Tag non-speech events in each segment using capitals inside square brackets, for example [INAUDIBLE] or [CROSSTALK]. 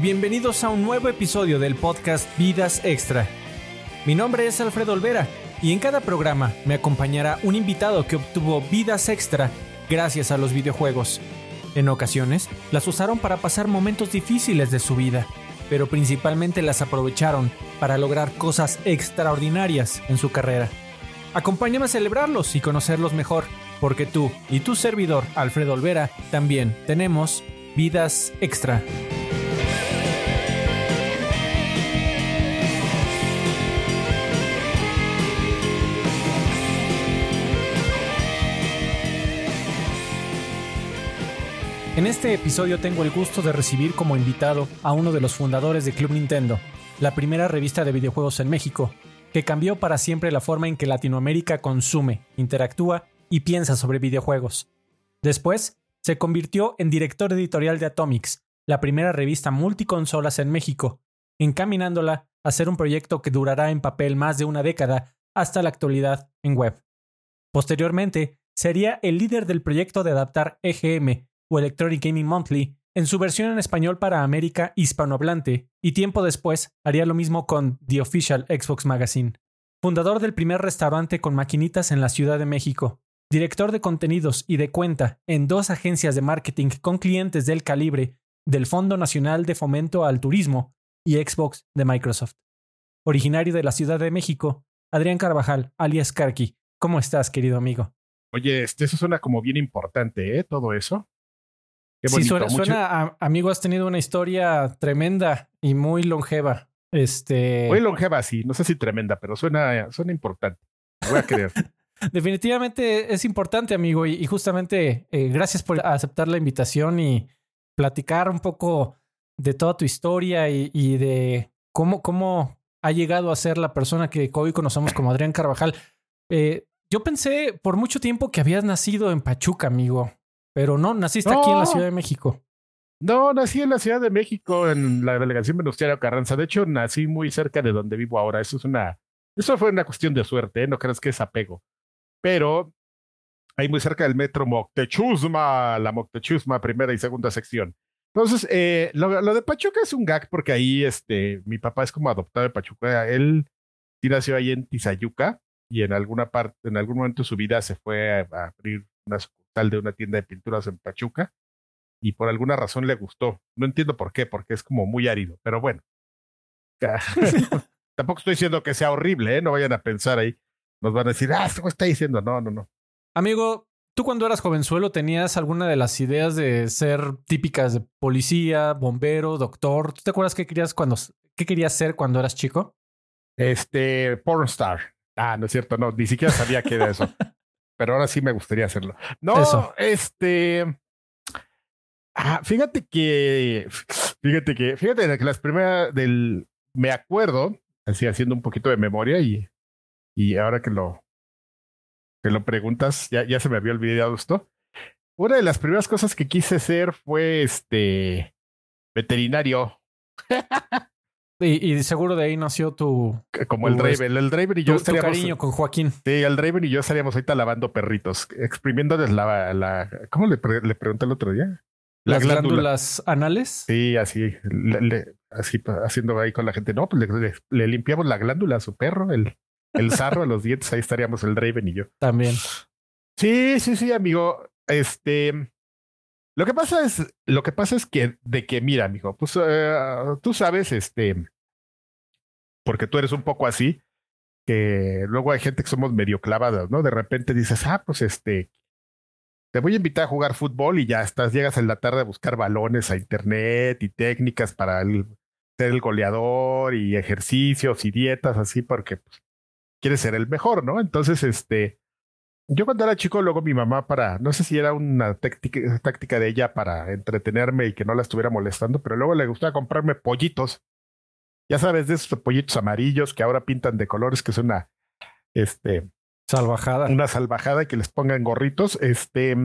bienvenidos a un nuevo episodio del podcast Vidas Extra. Mi nombre es Alfredo Olvera y en cada programa me acompañará un invitado que obtuvo vidas extra gracias a los videojuegos. En ocasiones las usaron para pasar momentos difíciles de su vida, pero principalmente las aprovecharon para lograr cosas extraordinarias en su carrera. Acompáñame a celebrarlos y conocerlos mejor, porque tú y tu servidor, Alfredo Olvera, también tenemos vidas extra. En este episodio tengo el gusto de recibir como invitado a uno de los fundadores de Club Nintendo, la primera revista de videojuegos en México, que cambió para siempre la forma en que Latinoamérica consume, interactúa y piensa sobre videojuegos. Después, se convirtió en director editorial de Atomics, la primera revista multiconsolas en México, encaminándola a ser un proyecto que durará en papel más de una década hasta la actualidad en web. Posteriormente, sería el líder del proyecto de adaptar EGM o Electronic Gaming Monthly en su versión en español para América hispanohablante, y tiempo después haría lo mismo con The Official Xbox Magazine. Fundador del primer restaurante con maquinitas en la Ciudad de México, director de contenidos y de cuenta en dos agencias de marketing con clientes del calibre del Fondo Nacional de Fomento al Turismo y Xbox de Microsoft. Originario de la Ciudad de México, Adrián Carvajal, alias Karki. ¿Cómo estás, querido amigo? Oye, este, eso suena como bien importante, ¿eh? Todo eso. Sí, suena, amigo, has tenido una historia tremenda y muy longeva. Este... Muy longeva, sí. No sé si tremenda, pero suena, suena importante. voy a creer. [LAUGHS] Definitivamente es importante, amigo, y, justamente eh, gracias por aceptar la invitación y platicar un poco de toda tu historia y, de cómo, cómo ha llegado a ser la persona que hoy conocemos como Adrián Carvajal. Eh, yo pensé por mucho tiempo que habías nacido en Pachuca, amigo, pero no, naciste aquí en la Ciudad de México. No, nací en la Ciudad de México, en la delegación Venustiano Carranza. De hecho, nací muy cerca de donde vivo ahora. Eso es una, eso fue una cuestión de suerte, ¿eh? no creas que es apego pero ahí muy cerca del metro Moctechusma, la Moctechusma, primera y segunda sección. Entonces, eh, lo, de Pachuca es un gag porque ahí este, mi papá es como adoptado de Pachuca. Él sí nació ahí en Tizayuca y en alguna parte, en algún momento de su vida se fue a, abrir una de una tienda de pinturas en Pachuca y por alguna razón le gustó. No entiendo por qué, porque es como muy árido, pero bueno. [LAUGHS] Tampoco estoy diciendo que sea horrible, ¿eh? no vayan a pensar ahí nos van a decir, ah, ¿qué está diciendo? No, no, no. Amigo, tú cuando eras jovenzuelo tenías alguna de las ideas de ser típicas de policía, bombero, doctor. ¿Tú te acuerdas qué querías cuando qué querías ser cuando eras chico? Este, pornstar. Ah, no es cierto, no, ni siquiera sabía qué era eso. [LAUGHS] Pero ahora sí me gustaría hacerlo. No, este. Ah, fíjate que. Fíjate que. Fíjate que las primeras del. Me acuerdo, así haciendo un poquito de memoria y y ahora que lo, que lo preguntas, ya, ya se me había olvidado esto. Una de las primeras cosas que quise ser fue este veterinario. [LAUGHS] y, y, seguro de ahí nació tu. Como el Draven. El Draven y yo tu, estaríamos. cariño con Joaquín. Sí, el Draven y yo estaríamos ahorita lavando perritos, exprimiéndoles la. la ¿Cómo le, le pregunté el otro día? ¿Las glándulas anales? Sí, así, así haciendo ahí con la gente. No, pues le, le, limpiamos la glándula a su perro, el, el zarro a [LAUGHS] los dientes, ahí estaríamos el Draven y yo. También. Sí, sí, sí, amigo. Este. Lo que pasa es, lo que pasa es que, de que, mira, amigo, pues eh, tú sabes, este, porque tú eres un poco así, que luego hay gente que somos medio clavadas, ¿no? De repente dices, ah, pues este, te voy a invitar a jugar fútbol y ya estás, llegas en la tarde a buscar balones a internet y técnicas para ser el goleador y ejercicios y dietas así, porque pues, quiere ser el mejor, ¿no? Entonces, este, yo cuando era chico, luego mi mamá para, no sé si era una táctica, táctica de ella para entretenerme y que no la estuviera molestando, pero luego le gustaba comprarme pollitos. Ya sabes, de esos pollitos amarillos que ahora pintan de colores, que es una, este, salvajada. Una salvajada y que les pongan gorritos. Este,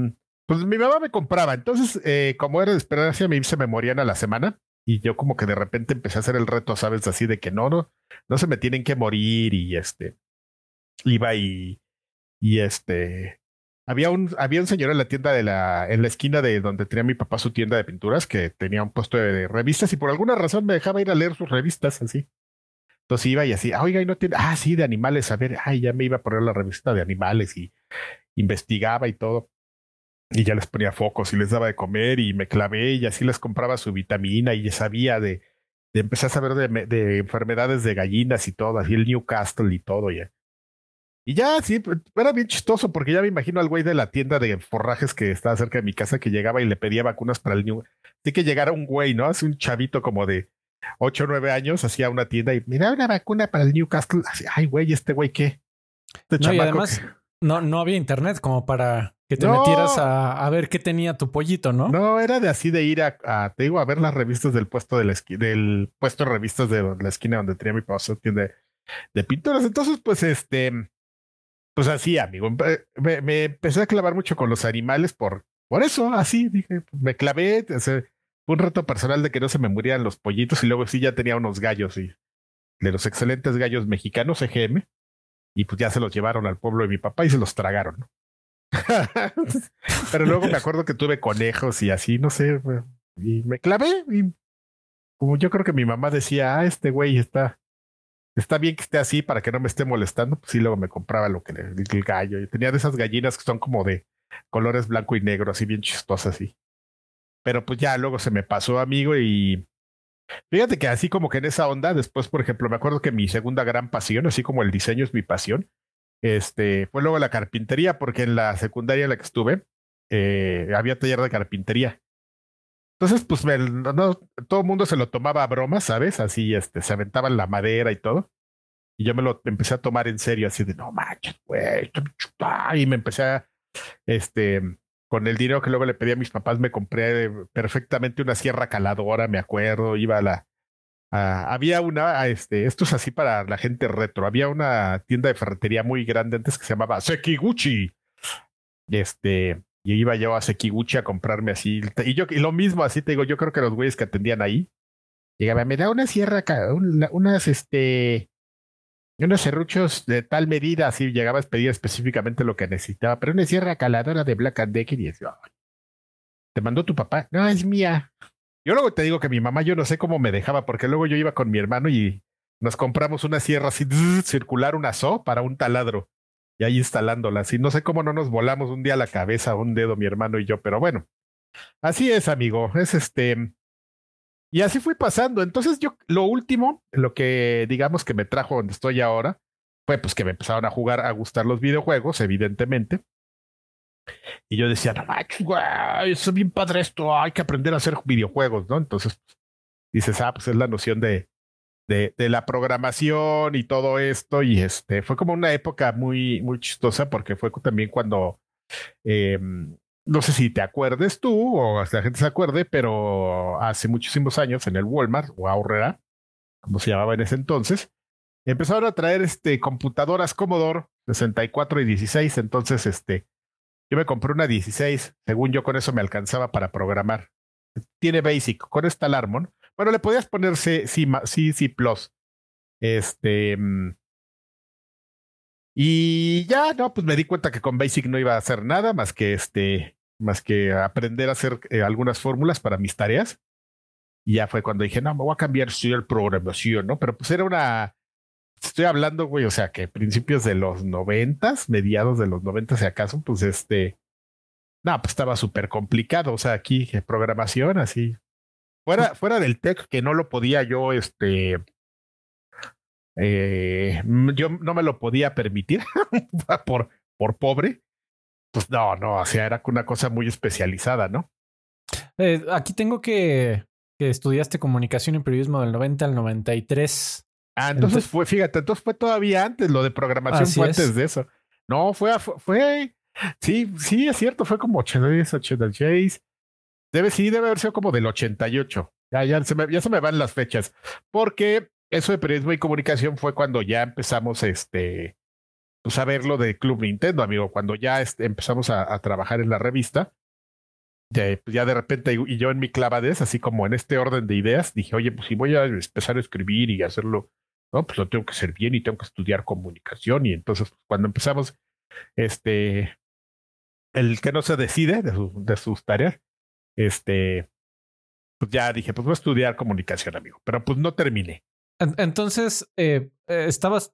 pues mi mamá me compraba. Entonces, eh, como era de esperanza, a mí se me morían a la semana. Y yo como que de repente empecé a hacer el reto, ¿sabes? Así de que no, no, no se me tienen que morir y este, iba y, y este, había un, había un señor en la tienda de la, en la esquina de donde tenía mi papá su tienda de pinturas que tenía un puesto de, revistas y por alguna razón me dejaba ir a leer sus revistas así. Entonces iba y así, oiga, y no tiene, ah, sí, de animales, a ver, ay, ya me iba a poner la revista de animales y investigaba y todo. Y ya les ponía focos y les daba de comer y me clavé y así les compraba su vitamina y ya sabía de, de empezar a saber de, de enfermedades de gallinas y todo, así el Newcastle y todo ya. Y ya, sí, era bien chistoso porque ya me imagino al güey de la tienda de forrajes que estaba cerca de mi casa que llegaba y le pedía vacunas para el niño. Así que llegara un güey, ¿no? Hace un chavito como de 8 o 9 años, hacía una tienda y mira una vacuna para el Newcastle. Así, Ay, güey, ¿este güey qué? Este no, y además no, no había internet como para que te metieras a, a, ver qué tenía tu pollito, ¿no? No, era de así de ir a, a te digo, a ver las revistas del puesto de la del puesto de revistas de la esquina donde tenía mi papá su tienda de, de pinturas. Entonces, pues este pues así, amigo. Me, empecé a clavar mucho con los animales por, por eso, así, dije, me clavé. fue un reto personal de que no se me murieran los pollitos y luego sí ya tenía unos gallos y de los excelentes gallos mexicanos EGM y pues ya se los llevaron al pueblo de mi papá y se los tragaron. [LAUGHS] Pero luego me acuerdo que tuve conejos y así, no sé, y me clavé y como yo creo que mi mamá decía, ah, este güey está está bien que esté así para que no me esté molestando. Pues sí, luego me compraba lo que le el gallo. Tenía de esas gallinas que son como de colores blanco y negro, así bien chistosas, así. Pero pues ya luego se me pasó, amigo, y fíjate que así como que en esa onda, después, por ejemplo, me acuerdo que mi segunda gran pasión, así como el diseño es mi pasión, este, fue luego la carpintería, porque en la secundaria en la que estuve, eh, había taller de carpintería. Entonces, pues no, todo el mundo se lo tomaba a broma, ¿sabes? Así, este, se aventaban la madera y todo. Y yo me lo empecé a tomar en serio, así de, no manches, güey. Y me empecé a, este, con el dinero que luego le pedí a mis papás, me compré perfectamente una sierra caladora, me acuerdo, iba a la... había una, este, esto es así para la gente retro, había una tienda de ferretería muy grande antes que se llamaba Sekiguchi. Este, y iba yo a Sekiguchi a comprarme así. Y yo, lo mismo, así te digo, yo creo que los güeyes que atendían ahí, llegaban, me da una sierra, unas, este, unos serruchos de tal medida, así llegaba a específicamente lo que necesitaba, pero una sierra caladora de Black and Decker y decía, ¿te mandó tu papá? No, es mía. Yo luego te digo que mi mamá, yo no sé cómo me dejaba, porque luego yo iba con mi hermano y nos compramos una sierra así circular, una so para un taladro y ahí instalándolas. Y no sé cómo no nos volamos un día la cabeza, un dedo, mi hermano y yo, pero bueno, así es, amigo. Es este. Y así fui pasando. Entonces, yo, lo último, lo que digamos que me trajo donde estoy ahora, fue pues que me empezaron a jugar, a gustar los videojuegos, evidentemente. Y yo decía, no güey, es bien padre esto, hay que aprender a hacer videojuegos, ¿no? Entonces, dices, ah, pues es la noción de, de, la programación y todo esto. Y este fue como una época muy, muy chistosa porque fue también cuando, eh, no sé si te acuerdes tú o hasta la gente se acuerde, pero hace muchísimos años en el Walmart o Ahorrera, como se llamaba en ese entonces, empezaron a traer este, computadoras Commodore 64 y 16. Entonces, este, yo me compré una 16. Según yo, con eso me alcanzaba para programar. Tiene Basic. Con esta Alarmon bueno, le podías poner C, C, C, Plus. Este. Mm, y ya, no, pues me di cuenta que con Basic no iba a hacer nada más que este, más que aprender a hacer eh, algunas fórmulas para mis tareas. Y ya fue cuando dije, no, me voy a cambiar sí, el programación, ¿no? Pero pues era una. Estoy hablando, güey, o sea, que principios de los noventas, mediados de los noventas, si acaso, pues este. No, pues estaba súper complicado. O sea, aquí programación, así, Fuera, fuera del tech que no lo podía yo, este, eh, yo no me lo podía permitir [LAUGHS] por, por pobre. Pues no, no, o sea, era una cosa muy especializada, ¿no? Eh, aquí tengo que, que estudiaste comunicación y periodismo del 90 al 93. Ah, entonces, fue, fíjate, entonces fue todavía antes, lo de programación fue antes de eso. No, fue, fue, sí, sí, es cierto, fue como 86, 86. Debe, sí, debe haber sido como del 88. Ya, ya, se me, ya se me van las fechas. Porque eso de periodismo y comunicación fue cuando ya empezamos este, pues a verlo de Club Nintendo, amigo. Cuando ya este, empezamos a, trabajar en la revista. Ya, pues ya de repente, y yo en mi clavadez, así como en este orden de ideas, dije, oye, pues si voy a empezar a escribir y hacerlo, no, pues lo tengo que hacer bien y tengo que estudiar comunicación. Y entonces, pues, cuando empezamos, este, el que no se decide de, de sus tareas, este, pues ya dije, pues voy a estudiar comunicación, amigo, pero pues no terminé. Entonces, eh, eh, estabas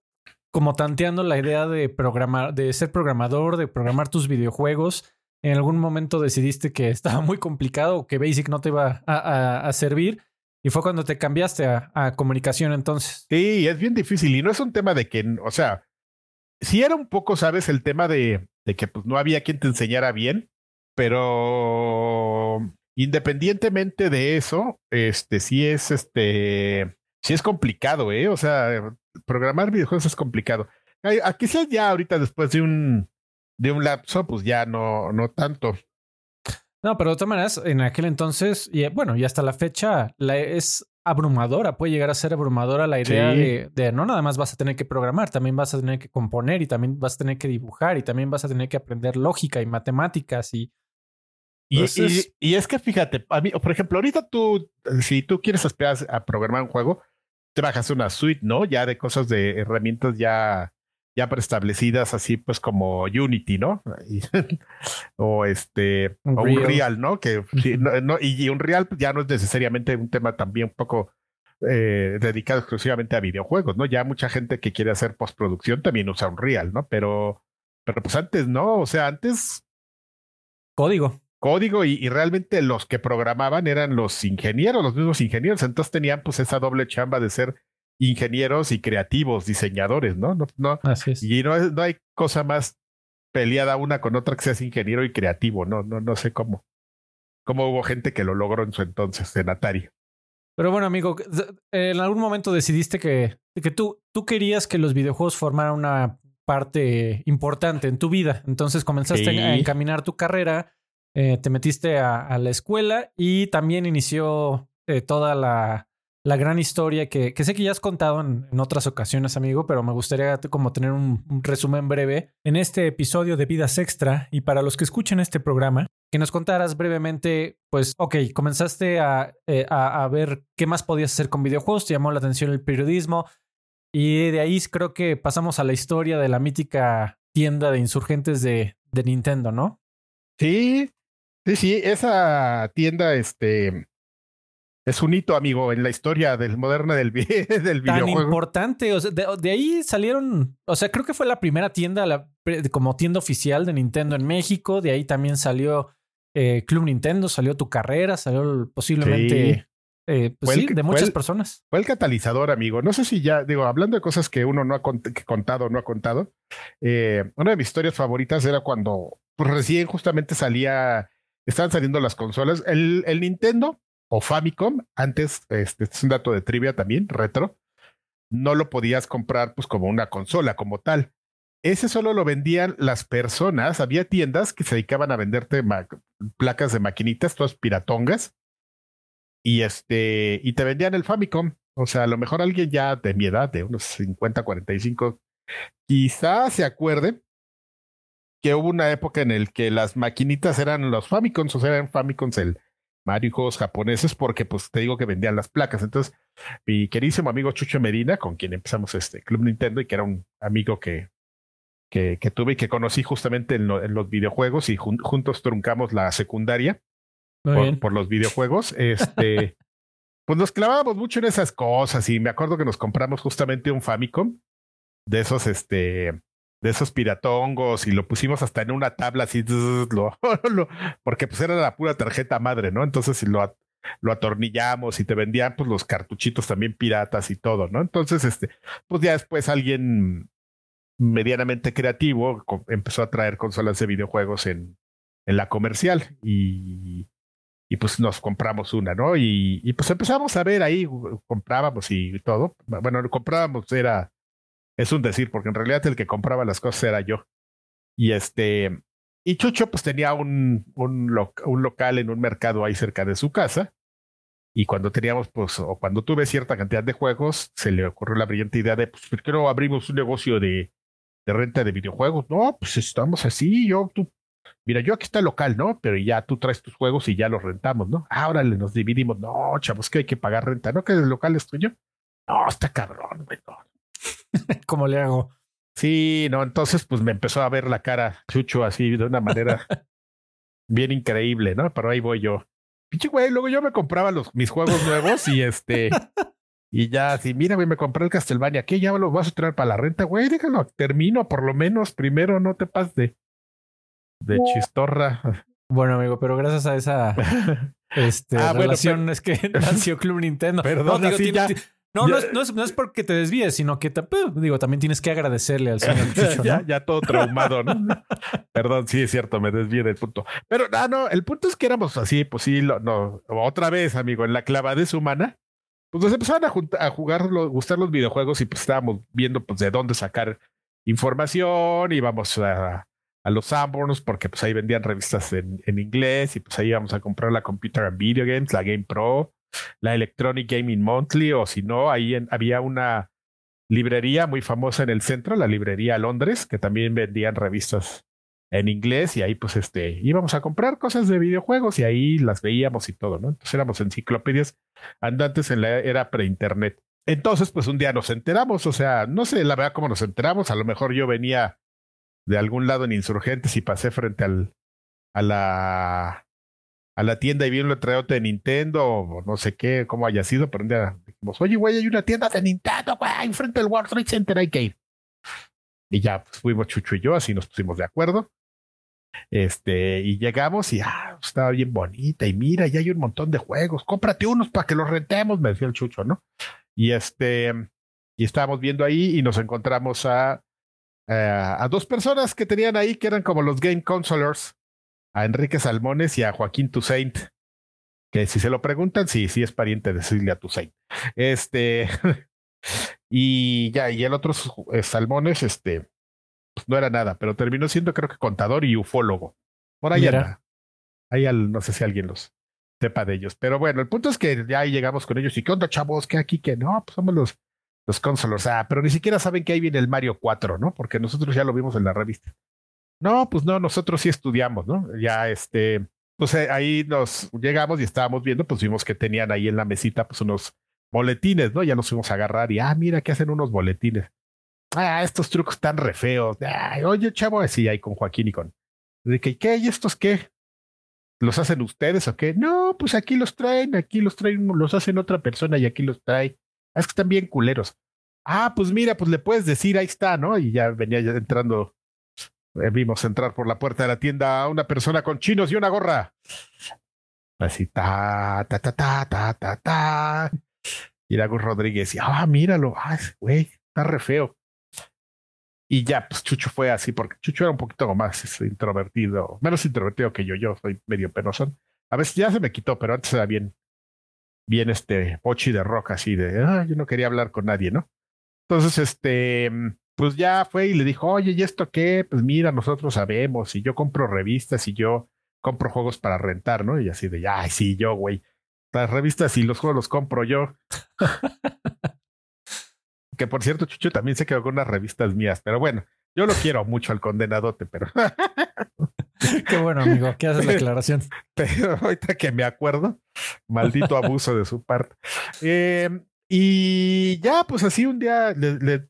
como tanteando la idea de programar, de ser programador, de programar tus videojuegos. En algún momento decidiste que [LAUGHS] estaba muy complicado o que Basic no te iba a, servir. Y fue cuando te cambiaste a, a, comunicación entonces. Sí, es bien difícil. Y no es un tema de que, o sea, sí era un poco, ¿sabes? El tema de, de que pues, no había quien te enseñara bien, pero independientemente de eso, este sí es este sí es complicado, ¿eh? O sea, programar videojuegos es complicado. Aquí sea ya ahorita después de un, de un lapso, pues ya no, no tanto. No, pero de todas maneras, en aquel entonces, y bueno, y hasta la fecha, la, es abrumadora, puede llegar a ser abrumadora la idea de, de, no nada más vas a tener que programar, también vas a tener que componer y también vas a tener que dibujar y también vas a tener que aprender lógica y matemáticas y y, y, es que fíjate, a mí, por ejemplo, ahorita tú, si tú quieres aspirar a programar un juego, trabajas una suite, ¿no? Ya de cosas de herramientas ya, ya preestablecidas, así pues como Unity, ¿no? [LAUGHS] o este, o Unreal, ¿no? Que no, y, Unreal pues, ya no es necesariamente un tema también un poco eh, dedicado exclusivamente a videojuegos, ¿no? Ya mucha gente que quiere hacer postproducción también usa Unreal, ¿no? Pero, pero pues antes, ¿no? O sea, antes. Código código y, realmente los que programaban eran los ingenieros, los mismos ingenieros. Entonces tenían pues esa doble chamba de ser ingenieros y creativos, diseñadores, ¿no? no, no Así es. Y no, no hay cosa más peleada una con otra que seas ingeniero y creativo, ¿no? No, no sé cómo. Cómo hubo gente que lo logró en su entonces en Atari. Pero bueno, amigo, en algún momento decidiste que, que tú, tú querías que los videojuegos formaran una parte importante en tu vida. Entonces comenzaste a encaminar tu carrera eh, te metiste a, la escuela y también inició eh, toda la, la, gran historia que, que, sé que ya has contado en, otras ocasiones, amigo, pero me gustaría como tener un, resumen breve en este episodio de Vidas Extra y para los que escuchen este programa, que nos contaras brevemente, pues, ok, comenzaste a, eh, a, a ver qué más podías hacer con videojuegos, te llamó la atención el periodismo y de ahí creo que pasamos a la historia de la mítica tienda de insurgentes de, de Nintendo, ¿no? Sí, Sí, sí, esa tienda, este, es un hito, amigo, en la historia del moderna del, [LAUGHS] del Tan importante. O sea, de, ahí salieron. O sea, creo que fue la primera tienda, la, como tienda oficial de Nintendo en México. De ahí también salió eh, Club Nintendo, salió tu carrera, salió posiblemente. Eh, pues sí, de muchas personas. Fue el catalizador, amigo. No sé si ya, digo, hablando de cosas que uno no ha contado, no ha contado. Eh, una de mis historias favoritas era cuando pues, recién justamente salía estaban saliendo las consolas. El, el Nintendo o Famicom, antes, este, es un dato de trivia también, retro, no lo podías comprar pues como una consola, como tal. Ese solo lo vendían las personas. Había tiendas que se dedicaban a venderte placas de maquinitas, todas piratongas. Y este, y te vendían el Famicom. O sea, a lo mejor alguien ya de mi edad, de unos 50, 45, quizás se acuerde que hubo una época en el que las maquinitas eran los Famicons, o sea, eran Famicons el Mario juegos japoneses, porque pues te digo que vendían las placas. Entonces, mi queridísimo amigo Chucho Medina, con quien empezamos este Club Nintendo y que era un amigo que, que, que tuve y que conocí justamente en, los videojuegos y juntos truncamos la secundaria por, por, los videojuegos. Este, [LAUGHS] pues nos clavábamos mucho en esas cosas y me acuerdo que nos compramos justamente un Famicom de esos, este, de esos piratongos y lo pusimos hasta en una tabla así, [LAUGHS] porque pues era la pura tarjeta madre, ¿no? Entonces si lo, lo atornillamos y te vendían pues los cartuchitos también piratas y todo, ¿no? Entonces, este, pues ya después alguien medianamente creativo empezó a traer consolas de videojuegos en, en la comercial y, y pues nos compramos una, ¿no? Y, y pues empezamos a ver ahí, comprábamos y todo. Bueno, comprábamos, era es un decir, porque en realidad el que compraba las cosas era yo. Y este, y Chucho pues tenía un, un, local en un mercado ahí cerca de su casa. Y cuando teníamos, pues, o cuando tuve cierta cantidad de juegos, se le ocurrió la brillante idea de, pues, ¿por qué no abrimos un negocio de, de renta de videojuegos? No, pues estamos así, yo, tú, mira, yo aquí está el local, ¿no? Pero ya tú traes tus juegos y ya los rentamos, ¿no? Ahora nos dividimos. No, chavos, que hay que pagar renta, ¿no? Que el local es tuyo. No, está cabrón, güey. [LAUGHS] ¿Cómo le hago? Sí, no, entonces pues me empezó a ver la cara Chucho así de una manera [LAUGHS] bien increíble, ¿no? Pero ahí voy yo. Pinche güey, luego yo me compraba los, mis juegos nuevos y este. y ya, así, mira, güey, me compré el Castlevania, ¿qué? Ya los vas a traer para la renta, güey, déjalo, termino por lo menos primero, no te pases de, de chistorra. Bueno, amigo, pero gracias a esa [LAUGHS] este, ah, relación es que nació Club Nintendo. Perdón, no, digo, no, no, es, no, es, no, es, porque te desvíes, sino que pues, digo, también tienes que agradecerle al [LAUGHS] señor Chucho, ya, ya todo traumado, ¿no? [LAUGHS] Perdón, sí es cierto, me desvíe del punto. Pero no, no, el punto es que éramos así, pues sí, lo, no, otra vez, amigo, en la clavadez humana, pues nos empezaron a, a jugar, a gustar los videojuegos y pues estábamos viendo pues de dónde sacar información, íbamos a, a los Sanborns porque pues ahí vendían revistas en, en inglés y pues ahí íbamos a comprar la Computer and Video Games, la Game Pro la Electronic Gaming Monthly, o si no, ahí había una librería muy famosa en el centro, la librería Londres, que también vendían revistas en inglés y ahí pues este íbamos a comprar cosas de videojuegos y ahí las veíamos y todo, ¿no? Entonces éramos enciclopedias andantes en la era pre-internet. Entonces pues un día nos enteramos, o sea, no sé la verdad cómo nos enteramos, a lo mejor yo venía de algún lado en Insurgentes y pasé frente al a la a la tienda y vi un letrerote de Nintendo o no sé qué, cómo haya sido, pero un día dijimos, oye, güey, hay una tienda de Nintendo, güey, enfrente del World Trade Center, hay que ir. Y ya pues, fuimos Chucho y yo, así nos pusimos de acuerdo. Este, y llegamos y ah, estaba bien bonita. Y mira, ya hay un montón de juegos. Cómprate unos para que los rentemos, me decía el Chucho, ¿no? Y este, y estábamos viendo ahí y nos encontramos a, eh, a dos personas que tenían ahí que eran como los game consolers a Enrique Salmones y a Joaquín Toussaint, que si se lo preguntan, sí, sí es pariente de Silvia Toussaint. Este, [LAUGHS] y ya, y el otro eh, Salmones, este, pues no era nada, pero terminó siendo creo que contador y ufólogo. Por ahí. Ahí al, no sé si alguien los sepa de ellos. Pero bueno, el punto es que ya llegamos con ellos y ¿qué onda, chavos? ¿Qué aquí? que no? Pues somos los, los consolos. Ah, pero ni siquiera saben que ahí viene el Mario 4, ¿no? Porque nosotros ya lo vimos en la revista. No, pues no, nosotros sí estudiamos, ¿no? Ya este, pues eh, ahí nos llegamos y estábamos viendo, pues vimos que tenían ahí en la mesita pues unos boletines, ¿no? Ya nos fuimos a agarrar y, ah, mira que hacen unos boletines. Ah, estos trucos tan re feos. oye, chavo, así ahí con Joaquín y con. De que, ¿qué? ¿Y estos qué? ¿Los hacen ustedes o qué? No, pues aquí los traen, aquí los traen, los hacen otra persona y aquí los trae. Ah, es que están bien culeros. Ah, pues mira, pues le puedes decir, ahí está, ¿no? Y ya venía entrando vimos entrar por la puerta de la tienda a una persona con chinos y una gorra. Así, ta, ta, ta, ta, ta, ta, ta. Y era Rodríguez, y, ah, míralo, ah, güey, está re feo. Y ya, pues Chucho fue así, porque Chucho era un poquito más introvertido, menos introvertido que yo, yo soy medio penoso A veces ya se me quitó, pero antes era bien, bien este pochi de rock, así de, ah, yo no quería hablar con nadie, ¿no? Entonces, este, pues ya fue y le dijo, oye, ¿y esto qué? Pues mira, nosotros sabemos, y yo compro revistas y yo compro juegos para rentar, ¿no? Y así de, ay, sí, yo, güey. Las revistas y los juegos los compro yo. [LAUGHS] que por cierto, Chucho también se quedó con unas revistas mías, pero bueno, yo lo quiero mucho al condenadote, pero. [LAUGHS] Qué bueno, amigo, ¿qué haces la aclaración? Pero ahorita que me acuerdo, maldito abuso de su parte. Eh, y ya, pues así un día le,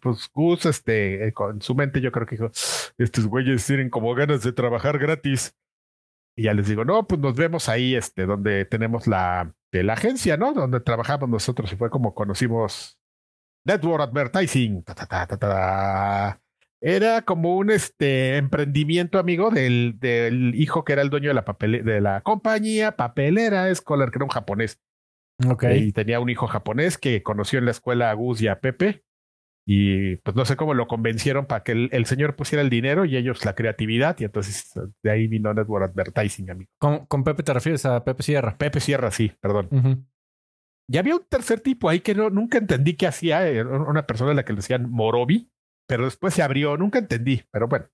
pues Gus, este, eh, con su mente yo creo que dijo, estos güeyes tienen como ganas de trabajar gratis. Y ya les digo, no, pues nos vemos ahí, este, donde tenemos la, la agencia, ¿no? Donde trabajamos nosotros y fue como conocimos Network Advertising. Era como un este emprendimiento, amigo, del, del hijo que era el dueño de la papel, de la compañía papelera Scholar, que era un japonés. Ok. Y tenía un hijo japonés que conoció en la escuela a Gus y a Pepe y pues no sé cómo lo convencieron para que el, señor pusiera el dinero y ellos la creatividad. Y entonces de ahí vino Network Advertising, amigo. ¿Con, con Pepe te refieres a Pepe Sierra? Pepe Sierra, sí, perdón. Y había un tercer tipo ahí que no, nunca entendí qué hacía, una persona a la que le decían Morobi, pero después se abrió, nunca entendí, pero bueno.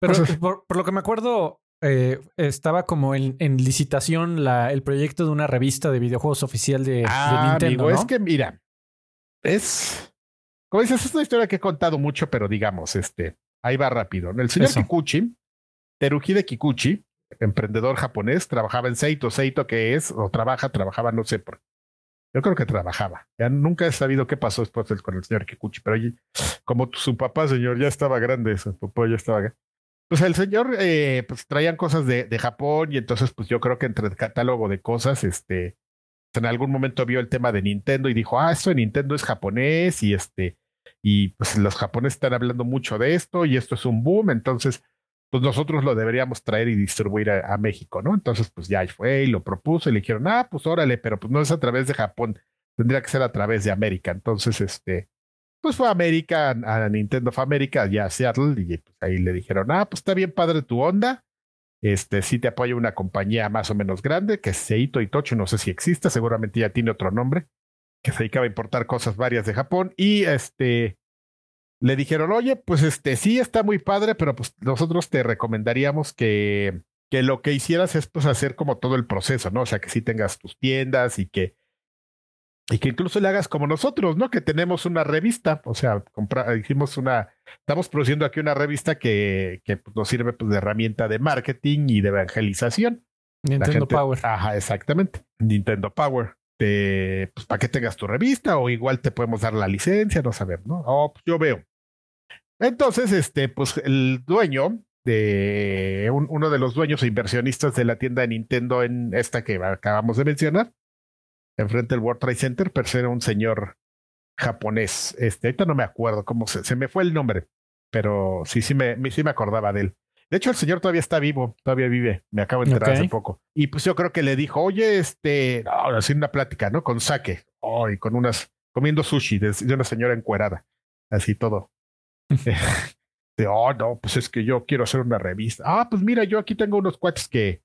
Pero por, lo que me acuerdo, eh, estaba como en, en licitación la, el proyecto de una revista de videojuegos oficial de, ah, Nintendo. Amigo, es que mira, es como dices, es una historia que he contado mucho, pero digamos, este, ahí va rápido. El señor Kikuchi, Teruhide Kikuchi, emprendedor japonés, trabajaba en Seito. Seito, que es, o trabaja, trabajaba, no sé por. Yo creo que trabajaba. Ya nunca he sabido qué pasó después con el señor Kikuchi, pero como su papá, señor, ya estaba grande, su papá ya estaba grande. pues el señor, eh, pues traían cosas de, de, Japón y entonces, pues yo creo que entre el catálogo de cosas, este, en algún momento vio el tema de Nintendo y dijo, ah, esto de Nintendo es japonés y este, y pues los japoneses están hablando mucho de esto y esto es un boom, entonces, pues nosotros lo deberíamos traer y distribuir a, a México, ¿no? Entonces, pues ya fue y lo propuso y le dijeron, ah, pues órale, pero pues no es a través de Japón, tendría que ser a través de América. Entonces, este, pues fue a América, a Nintendo of America, ya a Seattle, y pues ahí le dijeron, ah, pues está bien padre tu onda. Este, sí te apoya una compañía más o menos grande, que es Seito Itochu, no sé si existe, seguramente ya tiene otro nombre, que se dedicaba a importar cosas varias de Japón. Y este, le dijeron, oye, pues este, sí está muy padre, pero pues nosotros te recomendaríamos que, que lo que hicieras es pues hacer como todo el proceso, ¿no? O sea, que sí tengas tus tiendas y que y que incluso le hagas como nosotros, ¿no? Que tenemos una revista, o sea, hicimos una, estamos produciendo aquí una revista que, que nos sirve pues, de herramienta de marketing y de evangelización. Nintendo Power. Ajá, exactamente. Nintendo Power. pues para que tengas tu revista o igual te podemos dar la licencia, no sabemos, ¿no? Oh, pues yo veo. Entonces, este, pues el dueño de uno de los dueños e inversionistas de la tienda de Nintendo en esta que acabamos de mencionar, enfrente del World Trade Center, pero era un señor japonés. Este, ahorita no me acuerdo cómo se, se me fue el nombre, pero sí, sí me, sí me acordaba de él. De hecho, el señor todavía está vivo, todavía vive. Me acabo de enterar hace poco. Y pues yo creo que le dijo, oye, este, ahora sí una plática, ¿no? Con sake, oh, y con unas, comiendo sushi de, una señora encuerada, así todo. [LAUGHS] [LAUGHS] de, oh, no, pues es que yo quiero hacer una revista. Ah, pues mira, yo aquí tengo unos cuates que,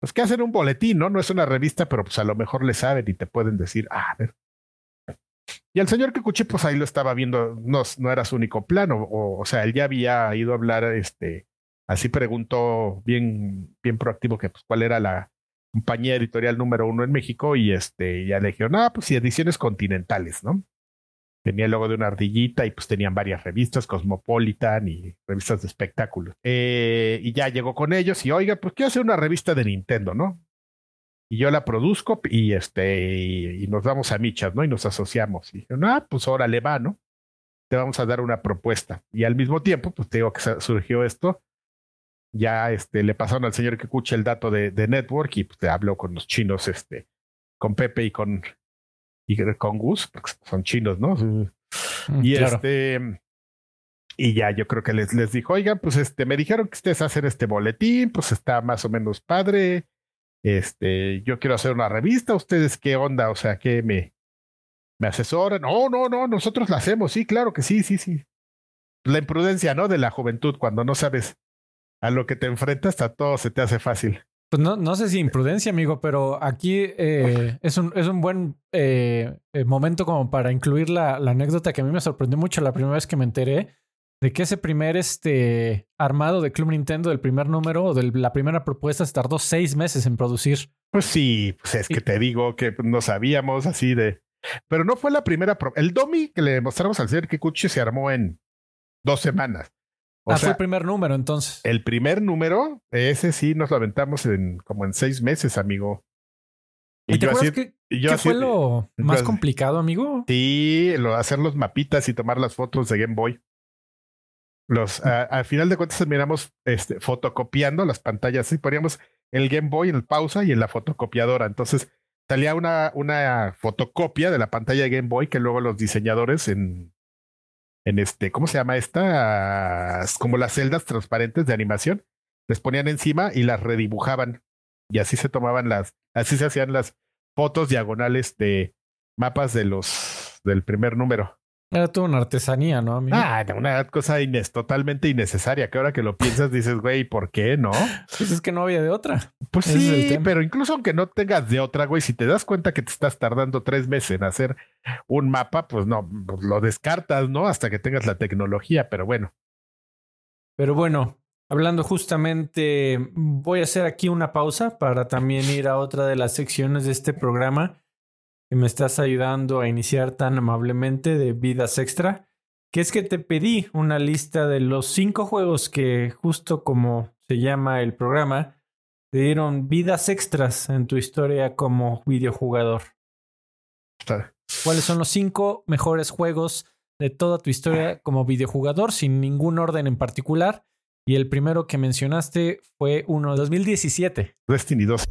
pues que hacen un boletín, ¿no? No es una revista, pero pues a lo mejor le saben y te pueden decir, ah, a ver. Y el señor Kikuchi, pues ahí lo estaba viendo, no, no era su único plano, o, o sea, él ya había ido a hablar, este, así preguntó bien, bien proactivo que pues cuál era la compañía editorial número uno en México y este, ya le dijeron, ah, pues sí, ediciones continentales, ¿no? Tenía el logo de una ardillita y pues tenían varias revistas, Cosmopolitan y revistas de espectáculos. Eh, y ya llegó con ellos y oiga, pues quiero hacer una revista de Nintendo, ¿no? Y yo la produzco y este, y, nos vamos a michas, ¿no? Y nos asociamos. Y dijeron, ah, pues órale va, ¿no? Te vamos a dar una propuesta. Y al mismo tiempo, pues te digo que surgió esto. Ya este, le pasaron al señor que escucha el dato de, de Network y pues te habló con los chinos, este, con Pepe y con y con Gus, porque son chinos, ¿no? Mm, y este, y ya yo creo que les, les dijo, oigan, pues este, me dijeron que ustedes hacen este boletín, pues está más o menos padre. Este, yo quiero hacer una revista, ¿ustedes qué onda? O sea, ¿qué me, me asesoran? No, no, no, nosotros la hacemos, sí, claro que sí, sí, sí. La imprudencia, ¿no? De la juventud, cuando no sabes a lo que te enfrentas, a todo se te hace fácil. Pues no, no sé si imprudencia, amigo, pero aquí eh, es, un, es un buen eh, eh, momento como para incluir la, la, anécdota que a mí me sorprendió mucho la primera vez que me enteré de que ese primer este, armado de Club Nintendo, del primer número o de la primera propuesta, se tardó seis meses en producir. Pues sí, pues es que te digo que no sabíamos así de... Pero no fue la primera... El Domi que le mostramos al señor Kikuchi se armó en dos semanas. O ah, fue el primer número entonces. El primer número, ese sí nos lo aventamos en como en seis meses, amigo. ¿Y, te acuerdas que, ¿qué fue lo más complicado, amigo? Sí, lo, hacer los mapitas y tomar las fotos de Game Boy. Los, al final de cuentas terminamos este, fotocopiando las pantallas y poníamos el Game Boy en el pausa y en la fotocopiadora. Entonces salía una, una fotocopia de la pantalla de Game Boy que luego los diseñadores en en este, ¿cómo se llama esta? Como las celdas transparentes de animación. Les ponían encima y las redibujaban. Y así se tomaban las, así se hacían las fotos diagonales de mapas de los, del primer número. Era toda una artesanía, ¿no? Ah, una cosa totalmente innecesaria, que ahora que lo piensas dices, güey, ¿por qué no? Pues es que no había de otra. Pues sí, pero incluso aunque no tengas de otra, güey, si te das cuenta que te estás tardando tres meses en hacer un mapa, pues no, pues lo descartas, ¿no? Hasta que tengas la tecnología, pero bueno. Pero bueno, hablando justamente, voy a hacer aquí una pausa para también ir a otra de las secciones de este programa que me estás ayudando a iniciar tan amablemente de Vidas Extra, que es que te pedí una lista de los cinco juegos que, justo como se llama el programa, te dieron vidas extras en tu historia como videojugador. ¿Cuáles son los cinco mejores juegos de toda tu historia como videojugador, sin ningún orden en particular? Y el primero que mencionaste fue uno de 2017. Destiny 2.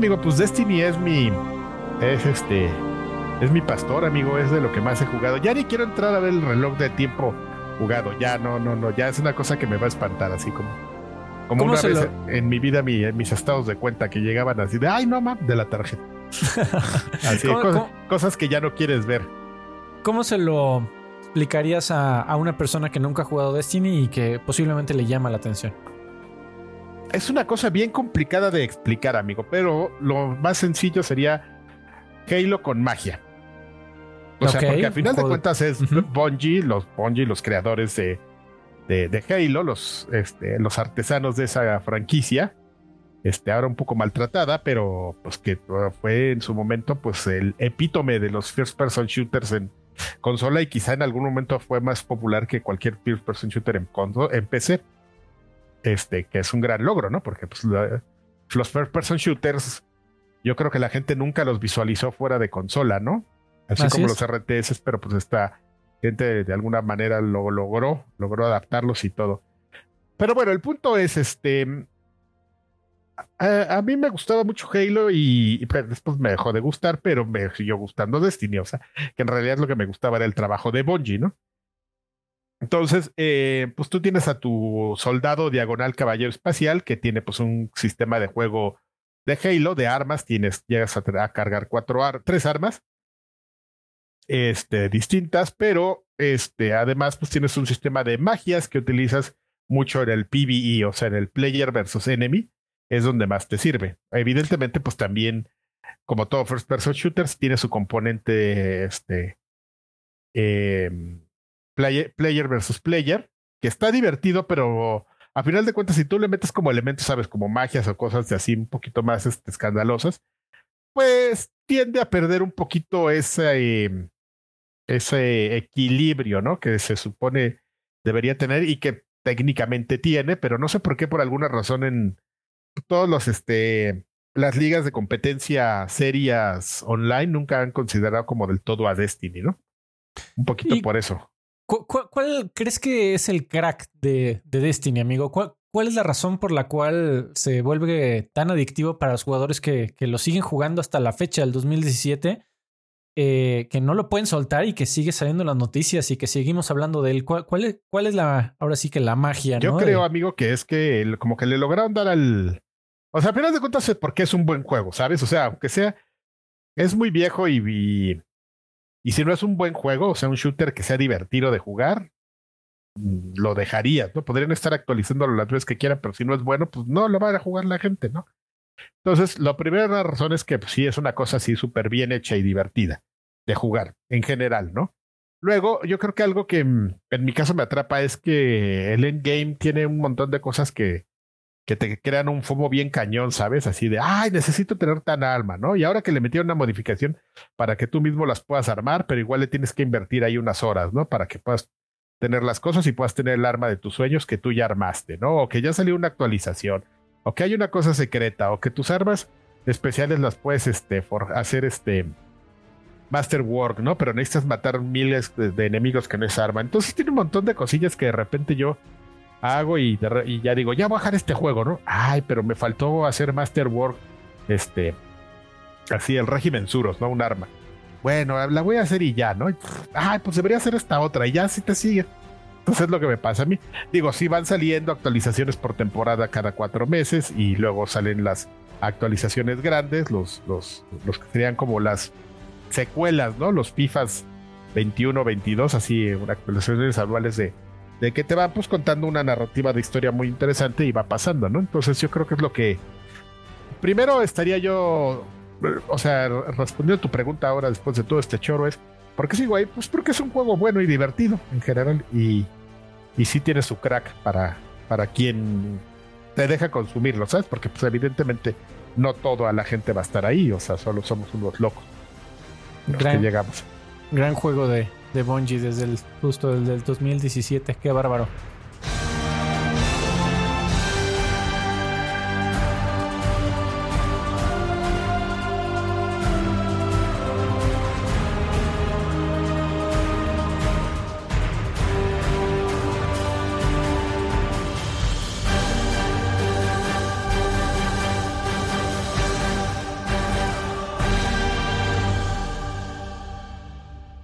Amigo, pues Destiny es mi. Es este. Es mi pastor, amigo. Es de lo que más he jugado. Ya ni quiero entrar a ver el reloj de tiempo jugado. Ya, no, no, no. Ya es una cosa que me va a espantar, así como. Como una vez en mi vida, mi, mis estados de cuenta que llegaban así de, ay, no, mam, de la tarjeta. [LAUGHS] así, cosas, que ya no quieres ver. ¿Cómo se lo explicarías a, a una persona que nunca ha jugado Destiny y que posiblemente le llama la atención? Es una cosa bien complicada de explicar, amigo, pero lo más sencillo sería Halo con magia. O sea, porque al final de cuentas es Bungie, los Bungie, los creadores de, de, Halo, los, este, los artesanos de esa franquicia. Este, ahora un poco maltratada, pero pues que fue en su momento pues el epítome de los first person shooters en consola y quizá en algún momento fue más popular que cualquier first person shooter en, en PC este, que es un gran logro, ¿no? Porque pues, los first person shooters, yo creo que la gente nunca los visualizó fuera de consola, ¿no? Así, como los RTS, pero pues esta gente de alguna manera lo logró, logró adaptarlos y todo. Pero bueno, el punto es, este, a, mí me gustaba mucho Halo y, pues, después me dejó de gustar, pero me siguió gustando Destiny, o sea, que en realidad lo que me gustaba era el trabajo de Bungie, ¿no? Entonces, eh, pues tú tienes a tu soldado diagonal caballero espacial que tiene pues un sistema de juego de Halo, de armas, tienes, llegas a, cargar cuatro tres armas este, distintas, pero este, además pues tienes un sistema de magias que utilizas mucho en el PvE, o sea, en el player versus enemy, es donde más te sirve. Evidentemente, pues también, como todo first person shooters, tiene su componente, este, eh, player, versus player, que está divertido, pero a final de cuentas, si tú le metes como elementos, sabes, como magias o cosas de así un poquito más este, escandalosas, pues tiende a perder un poquito ese, ese equilibrio, ¿no? Que se supone debería tener y que técnicamente tiene, pero no sé por qué, por alguna razón, en todos los, este, las ligas de competencia serias online nunca han considerado como del todo a Destiny, ¿no? Un poquito por eso. ¿Cuál, crees que es el crack de, Destiny, amigo? ¿Cuál, es la razón por la cual se vuelve tan adictivo para los jugadores que, lo siguen jugando hasta la fecha del 2017? Eh, que no lo pueden soltar y que sigue saliendo en las noticias y que seguimos hablando de él. ¿Cuál, es, cuál es, la, ahora sí que la magia? Yo creo, amigo, que es que como que le lograron dar al... O sea, a final de cuentas, porque es un buen juego, ¿sabes? O sea, aunque sea, es muy viejo y y si no es un buen juego, o sea, un shooter que sea divertido de jugar, mm, lo dejaría, ¿no? Podrían estar actualizándolo las veces que quieran, pero si no es bueno, pues no lo va a jugar la gente, ¿no? Entonces, la primera razón es que pues, sí es una cosa así súper bien hecha y divertida de jugar, en general, ¿no? Luego, yo creo que algo que mm, en mi caso me atrapa es que el endgame tiene un montón de cosas que, que te crean un FOMO bien cañón, ¿sabes? Así de, ay, necesito tener tan alma, ¿no? Y ahora que le metieron una modificación para que tú mismo las puedas armar, pero igual le tienes que invertir ahí unas horas, ¿no? Para que puedas tener las cosas y puedas tener el arma de tus sueños que tú ya armaste, ¿no? O que ya salió una actualización, o que hay una cosa secreta, o que tus armas especiales las puedes este, hacer este Masterwork, ¿no? Pero necesitas matar miles de, de enemigos que no es arma. Entonces tiene un montón de cosillas que de repente yo hago y, ya digo, ya voy a bajar este juego, ¿no? Ay, pero me faltó hacer Masterwork, este, así el régimen Suros, ¿no? Un arma. Bueno, la voy a hacer y ya, ¿no? ay, pues debería hacer esta otra y ya si te sigue. Entonces es lo que me pasa a mí. Digo, sí van saliendo actualizaciones por temporada cada cuatro meses y luego salen las actualizaciones grandes, los, los, los que serían como las secuelas, ¿no? Los FIFAs 21, 22, así, actualizaciones anuales de de que te va pues contando una narrativa de historia muy interesante y va pasando, ¿no? Entonces yo creo que es lo que primero estaría yo, o sea, respondiendo a tu pregunta ahora después de todo este choro es, ¿por qué sigo ahí? Pues porque es un juego bueno y divertido en general y, y sí tiene su crack para, para quien te deja consumirlo, ¿sabes? Porque pues evidentemente no toda la gente va a estar ahí, o sea, solo somos unos locos los que llegamos. Gran juego de, de Bungie desde el justo desde el 2017, qué bárbaro.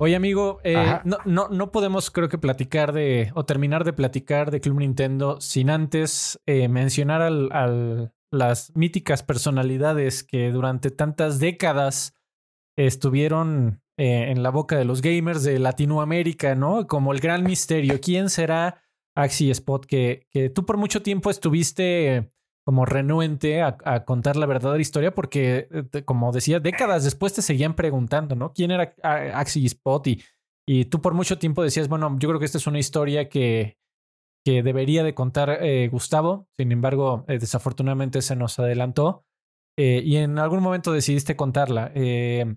Oye, amigo, eh, no, no, no, podemos, creo que, platicar de o terminar de platicar de Club Nintendo sin antes eh, mencionar al, las míticas personalidades que durante tantas décadas estuvieron eh, en la boca de los gamers de Latinoamérica, ¿no? Como el gran misterio. ¿Quién será Axi Spot? Que, que tú por mucho tiempo estuviste como renuente a, contar la verdadera historia porque, eh, como decía, décadas después te seguían preguntando, ¿no? ¿Quién era Axie Spot? Y, y tú por mucho tiempo decías, bueno, yo creo que esta es una historia que, que debería de contar eh, Gustavo, sin embargo, eh, desafortunadamente se nos adelantó y en algún momento decidiste contarla, que,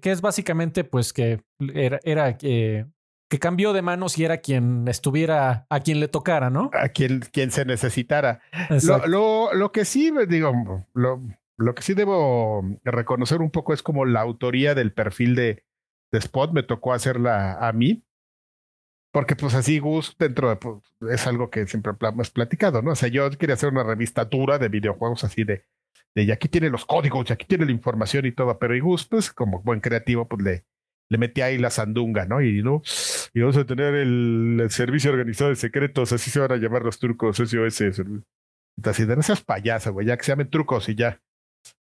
que, es básicamente pues que era, era que cambió de manos y era quien estuviera, a quien le tocara, ¿no? A quien, quien se necesitara. Lo, lo, lo, que sí, digo, lo, lo que sí debo reconocer un poco es como la autoría del perfil de, de Spot me tocó hacerla a mí. Porque pues así Gus dentro de, pues, es algo que siempre hemos platicado, ¿no? O sea, yo quería hacer una revista dura de videojuegos así de, de y aquí tiene los códigos, y aquí tiene la información y todo, pero y Gus, pues como buen creativo, pues le, le metí ahí la sandunga, ¿no? Y no, y vamos a tener el, servicio organizado de secretos, así se van a llamar los turcos, SOS. Entonces, no seas payaso, güey, ya que se llamen trucos y ya.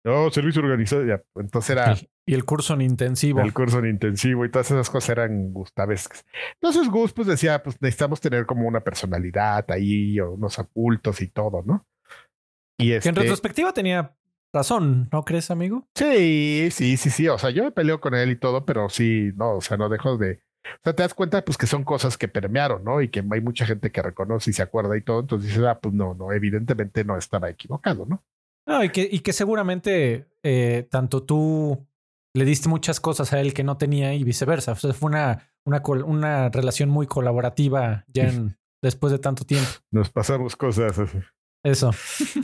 No, servicio organizado, ya. Entonces era. Y el curso en intensivo. El curso en intensivo y todas esas cosas eran gustavescas. Entonces Gus pues decía, pues necesitamos tener como una personalidad ahí, o unos ocultos y todo, ¿no? Y este... Que en retrospectiva tenía razón, ¿no crees, amigo? Sí, sí, sí, sí. O sea, yo me peleo con él y todo, pero sí, no, o sea, no dejo de. O sea, te das cuenta, pues que son cosas que permearon, ¿no? Y que hay mucha gente que reconoce y se acuerda y todo. Entonces dices, ah, pues no, no, evidentemente no estaba equivocado, ¿no? No, y que, y que seguramente eh, tanto tú le diste muchas cosas a él que no tenía y viceversa. O sea, fue una, una, una relación muy colaborativa ya en, [LAUGHS] después de tanto tiempo. Nos pasamos cosas. Eso.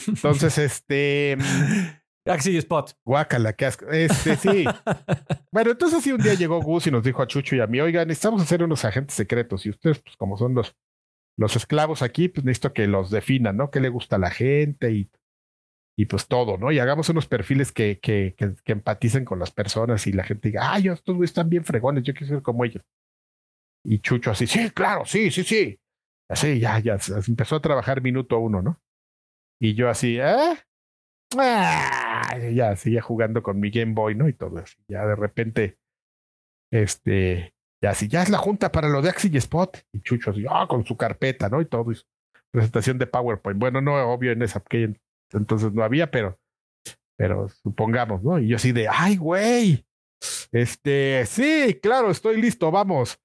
Entonces, este. [LAUGHS] Axi Spot. Guácala, qué asco. Este, sí. [LAUGHS] bueno, entonces sí, un día llegó Gus y nos dijo a Chucho y a mí, oigan, necesitamos hacer unos agentes secretos. Y ustedes, pues como son los, los esclavos aquí, pues necesito que los definan, ¿no? ¿Qué le gusta a la gente? Y, y pues todo, ¿no? Y hagamos unos perfiles que, que, que, empaticen con las personas y la gente diga, ay, estos güeyes están bien fregones, yo quiero ser como ellos. Y Chucho así, sí, claro, sí, sí, sí. Así, ya, ya, empezó a trabajar minuto uno, ¿no? Y yo así, ¿eh? Ah, ya seguía jugando con mi Game Boy, ¿no? Y todo así. Ya de repente, este, ya así, ya es la junta para lo de Axie y Spot. Y Chucho así, ah, con su carpeta, ¿no? Y todo. presentación de PowerPoint. Bueno, no, obvio en esa, que entonces no había, pero, pero supongamos, ¿no? Y yo así de, ay, güey. Este, sí, claro, estoy listo, vamos.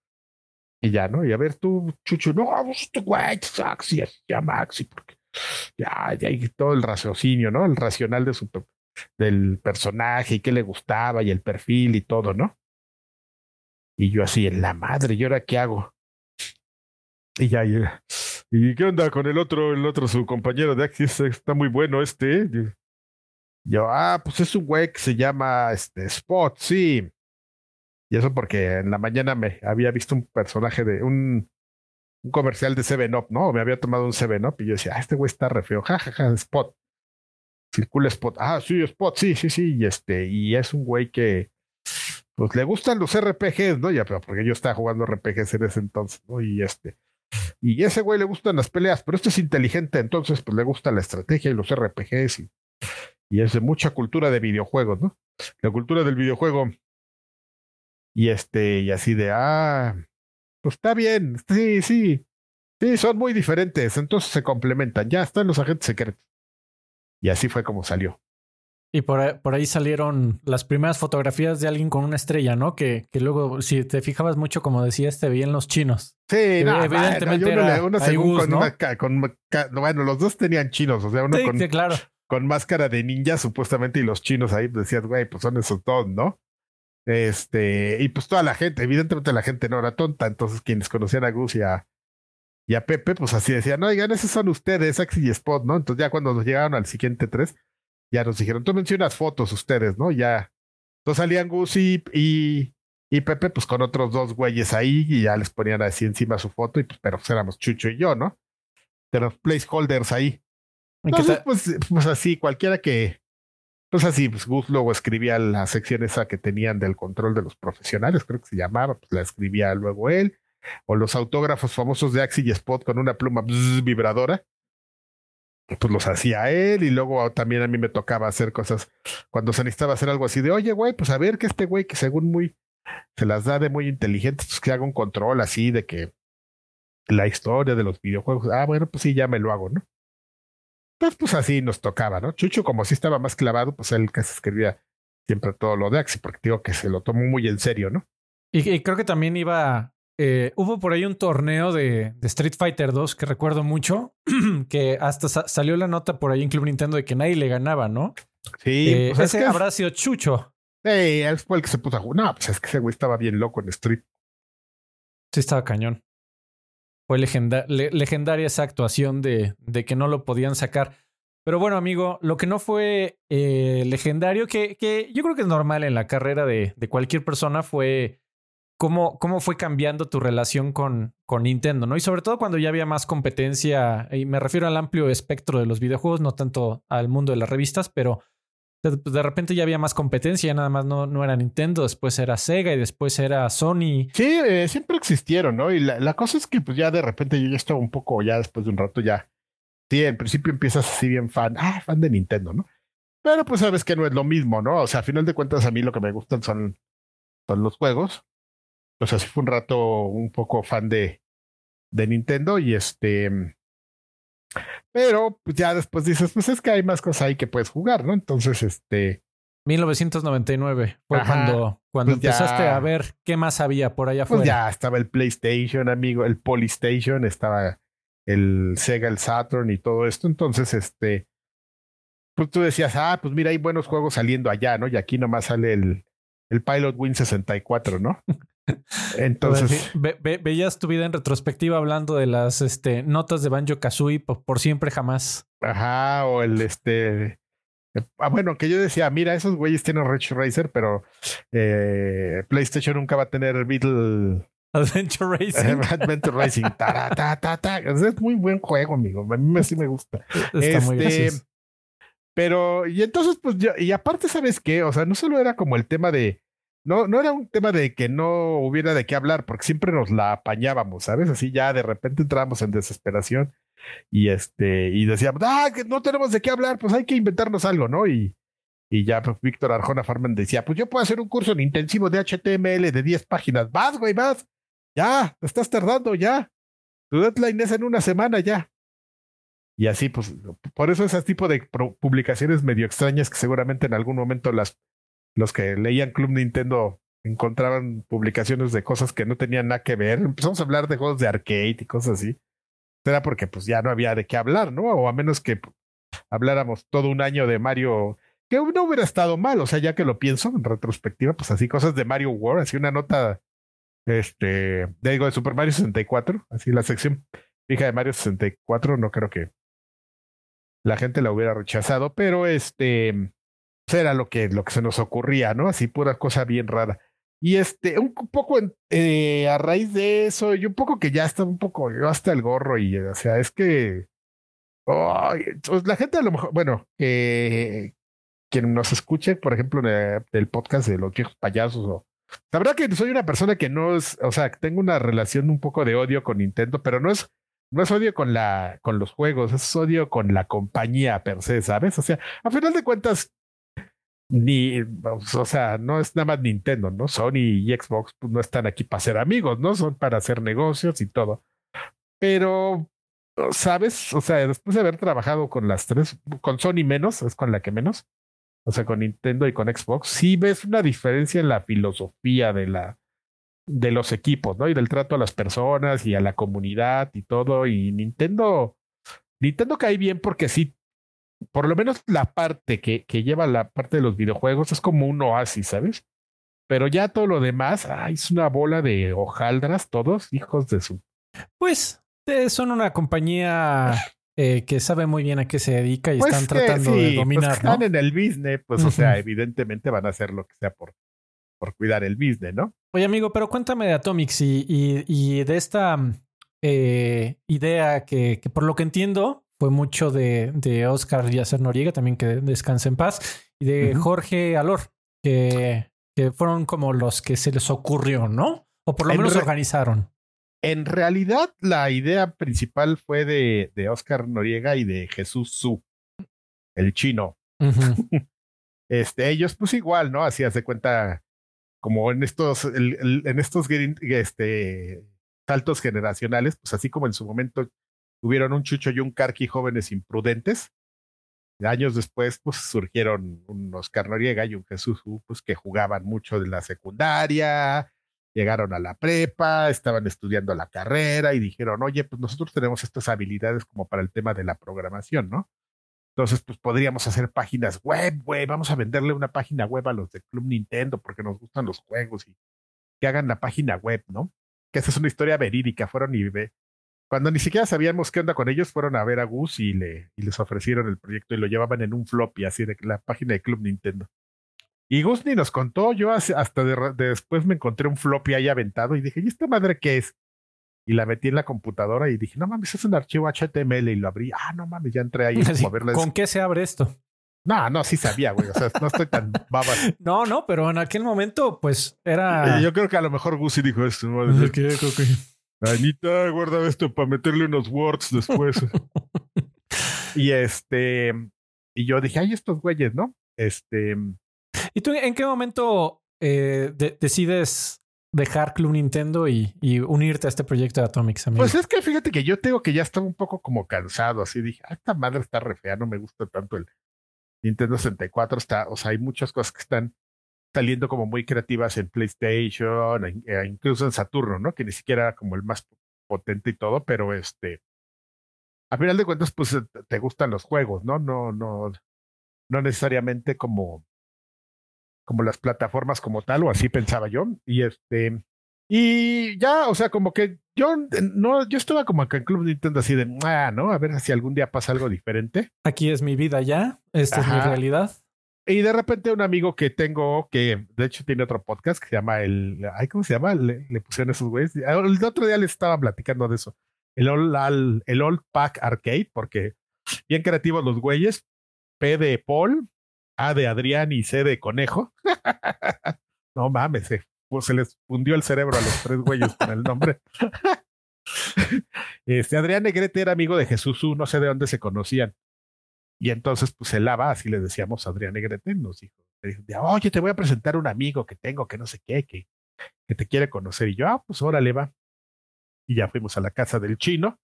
Y ya, ¿no? Y a ver tú, Chucho, no, este güey, Axie, se llama Axie, porque ya, ya hay todo el raciocinio, ¿no? El racional de su, del personaje y qué le gustaba y el perfil y todo, ¿no? Y yo así, en la madre, ¿y ahora qué hago? Y ya, y, qué onda con el otro, el otro, su compañero de Axis? Está muy bueno este. ¿eh? Yo, ah, pues es un güey que se llama este, Spot, sí. Y eso porque en la mañana me había visto un personaje de un un comercial de Seven Up, ¿no? Me había tomado un Seven Up y yo decía, ah, este güey está re feo, jajaja, Spot. Circula Spot. Ah, sí, Spot, sí, sí, sí. Y este, y es un güey que, pues le gustan los RPGs, ¿no? Ya, pero porque yo estaba jugando RPGs en ese entonces, ¿no? Y este, y ese güey le gustan las peleas, pero este es inteligente, entonces, pues le gusta la estrategia y los RPGs y, y es de mucha cultura de videojuegos, ¿no? La cultura del videojuego. Y este, y así de, ah, pues está bien, sí, sí. Sí, son muy diferentes, entonces se complementan. Ya están los agentes secretos. Y así fue como salió. Y por, por, ahí salieron las primeras fotografías de alguien con una estrella, ¿no? Que, que luego, si te fijabas mucho, como decías, te veían los chinos. Sí, no, evidentemente. Uno, según con, una, con, bueno, los dos tenían chinos, o sea, uno con, claro. con máscara de ninja, supuestamente, y los chinos ahí decían, güey, pues son esos dos, ¿no? Este, y pues toda la gente, evidentemente la gente no era tonta, entonces quienes conocían a Gus y a, y a Pepe, pues así decían, no, oigan, esos son ustedes, Axi y Spot, ¿no? Entonces ya cuando nos llegaron al siguiente tres, ya nos dijeron, tómense unas fotos ustedes, ¿no? Ya. Entonces salían Gus y, y, Pepe, pues con otros dos güeyes ahí, y ya les ponían así encima su foto, y pues, pero pues éramos Chucho y yo, ¿no? De los placeholders ahí. Entonces, pues, pues así, cualquiera que. Pues así, pues Gus luego escribía la sección esa que tenían del control de los profesionales, creo que se llamaba, pues la escribía luego él. O los autógrafos famosos de Axi y Spot con una pluma vibradora pues los hacía él y luego también a mí me tocaba hacer cosas cuando se necesitaba hacer algo así de, oye, güey, pues a ver que este güey que según muy se las da de muy inteligente, pues que haga un control así de que la historia de los videojuegos, ah, bueno, pues sí, ya me lo hago, ¿no? Pues, pues así nos tocaba, ¿no? Chucho, como si estaba más clavado, pues él casi escribía siempre todo lo de Axi, porque digo que se lo tomó muy en serio, ¿no? y creo que también iba eh, hubo por ahí un torneo de, Street Fighter 2 que recuerdo mucho, [CLEARS THROAT] que hasta salió la nota por ahí en Club Nintendo de que nadie le ganaba, ¿no? Sí, eh, pues ese habrá sido Chucho. Sí, fue el que se puso a jugar. No, pues es que ese güey estaba bien loco en Street. Sí, estaba cañón. Fue legendaria esa actuación de, que no lo podían sacar. Pero bueno, amigo, lo que no fue eh, legendario, que, que, yo creo que es normal en la carrera de, de cualquier persona, fue cómo, cómo fue cambiando tu relación con, con Nintendo, ¿no? Y sobre todo cuando ya había más competencia, y me refiero al amplio espectro de los videojuegos, no tanto al mundo de las revistas, pero de, repente ya había más competencia, nada más no, no era Nintendo, después era Sega y después era Sony. Sí, eh, siempre existieron, ¿no? Y la, la, cosa es que pues ya de repente yo ya estaba un poco, ya después de un rato ya, sí, al principio empiezas así bien fan, ah, fan de Nintendo, ¿no? Pero pues sabes que no es lo mismo, ¿no? O sea, a final de cuentas a mí lo que me gustan son, son los juegos o sea, sí fue un rato un poco fan de, de Nintendo y este. Pero pues ya después dices, pues es que hay más cosas ahí que puedes jugar, ¿no? Entonces, este. 1999 fue cuando, cuando pues empezaste a ver qué más había por allá pues afuera. ya estaba el PlayStation, amigo, el Polystation, estaba el Sega, el Saturn y todo esto. Entonces, este. Pues tú decías, ah, pues mira, hay buenos juegos saliendo allá, ¿no? Y aquí nomás sale el, el Pilot Win 64, ¿no? [LAUGHS] Entonces. veías tu vida en retrospectiva hablando de las este, notas de Banjo Kazooie por, siempre jamás. Ajá, o el este. Ah, bueno, que yo decía, mira, esos güeyes tienen Rich Racer, pero eh, PlayStation nunca va a tener Beetle [LAUGHS] Adventure Racing. [LAUGHS] Adventure Racing. Es muy buen juego, amigo. A mí sí me gusta. Está muy este, Pero, y entonces, pues, y aparte, ¿sabes qué? O sea, no solo era como el tema de no, no era un tema de que no hubiera de qué hablar, porque siempre nos la apañábamos, ¿sabes? Así ya de repente entramos en desesperación y este, y decíamos, ah, que no tenemos de qué hablar, pues hay que inventarnos algo, ¿no? Y, y ya pues, Víctor Arjona Farman decía, pues yo puedo hacer un curso en intensivo de HTML de 10 páginas. Vas, güey, vas. Ya, te estás tardando, ya. Tu deadline es en una semana, ya. Y así, pues, por eso ese tipo de publicaciones medio extrañas que seguramente en algún momento las los que leían Club Nintendo encontraban publicaciones de cosas que no tenían nada que ver. Empezamos a hablar de juegos de arcade y cosas así. Era porque pues ya no había de qué hablar, ¿no? O a menos que habláramos todo un año de Mario, que no hubiera estado mal, o sea, ya que lo pienso en retrospectiva, pues así cosas de Mario World, así una nota, este, digo, de Super Mario 64, así la sección fija de Mario 64, no creo que la gente la hubiera rechazado, pero este, era lo que, lo que se nos ocurría, ¿no? Así pura cosa bien rara. Y este, un poco eh, a raíz de eso, y un poco que ya está un poco, hasta el gorro, y o sea, es que pues la gente a lo mejor, bueno, eh, quien nos escuche, por ejemplo, en el, podcast de los viejos payasos, o sabrá que soy una persona que no es, o sea, tengo una relación un poco de odio con Nintendo, pero no es, no es odio con la, con los juegos, es odio con la compañía per se, ¿sabes? O sea, a final de cuentas, ni, o sea, no es nada más Nintendo, ¿no? Sony y Xbox pues, no están aquí para ser amigos, ¿no? Son para hacer negocios y todo. Pero, ¿sabes? O sea, después de haber trabajado con las tres, con Sony menos, es con la que menos, o sea, con Nintendo y con Xbox, sí ves una diferencia en la filosofía de la de los equipos, ¿no? Y del trato a las personas y a la comunidad y todo. Y Nintendo, Nintendo cae bien porque sí, por lo menos la parte que, que lleva la parte de los videojuegos es como un oasis, ¿sabes? Pero ya todo lo demás, ay, es una bola de hojaldras, todos hijos de su. Pues son una compañía eh, que sabe muy bien a qué se dedica y están pues tratando de pues dominar. Pues están en el business, pues, o sea, evidentemente van a hacer lo que sea por, por cuidar el business, ¿no? Oye, amigo, pero cuéntame de Atomics y, y, de esta eh, idea que, que, por lo que entiendo, fue mucho de, de Oscar Yacer Noriega, también que descanse en paz, y de Jorge Alor, que, que fueron como los que se les ocurrió, ¿no? O por lo menos organizaron. En realidad, la idea principal fue de, de Oscar Noriega y de Jesús Su, el chino. [LAUGHS] este, ellos, pues igual, ¿no? Así hace cuenta, como en estos, en estos este, saltos generacionales, pues así como en su momento tuvieron un Chucho y un Carqui jóvenes imprudentes. Años después, pues surgieron un Oscar Noriega y un Jesús Su, pues que jugaban mucho de la secundaria, llegaron a la prepa, estaban estudiando la carrera y dijeron, oye, pues nosotros tenemos estas habilidades como para el tema de la programación, ¿no? Entonces, pues podríamos hacer páginas web, güey, vamos a venderle una página web a los de Club Nintendo porque nos gustan los juegos y que hagan la página web, ¿no? Que esa es una historia verídica, fueron y ve. Cuando ni siquiera sabíamos qué onda con ellos, fueron a ver a Gus y, le, y les ofrecieron el proyecto y lo llevaban en un floppy así de la página de Club Nintendo. Y Gus ni nos contó, yo hasta después me encontré un floppy ahí aventado y dije, ¿y esta madre qué es? Y la metí en la computadora y dije, no mames, es un archivo HTML y lo abrí. Ah, no mames, ya entré ahí. [LAUGHS] ¿Con qué se abre esto? No, no, sí sabía, güey. O sea, no estoy tan [LAUGHS] baba. no, no, pero en aquel momento, pues era. Yo creo que a lo mejor Gus sí dijo esto. ¿no? Anita, guarda esto para meterle unos words después. [LAUGHS] y este. Y yo dije, ay, estos güeyes, ¿no? Este. ¿Y tú en qué momento eh, decides dejar Club Nintendo y, unirte a este proyecto de Atomics? Amigo? Pues es que fíjate que yo tengo que ya estaba un poco como cansado, así dije, ah, esta madre está re fea, no me gusta tanto el Nintendo 64, está, o sea, hay muchas cosas que están saliendo como muy creativas en PlayStation, e incluso en Saturno, ¿no? Que ni siquiera era como el más potente y todo, pero este, a final de cuentas, pues te gustan los juegos, ¿no? No, no, no necesariamente como como las plataformas como tal, o así pensaba yo. Y este, y ya, o sea, como que yo no, yo estaba como acá en Club Nintendo así de, ah, ¿no? A ver si algún día pasa algo diferente. Aquí es mi vida ya, esta es mi realidad. Y de repente un amigo que tengo, que de hecho tiene otro podcast que se llama el, ¿cómo se llama? Le, pusieron esos güeyes. El otro día le estaba platicando de eso. El Old, el Old Pack Arcade, porque bien creativos los güeyes. P de Paul, a de Adrián y C de Conejo. [LAUGHS] no mames, pues se les fundió el cerebro a los tres güeyes con el nombre. [LAUGHS] este Adrián Negrete era amigo de Jesús, no sé de dónde se conocían. Y entonces, pues el lava, así le decíamos a Adrián Negrete, nos dijo, oye, te voy a presentar un amigo que tengo, que no sé qué, que, que te quiere conocer. Y yo, ah, pues órale, va. Y ya fuimos a la casa del chino.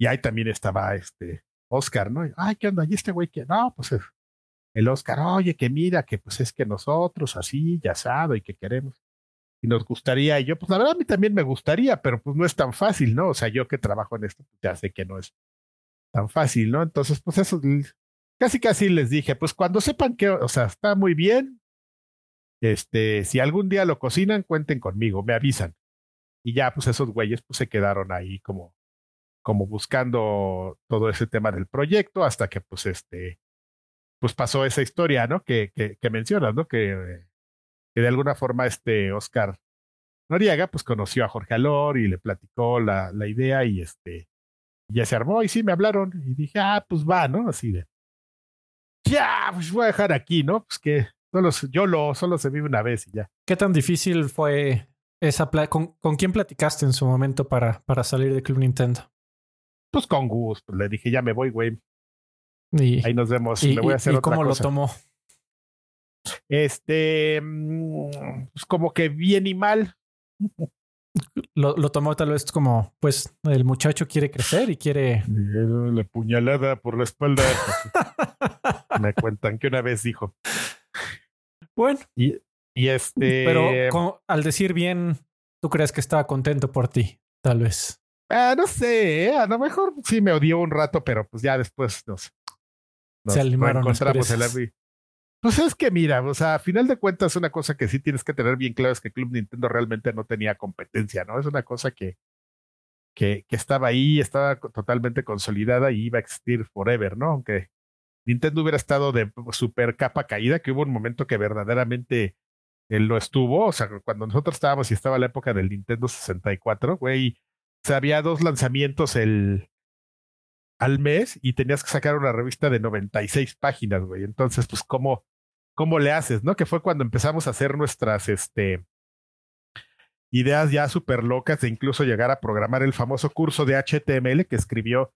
Y ahí también estaba este Oscar, ¿no? Ay, ¿qué onda? ¿Y este güey que No, pues el Oscar, oye, que mira, que pues es que nosotros así, ya asado y que queremos. Y nos gustaría, y yo, pues la verdad a mí también me gustaría, pero pues no es tan fácil, ¿no? O sea, yo que trabajo en esto, pues ya sé que no es tan fácil, ¿no? Entonces, pues eso, casi casi les dije, pues cuando sepan que, o sea, está muy bien, este, si algún día lo cocinan, cuenten conmigo, me avisan. Y ya, pues esos güeyes, pues se quedaron ahí como, como buscando todo ese tema del proyecto hasta que, pues, este, pues pasó esa historia, ¿no? Que, que, que mencionas, ¿no? Que, que, de alguna forma este Oscar Noriega, pues conoció a Jorge Alor y le platicó la, la idea y este, ya se armó y sí me hablaron y dije, ah, pues va, ¿no? Así de, ya, pues voy a dejar aquí, ¿no? Pues que solo, yo lo, solo se vive una vez y ya. ¿Qué tan difícil fue esa ¿Con, ¿Con quién platicaste en su momento para, para salir de Club Nintendo? Pues con Gus, pues le dije, ya me voy, güey. Y, Ahí nos vemos. Y, Me voy a hacer y cómo lo tomó? Este, mm, pues como que bien y mal. Lo, lo, tomó tal vez como, pues, el muchacho quiere crecer y quiere. La puñalada por la espalda. [LAUGHS] Me cuentan que una vez dijo. Bueno. Y, y este. Pero al decir bien, ¿tú crees que estaba contento por ti? Tal vez. Ah, no sé, ¿eh? a lo mejor sí me odió un rato, pero pues ya después nos, nos Se encontramos el Pues es que mira, o sea, a final de cuentas, una cosa que sí tienes que tener bien claro es que Club Nintendo realmente no tenía competencia, ¿no? Es una cosa que, que, que estaba ahí, estaba totalmente consolidada y iba a existir forever, ¿no? Aunque Nintendo hubiera estado de super capa caída, que hubo un momento que verdaderamente él lo estuvo, o sea, cuando nosotros estábamos y estaba la época del Nintendo 64, güey, o sea, había dos lanzamientos el, al mes y tenías que sacar una revista de 96 páginas, güey. Entonces, pues, ¿cómo, cómo le haces, no? Que fue cuando empezamos a hacer nuestras, este, ideas ya súper locas de incluso llegar a programar el famoso curso de HTML que escribió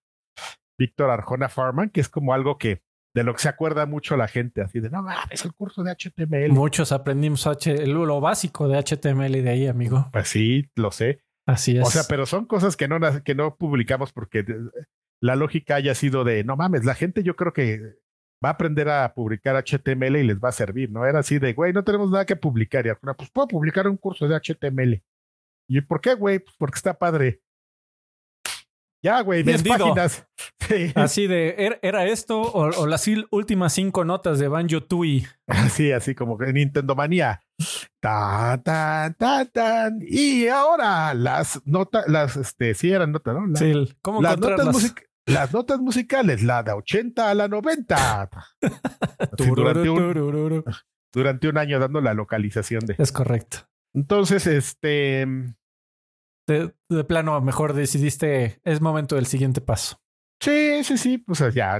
Víctor Arjona Farman, que es como algo que de lo que se acuerda mucho la gente, así de, no es el curso de HTML. Muchos aprendimos H lo básico de HTML de ahí, amigo. Pues sí, lo sé. Así es. O sea, pero son cosas que no, que no publicamos porque la lógica haya sido de, no mames, la gente yo creo que va a aprender a publicar HTML y les va a servir, ¿no? Era así de, güey, no tenemos nada que publicar. Y alguna, pues puedo publicar un curso de HTML. ¿Y por qué, güey? Pues porque está padre. Ya, güey, 10 páginas. [LAUGHS] Así de, ¿era esto o, las últimas cinco notas de Banjo Tui? Así, así como que Nintendo Manía. Ta, ta, ta, tan. Y ahora las notas, las, este, sí eran notas, ¿no? sí, ¿cómo las notas, las notas musicales, la de 80 a la 90. [LAUGHS] durante, un, durante un año dando la localización de. Es correcto. Entonces, este de, plano, mejor decidiste, es momento del siguiente paso. Sí, sí, sí, pues ya,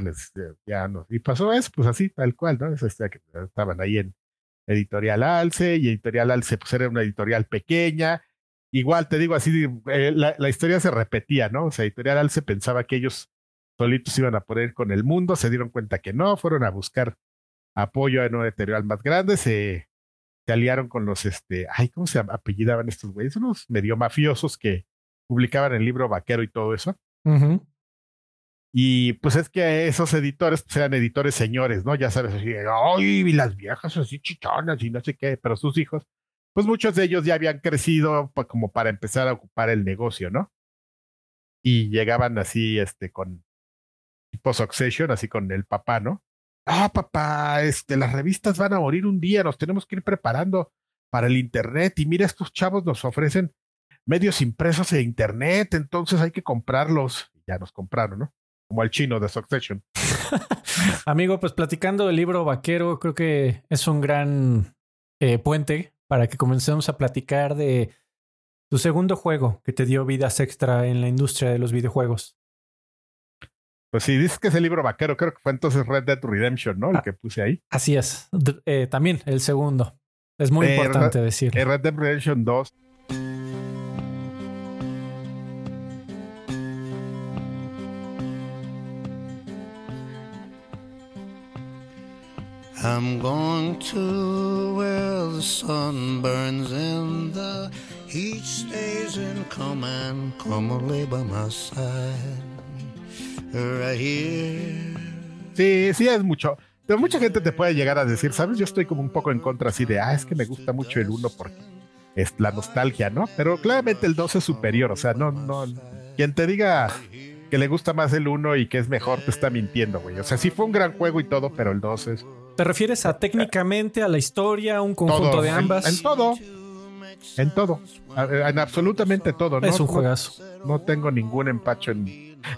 ya no. Y pasó eso, pues así, tal cual, ¿no? Este, estaban ahí en Editorial Alce y Editorial Alce, pues era una editorial pequeña. Igual te digo así, eh, la, la, historia se repetía, ¿no? O sea, Editorial Alce pensaba que ellos solitos iban a poder con el mundo, se dieron cuenta que no, fueron a buscar apoyo en una editorial más grande, se se aliaron con los, este, ay, ¿cómo se apellidaban estos güeyes? Unos medio mafiosos que publicaban el libro vaquero y todo eso. Y pues es que esos editores pues, eran editores señores, ¿no? Ya sabes, así, ay, y las viejas así chichonas y no sé qué, pero sus hijos, pues muchos de ellos ya habían crecido como para empezar a ocupar el negocio, ¿no? Y llegaban así, este, con tipo Succession, así con el papá, ¿no? ah, papá, este, las revistas van a morir un día, nos tenemos que ir preparando para el Internet y mira, estos chavos nos ofrecen medios impresos de Internet, entonces hay que comprarlos. Ya nos compraron, ¿no? Como el chino de Succession. [LAUGHS] Amigo, pues platicando del libro vaquero, creo que es un gran eh, puente para que comencemos a platicar de tu segundo juego que te dio vidas extra en la industria de los videojuegos. Pues sí, dices que es el libro vaquero, creo que fue entonces Red Dead Redemption, ¿no? El ah, que puse ahí. Así es. Eh, también el segundo. Es muy eh, importante decir. Red Dead Redemption 2. I'm going to where the sun burns and the heat stays in come and come by my side. Sí, sí es mucho. Pero mucha gente te puede llegar a decir, ¿sabes? Yo estoy como un poco en contra así de, ah, es que me gusta mucho el 1 porque es la nostalgia, ¿no? Pero claramente el 2 es superior, o sea, no, no. Quien te diga que le gusta más el 1 y que es mejor, te está mintiendo, güey. O sea, sí fue un gran juego y todo, pero el 2 es. ¿Te refieres a técnicamente, a la historia, a un conjunto de ambas? En, todo. En todo. En absolutamente todo, ¿no? Es un juegazo. no tengo ningún empacho en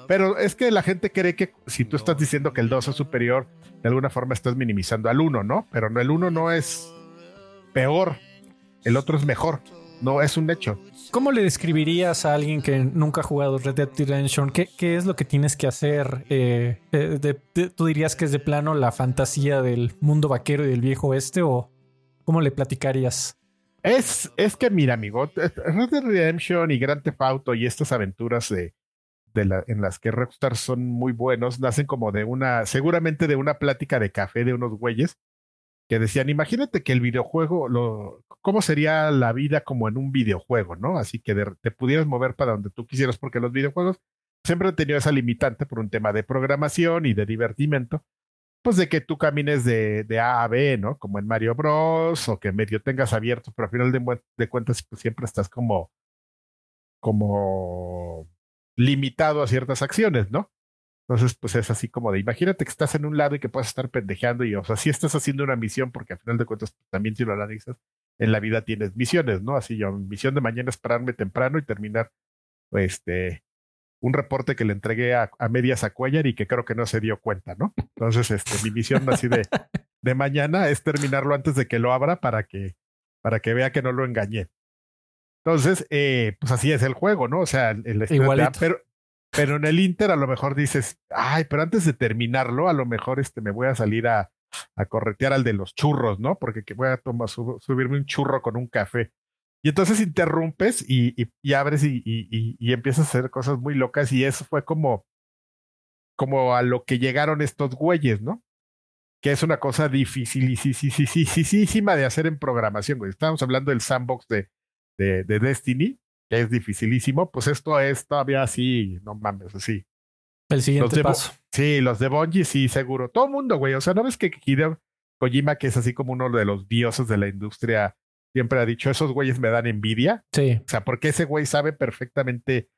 pero es que la gente cree que si tú estás diciendo que el 2 es superior, de alguna forma estás minimizando al 1, ¿no? Pero no, el 1 no es peor, el otro es mejor. No, es un hecho. ¿Cómo le describirías a alguien que nunca ha jugado Red Dead Redemption? ¿Qué, qué es lo que tienes que hacer? Eh, ¿Tú dirías que es de plano la fantasía del mundo vaquero y del viejo oeste? ¿O cómo le platicarías? Es, es que mira, amigo, Red Dead Redemption y Grand Theft Auto y estas aventuras de, en las que Rockstar son muy buenos, nacen como de una, seguramente de una plática de café de unos güeyes que decían, imagínate que el videojuego, lo, ¿cómo sería la vida como en un videojuego, no? Así que te pudieras mover para donde tú quisieras, porque los videojuegos siempre han tenido esa limitante por un tema de programación y de divertimento, pues de que tú camines de, de, A a B, ¿no? Como en Mario Bros. o que medio tengas abierto, pero al final de, de cuentas pues siempre estás como, como limitado a ciertas acciones, ¿no? Entonces, pues es así como de, imagínate que estás en un lado y que puedes estar pendejeando y, o sea, si estás haciendo una misión, porque al final de cuentas pues, también si lo analizas, en la vida tienes misiones, ¿no? Así yo, mi misión de mañana es pararme temprano y terminar, este, un reporte que le entregué a, a, medias a Cuellar y que creo que no se dio cuenta, ¿no? Entonces, este, mi misión así de, [LAUGHS] de mañana es terminarlo antes de que lo abra para que, para que vea que no lo engañé. Entonces, eh, pues así es el juego, ¿no? O sea, el, Igualito. pero, pero en el Inter a lo mejor dices, ay, pero antes de terminarlo, a lo mejor este, me voy a salir a, a corretear al de los churros, ¿no? Porque que voy a tomar, subirme un churro con un café. Y entonces interrumpes y, y, y abres y, y, empiezas a hacer cosas muy locas y eso fue como, como a lo que llegaron estos güeyes, ¿no? Que es una cosa difícil y sí, sí, sí, sí, sí, sí, sí, de hacer en programación, güey. Estábamos hablando del sandbox de, de, de Destiny, que es dificilísimo, pues esto es todavía así, no mames, así. El siguiente paso. Sí, los de Bungie, sí, seguro. Todo mundo, güey. O sea, ¿no ves que Hideo Kojima, que es así como uno de los dioses de la industria, siempre ha dicho, esos güeyes me dan envidia. Sí. O sea, porque ese güey sabe perfectamente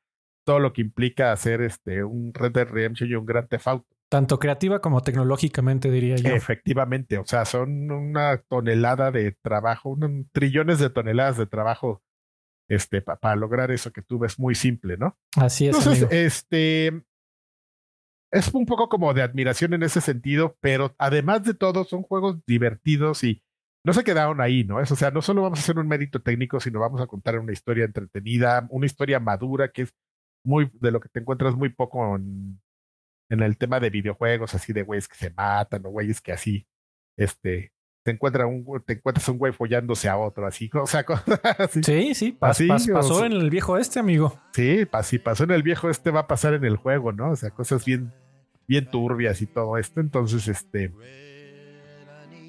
todo lo que implica hacer este un Red Dead Redemption y un Grand Theft Auto. Tanto creativa como tecnológicamente, diría yo. Efectivamente, o sea, son una tonelada de trabajo, un, trillones de toneladas de trabajo este, para lograr eso que tú ves muy simple, ¿no? Así es. Entonces, amigo. este, es un poco como de admiración en ese sentido, pero además de todo son juegos divertidos y no se quedaron ahí, ¿no? Es, o sea, no solo vamos a hacer un mérito técnico, sino vamos a contar una historia entretenida, una historia madura, que es muy de lo que te encuentras muy poco en, en el tema de videojuegos, así de güeyes que se matan o güeyes que así, este, te encuentra un, te encuentras un güey follándose a otro, así, [LAUGHS] o sea, cosas así. Sí, sí, pas, Así, pas- o pasó sea- en el viejo este, amigo. Sí, pa- si pasó en el viejo, este va a pasar en el juego, ¿no? O sea, cosas bien, bien turbias y todo esto. Entonces, este,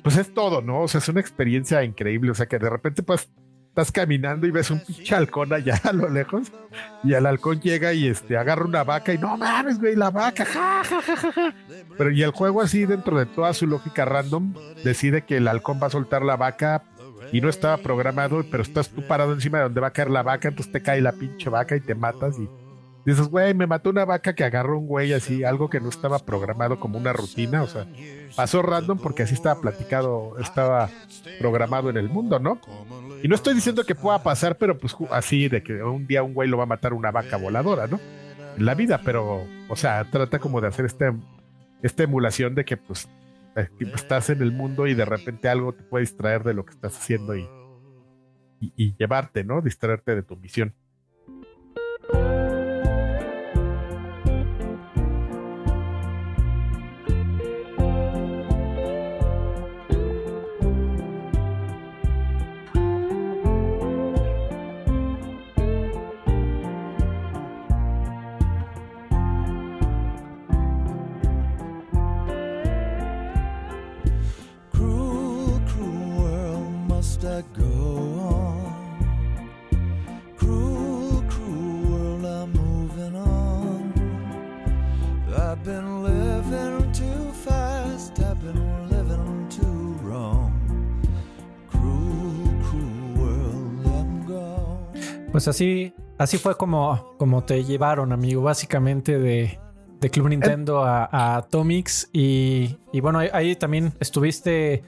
pues es todo, ¿no? O sea, es una experiencia increíble. O sea, que de repente, pues, estás caminando y ves un pinche halcón allá a lo lejos y el halcón llega y este agarra una vaca y no mames, güey, la vaca, ja, ja, ja, ja, ja. Pero y el juego así dentro de toda su lógica random decide que el halcón va a soltar la vaca y no estaba programado, pero estás tú parado encima de donde va a caer la vaca, entonces te cae la pinche vaca y te matas y dices, güey, me mató una vaca que agarró un güey así, algo que no estaba programado como una rutina, o sea, pasó random porque así estaba platicado, estaba programado en el mundo, ¿no? Y no estoy diciendo que pueda pasar, pero pues así de que un día un güey lo va a matar una vaca voladora, ¿no? En la vida, pero, o sea, trata como de hacer este, esta emulación de que pues eh, estás en el mundo y de repente algo te puede distraer de lo que estás haciendo y, y, y llevarte, ¿no? Distraerte de tu misión. Pues así, así fue como, como te llevaron, amigo, básicamente de, de Club Nintendo a, a Atomics. Y, y bueno, ahí, también estuviste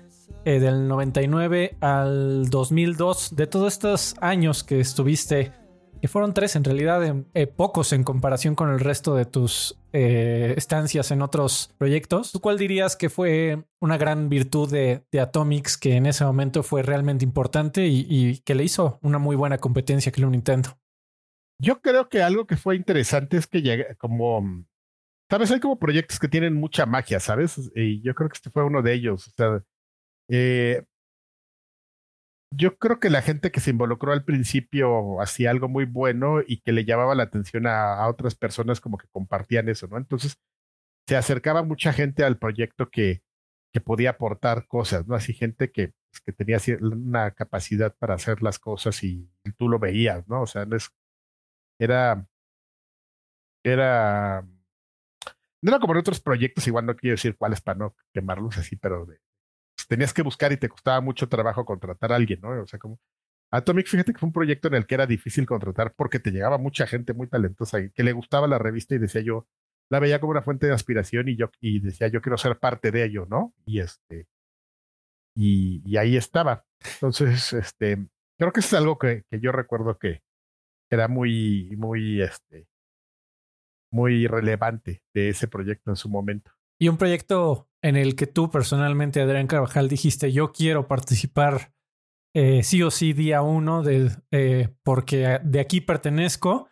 eh, del 99 al 2002. De todos estos años que estuviste, que fueron tres en realidad, eh, pocos en comparación con el resto de tus eh, estancias en otros proyectos. ¿Tú cuál dirías que fue una gran virtud de, de Atomics que en ese momento fue realmente importante y, y que le hizo una muy buena competencia a Club Nintendo? Yo creo que algo que fue interesante es que llega como, sabes, hay como proyectos que tienen mucha magia, ¿sabes? Y yo creo que este fue uno de ellos. O sea, eh, yo creo que la gente que se involucró al principio hacía algo muy bueno y que le llamaba la atención a, otras personas como que compartían eso, ¿no? Entonces se acercaba mucha gente al proyecto que, que podía aportar cosas, ¿no? Así gente que, pues, que tenía una capacidad para hacer las cosas y tú lo veías, ¿no? O sea, es, era, era, no era como en otros proyectos, igual no quiero decir cuáles para no quemarlos así, pero de, tenías que buscar y te costaba mucho trabajo contratar a alguien, ¿no? O sea, como Atomic, fíjate que fue un proyecto en el que era difícil contratar porque te llegaba mucha gente muy talentosa que le gustaba la revista y decía yo, la veía como una fuente de aspiración y yo y decía yo quiero ser parte de ello, ¿no? Y este y, y ahí estaba. Entonces, este, creo que es algo que, que yo recuerdo que era muy, muy, este, muy relevante de ese proyecto en su momento. Y un proyecto en el que tú personalmente, Adrián Carvajal, dijiste, yo quiero participar eh, sí o sí día uno, de, eh, porque de aquí pertenezco,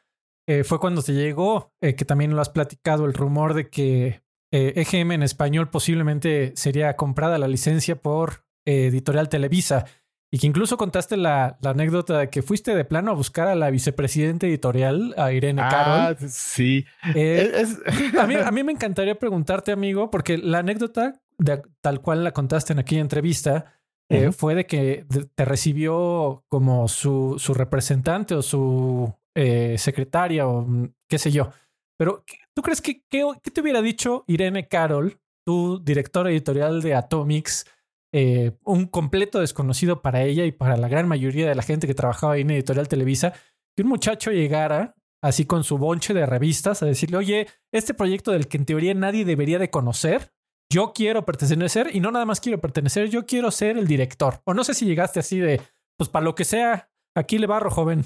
eh, fue cuando te llegó, que también lo has platicado, el rumor de que EGM en español posiblemente sería comprada la licencia por Editorial Televisa. Y que incluso contaste la, la, anécdota de que fuiste de plano a buscar a la vicepresidenta editorial, a Irene ah, Carol. Sí. Eh, es... a, mí, a, [LAUGHS] mí, me encantaría preguntarte, amigo, porque la anécdota, de, tal cual la contaste en aquella entrevista, uh -huh. eh, fue de que te recibió como su, su representante o su eh, secretaria o qué sé yo. Pero, ¿tú crees que qué te hubiera dicho Irene Carol, tu directora editorial de Atomics? Eh, un completo desconocido para ella y para la gran mayoría de la gente que trabajaba ahí en Editorial Televisa, que un muchacho llegara así con su bonche de revistas a decirle, oye, este proyecto del que en teoría nadie debería de conocer, yo quiero pertenecer y no nada más quiero pertenecer, yo quiero ser el director. O no sé si llegaste así de, pues para lo que sea, aquí le barro, joven.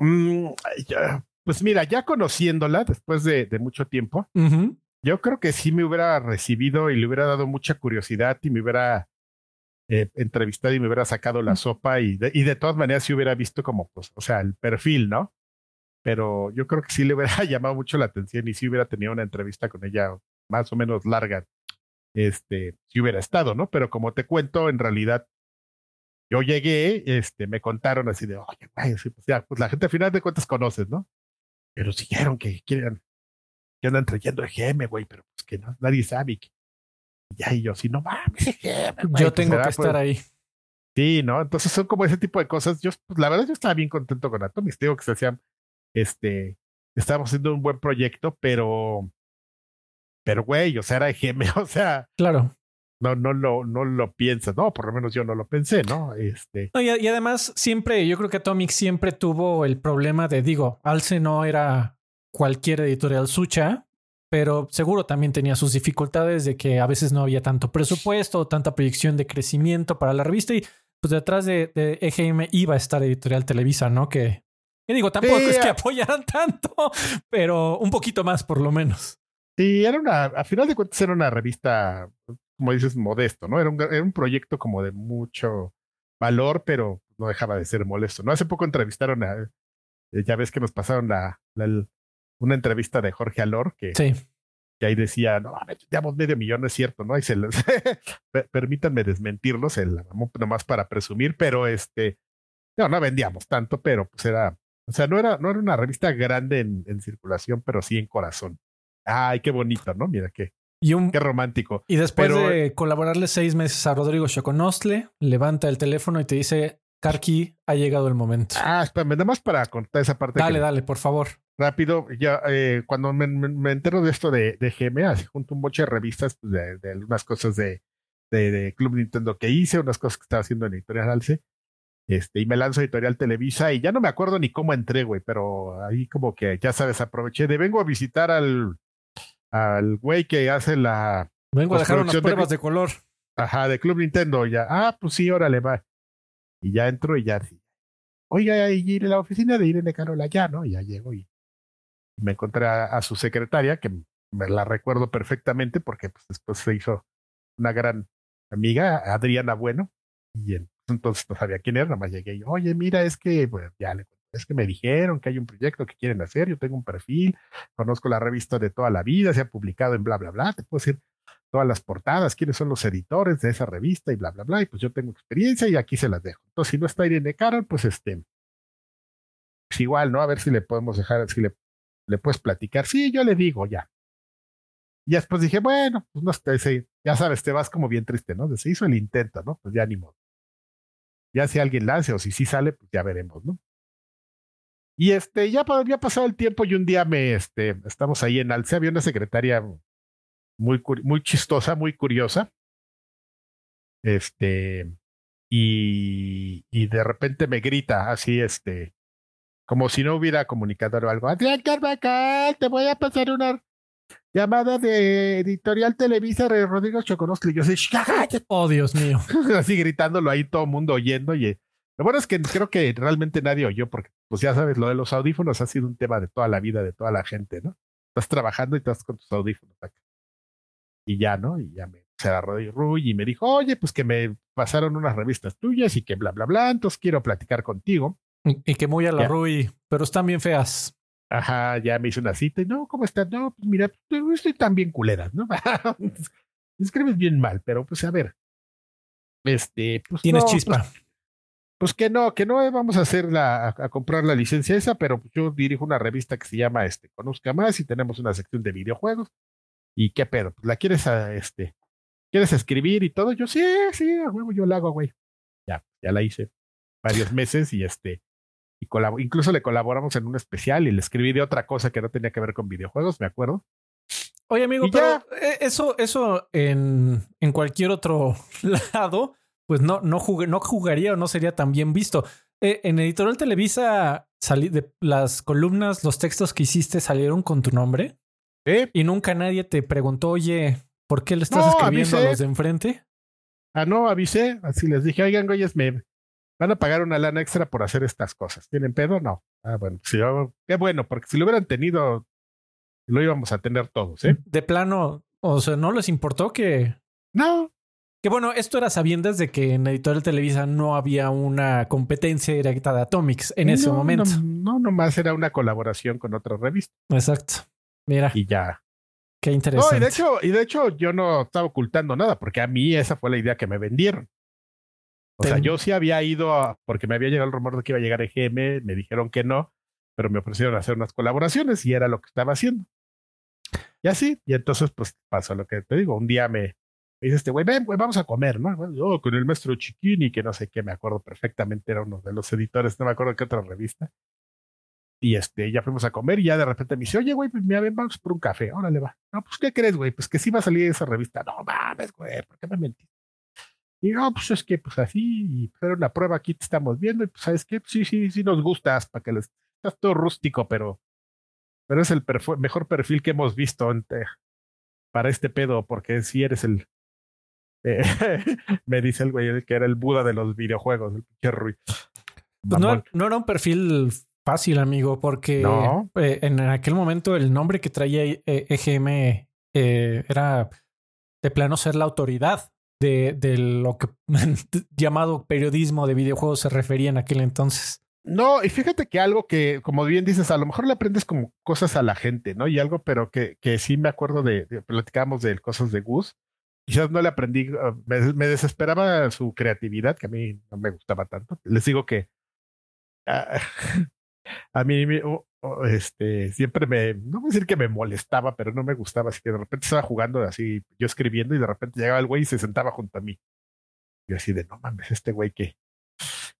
Mm, pues mira, ya conociéndola después de, de mucho tiempo, uh -huh. yo creo que sí me hubiera recibido y le hubiera dado mucha curiosidad y me hubiera eh, entrevistado y me hubiera sacado la sopa y de, y de todas maneras sí hubiera visto como, pues, o sea, el perfil, ¿no? Pero yo creo que sí le hubiera [LAUGHS] llamado mucho la atención y sí hubiera tenido una entrevista con ella más o menos larga, este, si hubiera estado, ¿no? Pero como te cuento, en realidad yo llegué, este, me contaron así de, oye, güey, sí, pues ya, pues la gente al final de cuentas conoces, ¿no? Pero siguieron que quieren, que andan trayendo EGM, güey, pero pues que no, nadie sabe que ya, y yo, si no mames, güey, yo tengo pues, que estar pues, ahí. Sí, ¿no? Entonces son como ese tipo de cosas. Yo, pues, la verdad, yo estaba bien contento con Atomics. Digo que se hacían, este, estábamos haciendo un buen proyecto, pero, pero, güey, o sea, era EGM, [LAUGHS] o sea. Claro. No, no lo, no lo piensas, no, por lo menos yo no lo pensé, ¿no? Este. No, y, y además, siempre, yo creo que Atomics siempre tuvo el problema de, digo, Alce no era cualquier editorial sucha, pero seguro también tenía sus dificultades de que a veces no había tanto presupuesto o tanta proyección de crecimiento para la revista y pues detrás de, de EGM iba a estar Editorial Televisa, ¿no? Que, que digo, tampoco sí, es que apoyaran tanto, pero un poquito más por lo menos. Sí, era una, a final de cuentas era una revista, como dices, modesto, ¿no? Era un, era un proyecto como de mucho valor, pero no dejaba de ser molesto, ¿no? Hace poco entrevistaron a, ya ves que nos pasaron la, la una entrevista de Jorge Alor que, sí. que ahí decía, no, vendíamos medio millón, no es cierto, ¿no? Y se les, [LAUGHS] permítanme desmentirlos, el, nomás para presumir, pero este, no, no vendíamos tanto, pero pues era, o sea, no era, no era una revista grande en, en circulación, pero sí en corazón. Ay, qué bonito, ¿no? Mira qué, y un, qué romántico. Y después pero, de colaborarle seis meses a Rodrigo Choconostle, levanta el teléfono y te dice, Karki, ha llegado el momento. Ah, espérame, nada más para contar esa parte. Dale, que, dale, por favor. Rápido, ya eh, cuando me, me, me, entero de esto de, de GM, así junto un boche de revistas pues, de, de, algunas cosas de, de, de, Club Nintendo que hice, unas cosas que estaba haciendo en Editorial Alce, este, y me lanzo a Editorial Televisa, y ya no me acuerdo ni cómo entré, güey, pero ahí como que, ya sabes, aproveché de vengo a visitar al, al güey que hace la. Vengo a dejar unas pruebas de, de color. Ajá, de Club Nintendo, ya. Ah, pues sí, órale, va. Y ya entro y ya. Oiga, y ir a la oficina de Irene Carola ya, ¿no? Y ya llego y me encontré a, su secretaria, que me la recuerdo perfectamente porque pues, después se hizo una gran amiga, Adriana Bueno, y entonces no sabía quién era, nada más llegué y, oye, mira, es que, pues ya le es que me dijeron que hay un proyecto que quieren hacer, yo tengo un perfil, conozco la revista de toda la vida, se ha publicado en bla, bla, bla, te puedo decir todas las portadas, quiénes son los editores de esa revista y bla, bla, bla, y pues yo tengo experiencia y aquí se las dejo. Entonces, si no está Irene Carol, pues este, pues igual, ¿no? A ver si le podemos dejar, si le, le puedes platicar. Sí, yo le digo, ya. Y después dije, bueno, pues no sé, ya sabes, te vas como bien triste, ¿no? Se hizo el intento, ¿no? Pues ya ni modo. Ya si alguien lance o si sí sale, pues ya veremos, ¿no? Y este, ya había pasado el tiempo y un día me, este, estamos ahí en Alce, había una secretaria muy, muy chistosa, muy curiosa. Este, y, y de repente me grita así, este, como si no hubiera comunicador o algo. Adrián Carvajal, te voy a pasar una llamada de Editorial Televisa de Rodrigo Choconostle. Y yo "Cállate". Oh, Dios mío. [LAUGHS] así gritándolo ahí, todo el mundo oyendo. Y lo bueno es que creo que realmente nadie oyó, porque, pues ya sabes, lo de los audífonos ha sido un tema de toda la vida, de toda la gente, ¿no? Estás trabajando y estás con tus audífonos acá. Y ya, ¿no? Y ya me se agarró de Ruy y me dijo, oye, pues que me pasaron unas revistas tuyas y que bla, bla, bla, entonces quiero platicar contigo. Y que muy a la Ya. Rui, pero están bien feas. Ajá, ya me hizo una cita y no, ¿cómo estás? No, pues mira, estoy tan bien culeras, ¿no? [LAUGHS] Escribes bien mal, pero pues a ver. Este, pues. Tienes no, chispa. Pues, pues que no, que no vamos a hacer la, a, a comprar la licencia esa, pero pues yo dirijo una revista que se llama este, Conozca Más y tenemos una sección de videojuegos. ¿Y qué pedo? Pues la quieres a este, quieres escribir y todo. Yo sí, sí, a huevo, yo la hago, güey. Ya, ya la hice varios meses y este, y incluso le colaboramos en un especial y le escribí de otra cosa que no tenía que ver con videojuegos, me acuerdo. Oye, amigo, Y pero ya. eh, eso, eso en, en cualquier otro [LAUGHS] lado, pues no, no, jugué- no jugaría o no sería tan bien visto. Eh, en Editorial Televisa, salí de las columnas, los textos que hiciste salieron con tu nombre ¿Eh? y nunca nadie te preguntó, oye, ¿por qué le estás No, escribiendo a los de enfrente? Ah, no, avisé, así les dije, oigan, güeyes, me van a pagar una lana extra por hacer estas cosas. ¿Tienen pedo? No. Ah, bueno, sí, yo- qué bueno, porque si lo hubieran tenido, lo íbamos a tener todos, ¿eh? De plano, o sea, ¿no les importó que, No, que bueno, esto era sabiendas de que en Editorial Televisa no había una competencia directa de Atomics en ese momento. No, no, nomás era una colaboración con otra revista Exacto. Mira, y ya. qué No, interesante. y de hecho, y de hecho yo no estaba ocultando nada, porque a mí esa fue la idea que me vendieron. O sea, yo sí había ido a- porque me había llegado el rumor de que iba a llegar EGM, me dijeron que no, pero me ofrecieron hacer unas colaboraciones y era lo que estaba haciendo. Y así, y entonces pues pasó lo que te digo, un día me, me dice este güey, ven, güey, vamos a comer, ¿no? Bueno, yo con el maestro Chiquini, que no sé qué, me acuerdo perfectamente, era uno de los editores, no me acuerdo qué otra revista. Y este, ya fuimos a comer y ya de repente me dice, oye, güey, pues mira, ven, vamos por un café, órale, va. No, pues, ¿qué crees, güey? Pues que sí va a salir esa revista. No mames, güey, ¿por qué me mentiste? Y no, pues es que, pues así, y pues, era una prueba, aquí te estamos viendo, y pues, ¿sabes qué? Pues, sí, sí, sí nos gustas, para que les... Estás todo rústico, pero... Pero es el mejor perfil que hemos visto ante- para este pedo, porque si eres el... eh, [LAUGHS] me dice el güey que era el Buda de los videojuegos, el pinche Rui. Pues no, no era un perfil fácil, amigo, porque No. eh, en aquel momento el nombre que traía eh, EGM eh, era de plano ser la autoridad de, de lo que [LAUGHS] llamado periodismo de videojuegos se refería en aquel entonces. No, y fíjate que algo que, como bien dices, a lo mejor le aprendes como cosas a la gente, ¿no? Y algo, pero que, que sí me acuerdo de, de platicábamos de cosas de Gus. Quizás no le aprendí, me, me desesperaba su creatividad, que a mí no me gustaba tanto. Les digo que ah, [LAUGHS] a mí este, siempre me, no voy a decir que me molestaba, pero no me gustaba, así que de repente estaba jugando así, yo escribiendo y de repente llegaba el güey y se sentaba junto a mí. Yo así de, no mames, este güey que...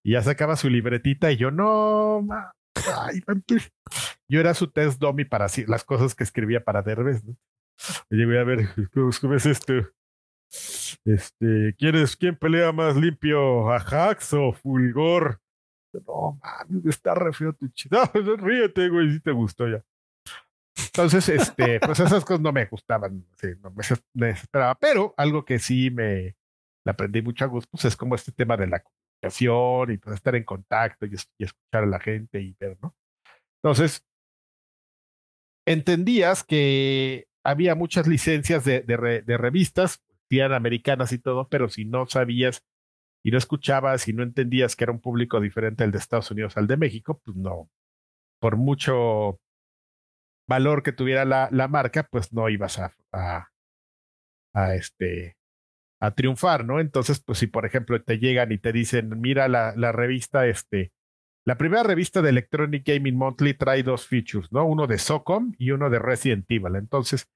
Y ya sacaba su libretita y yo, no, ma, ay, mantu-". yo era su test dummy para así- las cosas que escribía para Derbez, ¿no? Y voy a ver, ¿cómo es esto? Este, ¿quieres, quién pelea más limpio? ¿Ajax o Fulgor? No, mames, está re feo tu chido. [LAUGHS] No, ríete, güey, si te gustó ya. Entonces, este, pues esas cosas no me gustaban, sí, no me, desesperaba, pero algo que sí me aprendí mucho a gusto, pues es como este tema de la comunicación y pues estar en contacto y, es- y escuchar a la gente y ver, ¿no? Entonces, entendías que había muchas licencias de, de, de revistas, eran americanas y todo, pero si no sabías y no escuchabas y no entendías que era un público diferente al de Estados Unidos al de México, pues no, por mucho valor que tuviera la, la marca, pues no ibas a, a, este a triunfar, ¿no? Entonces, pues si por ejemplo te llegan y te dicen, mira la, la revista, este, la primera revista de Electronic Gaming Monthly trae dos features, ¿no? Uno de SOCOM y uno de Resident Evil. Entonces,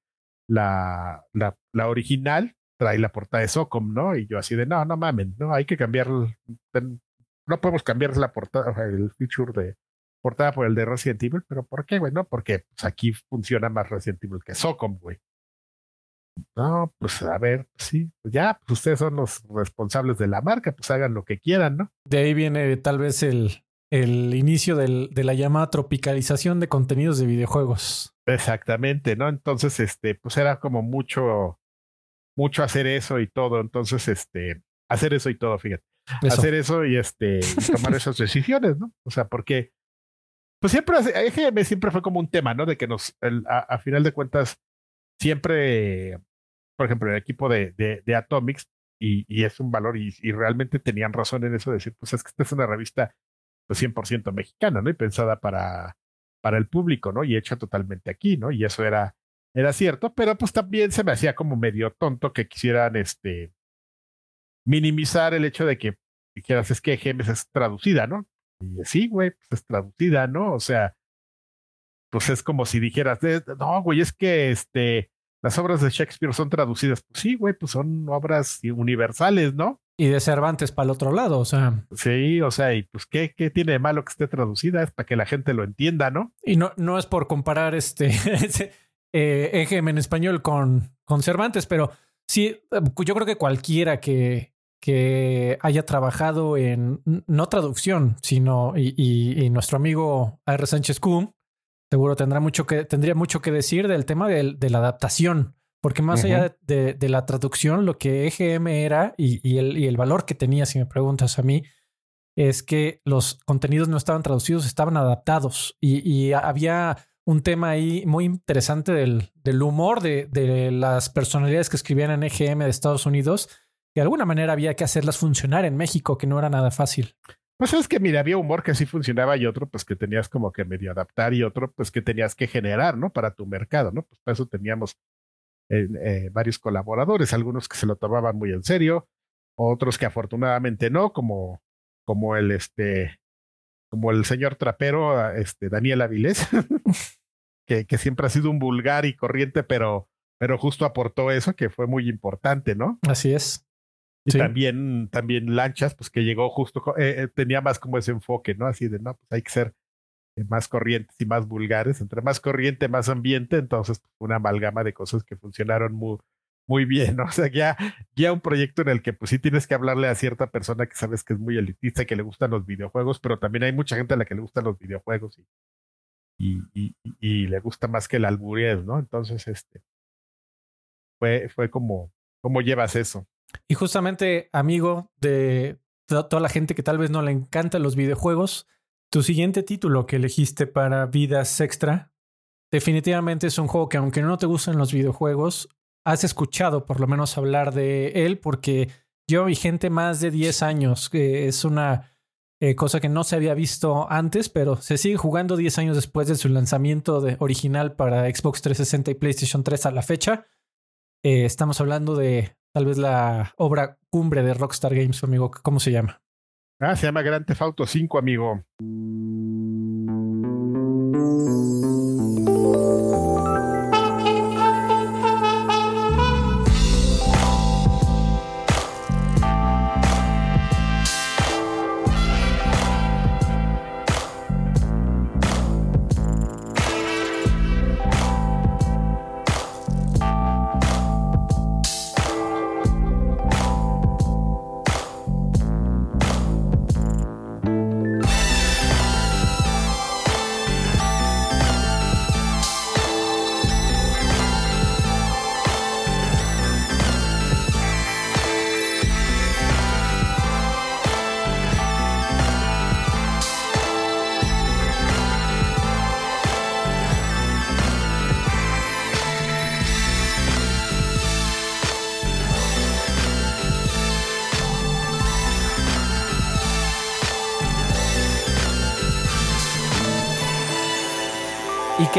la, la original trae la portada de SOCOM, ¿no? Y yo así de, no, no mamen, no, hay que cambiar, no podemos cambiar la portada, el feature de portada por el de Resident Evil, pero ¿por qué, güey? No, porque pues, aquí funciona más Resident Evil que SOCOM, güey. No, pues a ver, sí, pues ya, pues ustedes son los responsables de la marca, pues hagan lo que quieran, ¿no? De ahí viene tal vez el, el inicio del, de la llamada tropicalización de contenidos de videojuegos. Exactamente, ¿no? Entonces, este, pues era como mucho, mucho hacer eso y todo. Entonces, este, hacer eso y todo, fíjate. Eso. Hacer eso y este, y [LAUGHS] tomar esas decisiones, ¿no? O sea, porque, pues siempre, EGM siempre fue como un tema, ¿no? De que nos, el, a, a, final de cuentas, siempre, por ejemplo, el equipo de, de, de Atomics, y, y, es un valor, y, y, realmente tenían razón en eso de decir, pues es que esta es una revista pues 100% mexicana, ¿no? Y pensada para, para el público, ¿no? Y hecha totalmente aquí, ¿no? Y eso era, era cierto, pero pues también se me hacía como medio tonto que quisieran, este, minimizar el hecho de que dijeras, es que Gemes es traducida, ¿no? Y sí, güey, pues es traducida, ¿no? O sea, pues es como si dijeras, no, güey, es que este, las obras de Shakespeare son traducidas. Pues sí, güey, pues son obras universales, ¿no? Y de Cervantes para el otro lado, o sea. Sí, o sea, y pues, ¿qué, qué tiene de malo que esté traducida? Es para que la gente lo entienda, ¿no? Y no, no es por comparar este [LAUGHS] eh, EGM en español con, con Cervantes, pero sí, yo creo que cualquiera que, que haya trabajado en no traducción, sino y, y, y nuestro amigo R. Sánchez Kuhn seguro tendrá mucho que, tendría mucho que decir del tema de, de la adaptación, porque más uh -huh. allá de, de, la traducción, lo que EGM era y, y, el, y el valor que tenía, si me preguntas a mí, es que los contenidos no estaban traducidos, estaban adaptados y, y había un tema ahí muy interesante del, del humor de, de, las personalidades que escribían en EGM de Estados Unidos, que de alguna manera había que hacerlas funcionar en México, que no era nada fácil. Pues es que, mira, había humor que sí funcionaba y otro, pues que tenías como que medio adaptar y otro, pues que tenías que generar, ¿no? Para tu mercado, ¿no? Pues para eso teníamos eh, eh, varios colaboradores, algunos que se lo tomaban muy en serio, otros que afortunadamente no, como, como el, este, como el señor trapero, este, Daniel Avilés, [LAUGHS] que, que siempre ha sido un vulgar y corriente, pero, pero justo aportó eso, que fue muy importante, ¿no? Así es. Y sí. también, también Lanchas, pues que llegó justo, eh, tenía más como ese enfoque, ¿no? Así de, no, pues hay que ser eh, más corrientes y más vulgares. Entre más corriente, más ambiente, entonces pues, una amalgama de cosas que funcionaron muy, muy bien, ¿no? [LAUGHS] O sea, ya, ya un proyecto en el que pues sí tienes que hablarle a cierta persona que sabes que es muy elitista y que le gustan los videojuegos, pero también hay mucha gente a la que le gustan los videojuegos y, y, y, le gusta más que el alburez, ¿no? Entonces, este, fue, fue como, ¿cómo llevas eso? Y justamente, amigo de toda la gente que tal vez no le encantan los videojuegos, tu siguiente título que elegiste para Vidas Extra, definitivamente es un juego que aunque no te gusten los videojuegos, has escuchado por lo menos hablar de él porque yo vi gente más de 10 años, que es una eh, cosa que no se había visto antes, pero se sigue jugando 10 años después de su lanzamiento de, original para Xbox 360 y PlayStation 3 a la fecha. Eh, estamos hablando de tal vez la obra cumbre de Rockstar Games, amigo. ¿Cómo se llama? Ah, se llama Grand Theft Auto 5, amigo.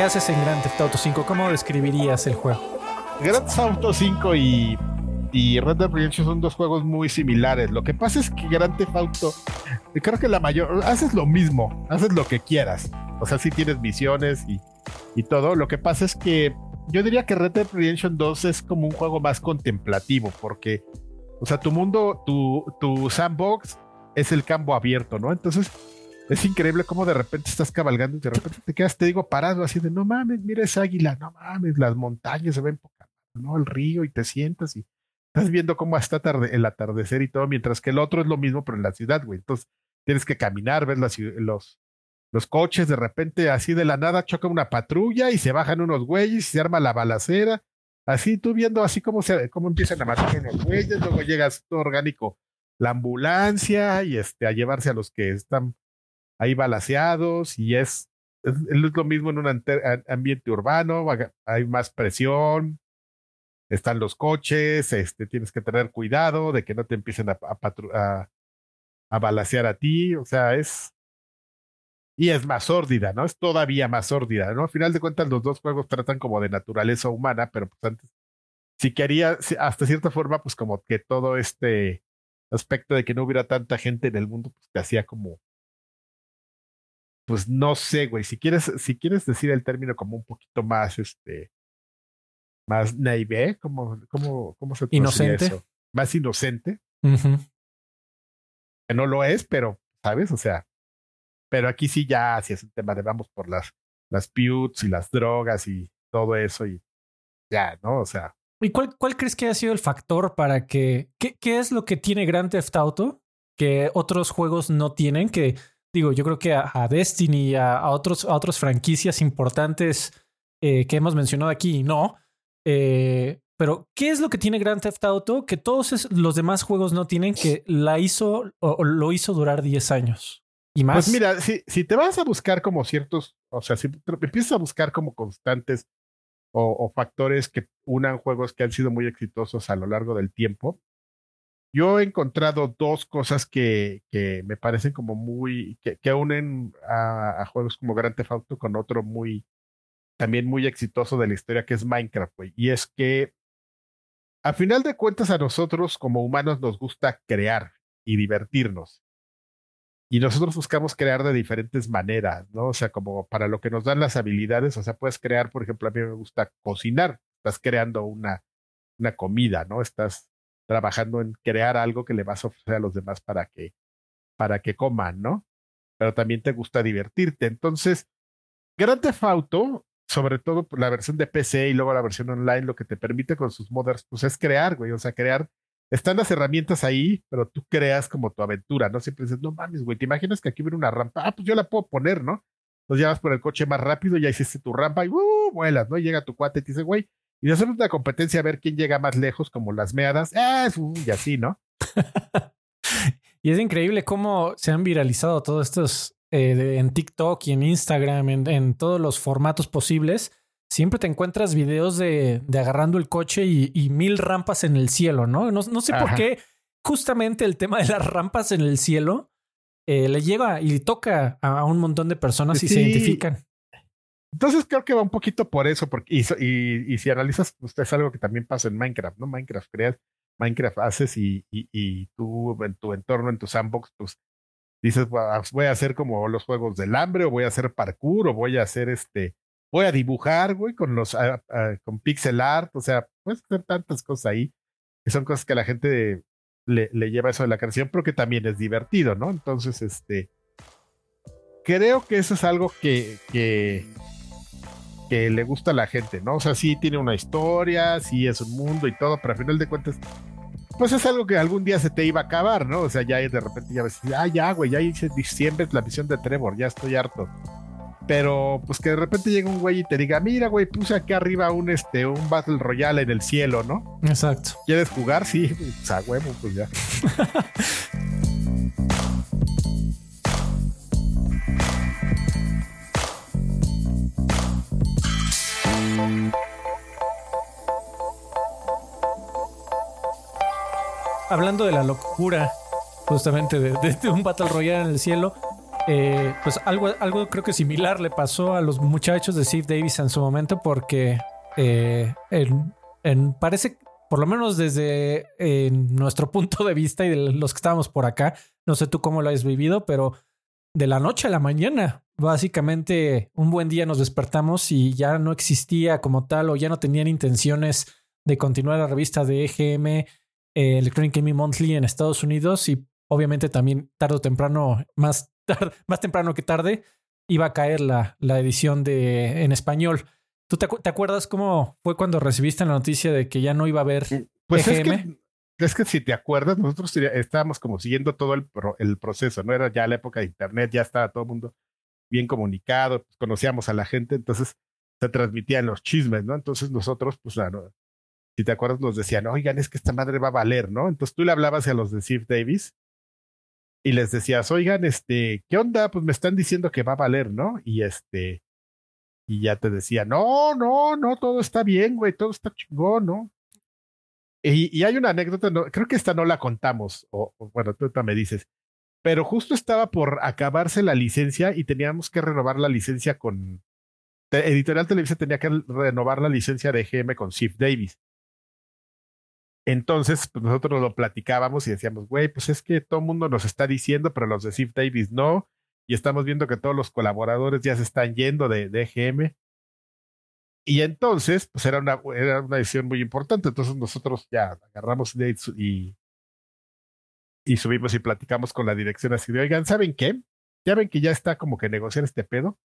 Haces en Grand Theft Auto 5? ¿Cómo describirías el juego? Grand Theft Auto 5 y, Red Dead Redemption son dos juegos muy similares. Lo que pasa es que Grand Theft Auto, creo que la mayor, haces lo mismo, haces lo que quieras. O sea, sí tienes misiones y, y todo. Lo que pasa es que yo diría que Red Dead Redemption 2 es como un juego más contemplativo, porque, o sea, tu mundo, tu, tu sandbox es el campo abierto, ¿no? Entonces, es increíble cómo de repente estás cabalgando y de repente te quedas, te digo, parado así de, no mames, mira esa águila, no mames, las montañas se ven poca. ¿no? El río y te sientas y estás viendo cómo está tarde, el atardecer y todo, mientras que el otro es lo mismo, pero en la ciudad, güey. Entonces tienes que caminar, ves las, los, los coches, de repente así de la nada choca una patrulla y se bajan unos güeyes y se arma la balacera. Así tú viendo así cómo, se, cómo empiezan a matar unos güeyes, luego llegas todo orgánico, la ambulancia y este, a llevarse a los que están ahí balaseados y es, es, lo mismo en un ambiente urbano, hay más presión, están los coches, este, tienes que tener cuidado de que no te empiecen a, a, a, a balasear a ti, o sea, es... Y es más sórdida, ¿no? Es todavía más sórdida, ¿no? Al final de cuentas, los dos juegos tratan como de naturaleza humana, pero pues antes, si quería, hasta cierta forma, pues como que todo este aspecto de que no hubiera tanta gente en el mundo, pues te hacía como, pues no sé, güey, si quieres, si quieres decir el término como un poquito más, este, más naive, como, como, ¿cómo se Inocente. Eso? Más inocente. Uh -huh. Que no lo es, pero, ¿sabes? O sea, pero aquí sí ya, si es un tema de vamos por las, las putes y las drogas y todo eso y ya, ¿no? O sea. ¿Y cuál, cuál crees que ha sido el factor para que, qué, qué es lo que tiene Grand Theft Auto que otros juegos no tienen? Que digo, yo creo que a, Destiny, a, a, otros, a otras franquicias importantes eh, que hemos mencionado aquí, no. Eh, pero, ¿qué es lo que tiene Grand Theft Auto que todos es, los demás juegos no tienen que la hizo o, lo hizo durar 10 años? Y más. Pues mira, si, te vas a buscar como ciertos, o sea, si empiezas a buscar como constantes o, o, factores que unan juegos que han sido muy exitosos a lo largo del tiempo, yo he encontrado dos cosas que, me parecen como muy, que, unen a, juegos como Grand Theft Auto con otro muy, también muy exitoso de la historia que es Minecraft, güey. Y es que a final de cuentas a nosotros como humanos nos gusta crear y divertirnos. Y nosotros buscamos crear de diferentes maneras, ¿no? O sea, como para lo que nos dan las habilidades, o sea, puedes crear, por ejemplo, a mí me gusta cocinar, estás creando una, una comida, ¿no? Estás trabajando en crear algo que le vas a ofrecer a los demás para que, para que coman, ¿no? Pero también te gusta divertirte. Entonces, Grand Theft Auto, sobre todo la versión de PC y luego la versión online, lo que te permite con sus modders, pues es crear, güey, o sea, crear están las herramientas ahí, pero tú creas como tu aventura, ¿no? Siempre dices, no mames, güey, ¿te imaginas que aquí viene una rampa? Ah, pues yo la puedo poner, ¿no? Entonces ya vas por el coche más rápido, ya hiciste tu rampa y uh, vuelas, ¿no? Y llega tu cuate y te dice, güey, y hacemos una competencia a ver quién llega más lejos, como las meadas, ah, y así, ¿no? [LAUGHS] y es increíble cómo se han viralizado todos estos eh, de, en TikTok y en Instagram, en, en todos los formatos posibles siempre te encuentras videos de, de agarrando el coche y, y, mil rampas en el cielo, ¿no? No, no sé Ajá. por qué justamente el tema de las rampas en el cielo eh, le lleva y toca a, a, un montón de personas y sí. se identifican. Entonces creo que va un poquito por eso, porque, y, si analizas, pues es algo que también pasa en Minecraft, ¿no? Minecraft creas, Minecraft haces y, y tú en tu entorno, en tu sandbox, pues dices, voy a hacer como los juegos del hambre, o voy a hacer parkour, o voy a hacer este, voy a dibujar, güey, con los uh, uh, con pixel art, o sea, puedes hacer tantas cosas ahí, que son cosas que a la gente le, le, lleva eso de la canción, pero que también es divertido, ¿no? Entonces, este, creo que eso es algo que, que le gusta a la gente, ¿no? O sea, sí tiene una historia, sí es un mundo y todo, pero al final de cuentas, pues es algo que algún día se te iba a acabar, ¿no? O sea, ya de repente ya ves, ah, ya, güey, ya hice diciembre la misión de Trevor, ya estoy harto pero pues que de repente llegue un güey y te diga, mira, güey, puse aquí arriba un este un Battle Royale en el cielo, ¿no? Exacto. ¿Quieres jugar? Sí, pues a huevo, pues ya. [LAUGHS] Hablando de la locura, justamente de, un Battle Royale en el cielo, eh, pues algo, algo creo que similar le pasó a los muchachos de Steve Davis en su momento porque eh, en, en, parece, por lo menos desde eh, nuestro punto de vista y de los que estábamos por acá, no sé tú cómo lo has vivido, pero de la noche a la mañana, básicamente un buen día nos despertamos y ya no existía como tal o ya no tenían intenciones de continuar la revista de EGM Electronic Gaming Monthly en Estados Unidos y obviamente también tarde o temprano más [LAUGHS] más temprano que tarde iba a caer la, la edición de, en español. ¿Tú te, acu- te acuerdas cómo fue cuando recibiste la noticia de que ya no iba a haber Pues es EGM? que, es que si te acuerdas, nosotros estábamos como siguiendo todo el, pro- el proceso, ¿no? Era ya la época de internet, ya estaba todo el mundo bien comunicado, pues, conocíamos a la gente, entonces se transmitían los chismes, ¿no? Entonces nosotros, pues, si te acuerdas, nos decían, oigan, es que esta madre va a valer, ¿no? Entonces tú le hablabas a los de Steve Davis y les decías, oigan, este, ¿qué onda? Pues me están diciendo que va a valer, ¿no? Y este, y ya te decía, no, no, no, todo está bien, güey, todo está chingón, ¿no? Y, y hay una anécdota, no, creo que esta no la contamos, o, bueno, tú me dices, pero justo estaba por acabarse la licencia y teníamos que renovar la licencia con, Editorial Televisa tenía que renovar la licencia de GM con Steve Davis. Entonces, pues nosotros lo platicábamos y decíamos, güey, pues es que todo el mundo nos está diciendo, pero los de Steve Davis no. Y estamos viendo que todos los colaboradores ya se están yendo de, GM. Y entonces, pues era una, era una decisión muy importante. Entonces nosotros ya agarramos y, y subimos y platicamos con la dirección así de, oigan, ¿saben qué? Ya ven que ya está como que negociar este pedo.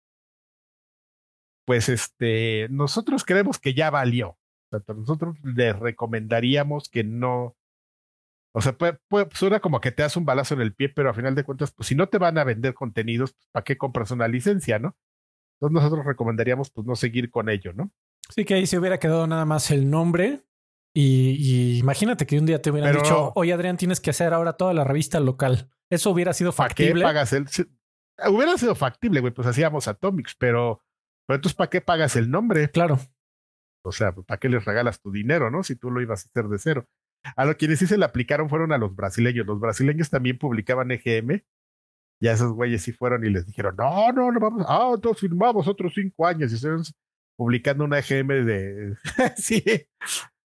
Pues este, nosotros creemos que ya valió. Nosotros les recomendaríamos que no. O sea, puede, puede- suena como que te das un balazo en el pie, pero a final de cuentas, pues si no te van a vender contenidos, pues, ¿para qué compras una licencia, no? Entonces nosotros recomendaríamos pues no seguir con ello, ¿no? Sí, que ahí se hubiera quedado nada más el nombre. Y, y imagínate que un día te hubieran Pero- dicho, oye Adrián, tienes que hacer ahora toda la revista local. Eso hubiera sido ¿Para qué factible. pagas el...? Hubiera sido factible, güey, pues hacíamos Atomics, pero, pero entonces ¿para qué pagas el nombre? Claro. O sea, ¿para qué les regalas tu dinero, no? Si tú lo ibas a hacer de cero. A lo quienes sí se le aplicaron fueron a los brasileños. Los brasileños también publicaban EGM. Y a esos güeyes sí fueron y les dijeron, no, no, no vamos. Ah, entonces firmamos otros cinco años y estuvieron publicando una EGM de. [LAUGHS] sí,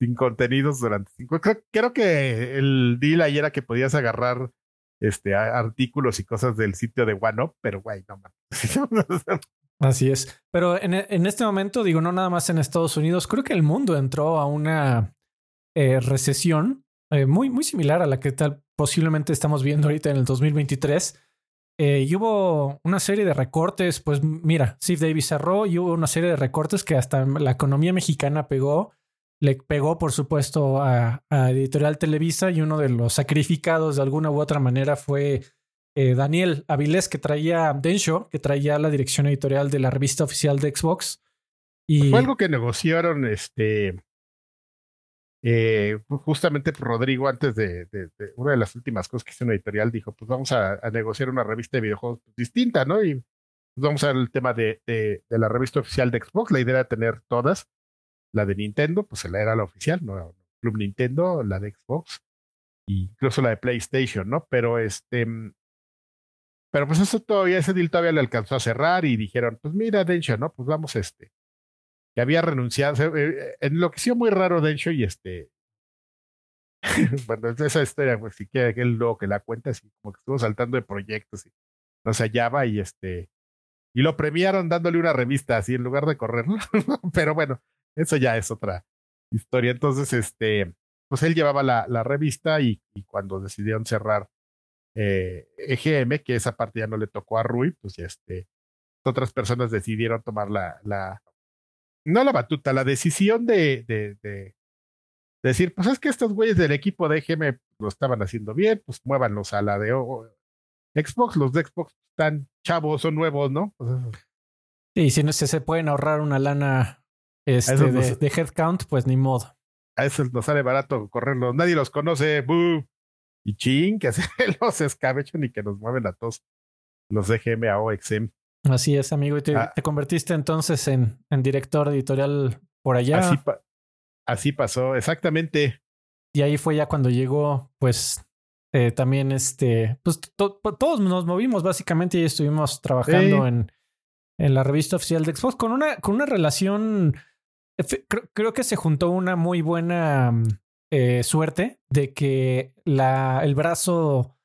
sin contenidos durante cinco. Creo, creo que el deal ahí era que podías agarrar este, artículos y cosas del sitio de OneUp, pero güey, no mames. [LAUGHS] Así es. Pero en, en este momento, digo, no nada más en Estados Unidos, creo que el mundo entró a una eh, recesión eh, muy, muy similar a la que tal posiblemente estamos viendo ahorita en el 2023. Eh, y hubo una serie de recortes, pues mira, Steve Davis cerró y hubo una serie de recortes que hasta la economía mexicana pegó. Le pegó, por supuesto, a, Editorial Televisa y uno de los sacrificados de alguna u otra manera fue eh, Daniel Avilés, que traía Densho, que traía la dirección editorial de la revista oficial de Xbox. Fue algo que negociaron este. eh, justamente Rodrigo, antes de, una de las últimas cosas que hizo una editorial, dijo: Pues vamos a, negociar una revista de videojuegos pues, distinta, ¿no? Y pues, vamos a ver el tema de, de la revista oficial de Xbox. La idea era tener todas. La de Nintendo, pues era la oficial, ¿no? Club Nintendo, la de Xbox, incluso la de PlayStation, ¿no? Pero este. Pero pues eso todavía, ese deal todavía le alcanzó a cerrar y dijeron: Pues mira, Densho, ¿no? Pues vamos este que había renunciado. o sea, eh, enloqueció muy raro Densho y este. [LAUGHS] bueno, esa historia, pues si quiere que él luego que la cuenta, así como que estuvo saltando de proyectos y no se hallaba y este. Y lo premiaron dándole una revista así en lugar de correrlo. [LAUGHS] Pero bueno, eso ya es otra historia. Entonces, este, pues él llevaba la, la revista y, cuando decidieron cerrar eh, EGM, que esa parte ya no le tocó a Rui, pues ya este, otras personas decidieron tomar la, la, no la batuta, la decisión de, de, de decir, pues es que estos güeyes del equipo de EGM lo estaban haciendo bien, pues muévanlos a la de oh, Xbox, los de Xbox están chavos, son nuevos, ¿no? Pues y si no, si se pueden ahorrar una lana este, de, no sé. de headcount, pues ni modo. a eso nos sale barato correrlos, nadie los conoce, ¡bu! y ching, que [LAUGHS] se los escabechan y que nos mueven a todos los de EGM a OXM. Así es, amigo. Y te, Ah. te convertiste entonces en, en director editorial por allá. Así, pa- así pasó, exactamente. Y ahí fue ya cuando llegó, pues, eh, también este, pues to- to- todos nos movimos básicamente y estuvimos trabajando Sí. en, en la revista oficial de Xbox con una, con una relación, creo, creo que se juntó una muy buena mm, eh, suerte de que la, el brazo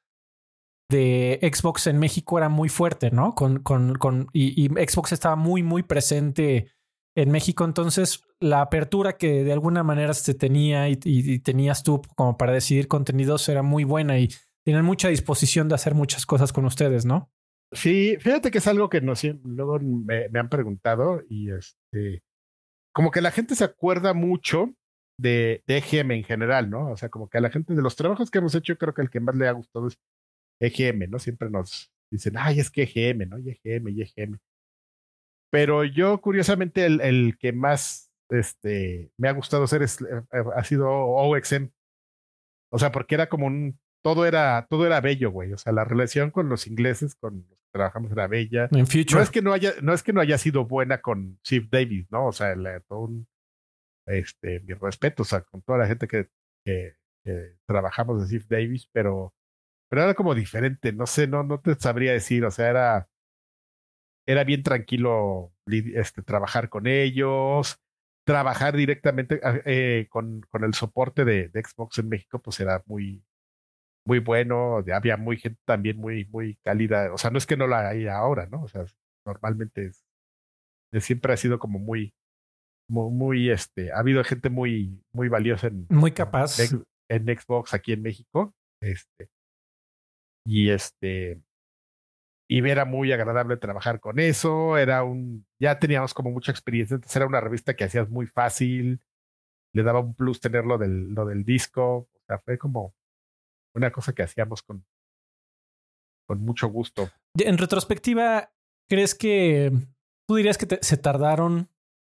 de Xbox en México era muy fuerte, ¿no? Con, con, con, y, Xbox estaba muy, muy presente en México. Entonces, la apertura que de alguna manera se tenía y, tenías tú como para decidir contenidos era muy buena y tienen mucha disposición de hacer muchas cosas con ustedes, ¿no? Sí, fíjate que es algo que nos, luego me, me han preguntado y este como que la gente se acuerda mucho de, de EGM en general, ¿no? O sea, como que a la gente de los trabajos que hemos hecho, creo que el que más le ha gustado es EGM, ¿no? Siempre nos dicen, ay, es que EGM, ¿no? Y EGM, y EGM. Pero yo, curiosamente, el, que más este, me ha gustado hacer es, eh, ha sido OXM. O sea, porque era como un, todo era, todo era bello, güey. O sea, la relación con los ingleses, con trabajamos era bella. En Future. No es que no haya, no es que no haya sido buena con Chief Davis, ¿no? O sea, todo un, este, mi respeto, o sea, con toda la gente que, que, que trabajamos de Chief Davis, pero, pero era como diferente, no sé, no, no te sabría decir, o sea, era, era bien tranquilo este, trabajar con ellos, trabajar directamente eh, con, con el soporte de, de, Xbox en México, pues era muy, muy bueno, había muy gente también muy, muy cálida, o sea, no es que no la haya ahora, ¿no? O sea, normalmente es, siempre ha sido como muy, muy, muy, este, ha habido gente muy, muy valiosa en, muy capaz en, en Xbox aquí en México, este, y este, y era muy agradable trabajar con eso, era un, ya teníamos como mucha experiencia, entonces era una revista que hacías muy fácil, le daba un plus tener lo del, lo del disco, o sea, fue como una cosa que hacíamos con, con mucho gusto. En retrospectiva, ¿crees que tú dirías que te, se tardaron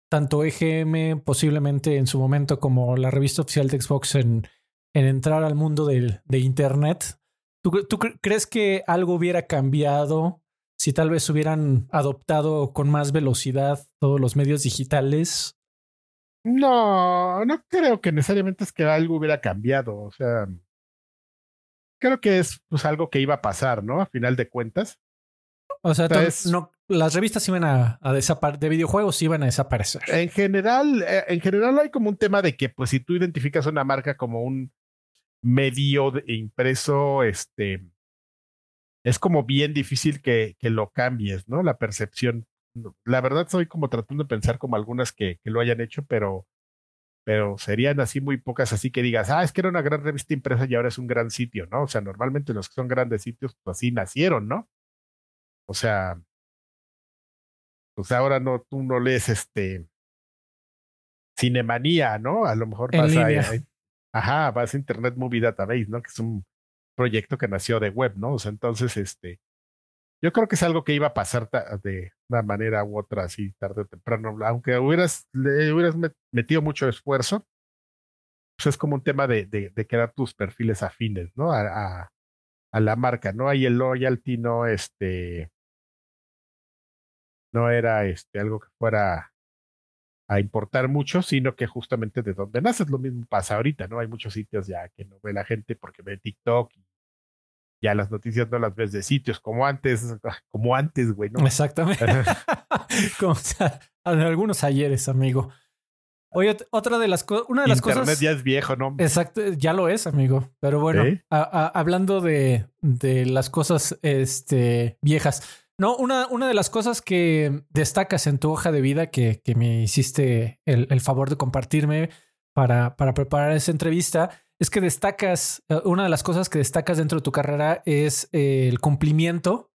tanto EGM posiblemente en su momento como la revista oficial de Xbox en, en entrar al mundo del, de Internet? ¿Tú, ¿Tú, crees que algo hubiera cambiado si tal vez hubieran adoptado con más velocidad todos los medios digitales? No, no creo que necesariamente es que algo hubiera cambiado. O sea, creo que es pues algo que iba a pasar, ¿no? A final de cuentas. O sea, Entonces, no, las revistas iban a, a desaparecer, de videojuegos iban a desaparecer. En general, eh, en general hay como un tema de que, pues, si tú identificas una marca como un medio de impreso, este, es como bien difícil que, que lo cambies, ¿no? La percepción. La verdad, estoy como tratando de pensar como algunas que, que lo hayan hecho, pero pero serían así muy pocas, así que digas, ah, es que era una gran revista impresa y ahora es un gran sitio, ¿no? O sea, normalmente los que son grandes sitios, pues así nacieron, ¿no? O sea, pues ahora no, tú no lees este Cinemanía, ¿no? A lo mejor vas a, ajá, vas a Internet Movie Database, ¿no? Que es un proyecto que nació de web, ¿no? O sea, entonces, este, yo creo que es algo que iba a pasar de una manera u otra, así tarde o temprano. Aunque hubieras, le hubieras metido mucho esfuerzo, pues es como un tema de, de, crear tus perfiles afines, ¿no? A, a, a, la marca, ¿no? Ahí el loyalty no, este, no era este, algo que fuera a importar mucho, sino que justamente de donde naces, lo mismo pasa ahorita, ¿no? Hay muchos sitios ya que no ve la gente porque ve TikTok y ya las noticias no las ves de sitios como antes, [LAUGHS] como antes, güey, ¿no? Exactamente. [LAUGHS] como, o sea, algunos ayeres, amigo. Oye, otra de las cosas, una de las Internet cosas. ya es viejo, ¿no? Exacto, ya lo es, amigo. Pero bueno, ¿Sí? a, a, hablando de, de, las cosas este, viejas. No, una, una de las cosas que destacas en tu hoja de vida que, que me hiciste el, el favor de compartirme para, para preparar esa entrevista es que destacas, uh, una de las cosas que destacas dentro de tu carrera es eh, el cumplimiento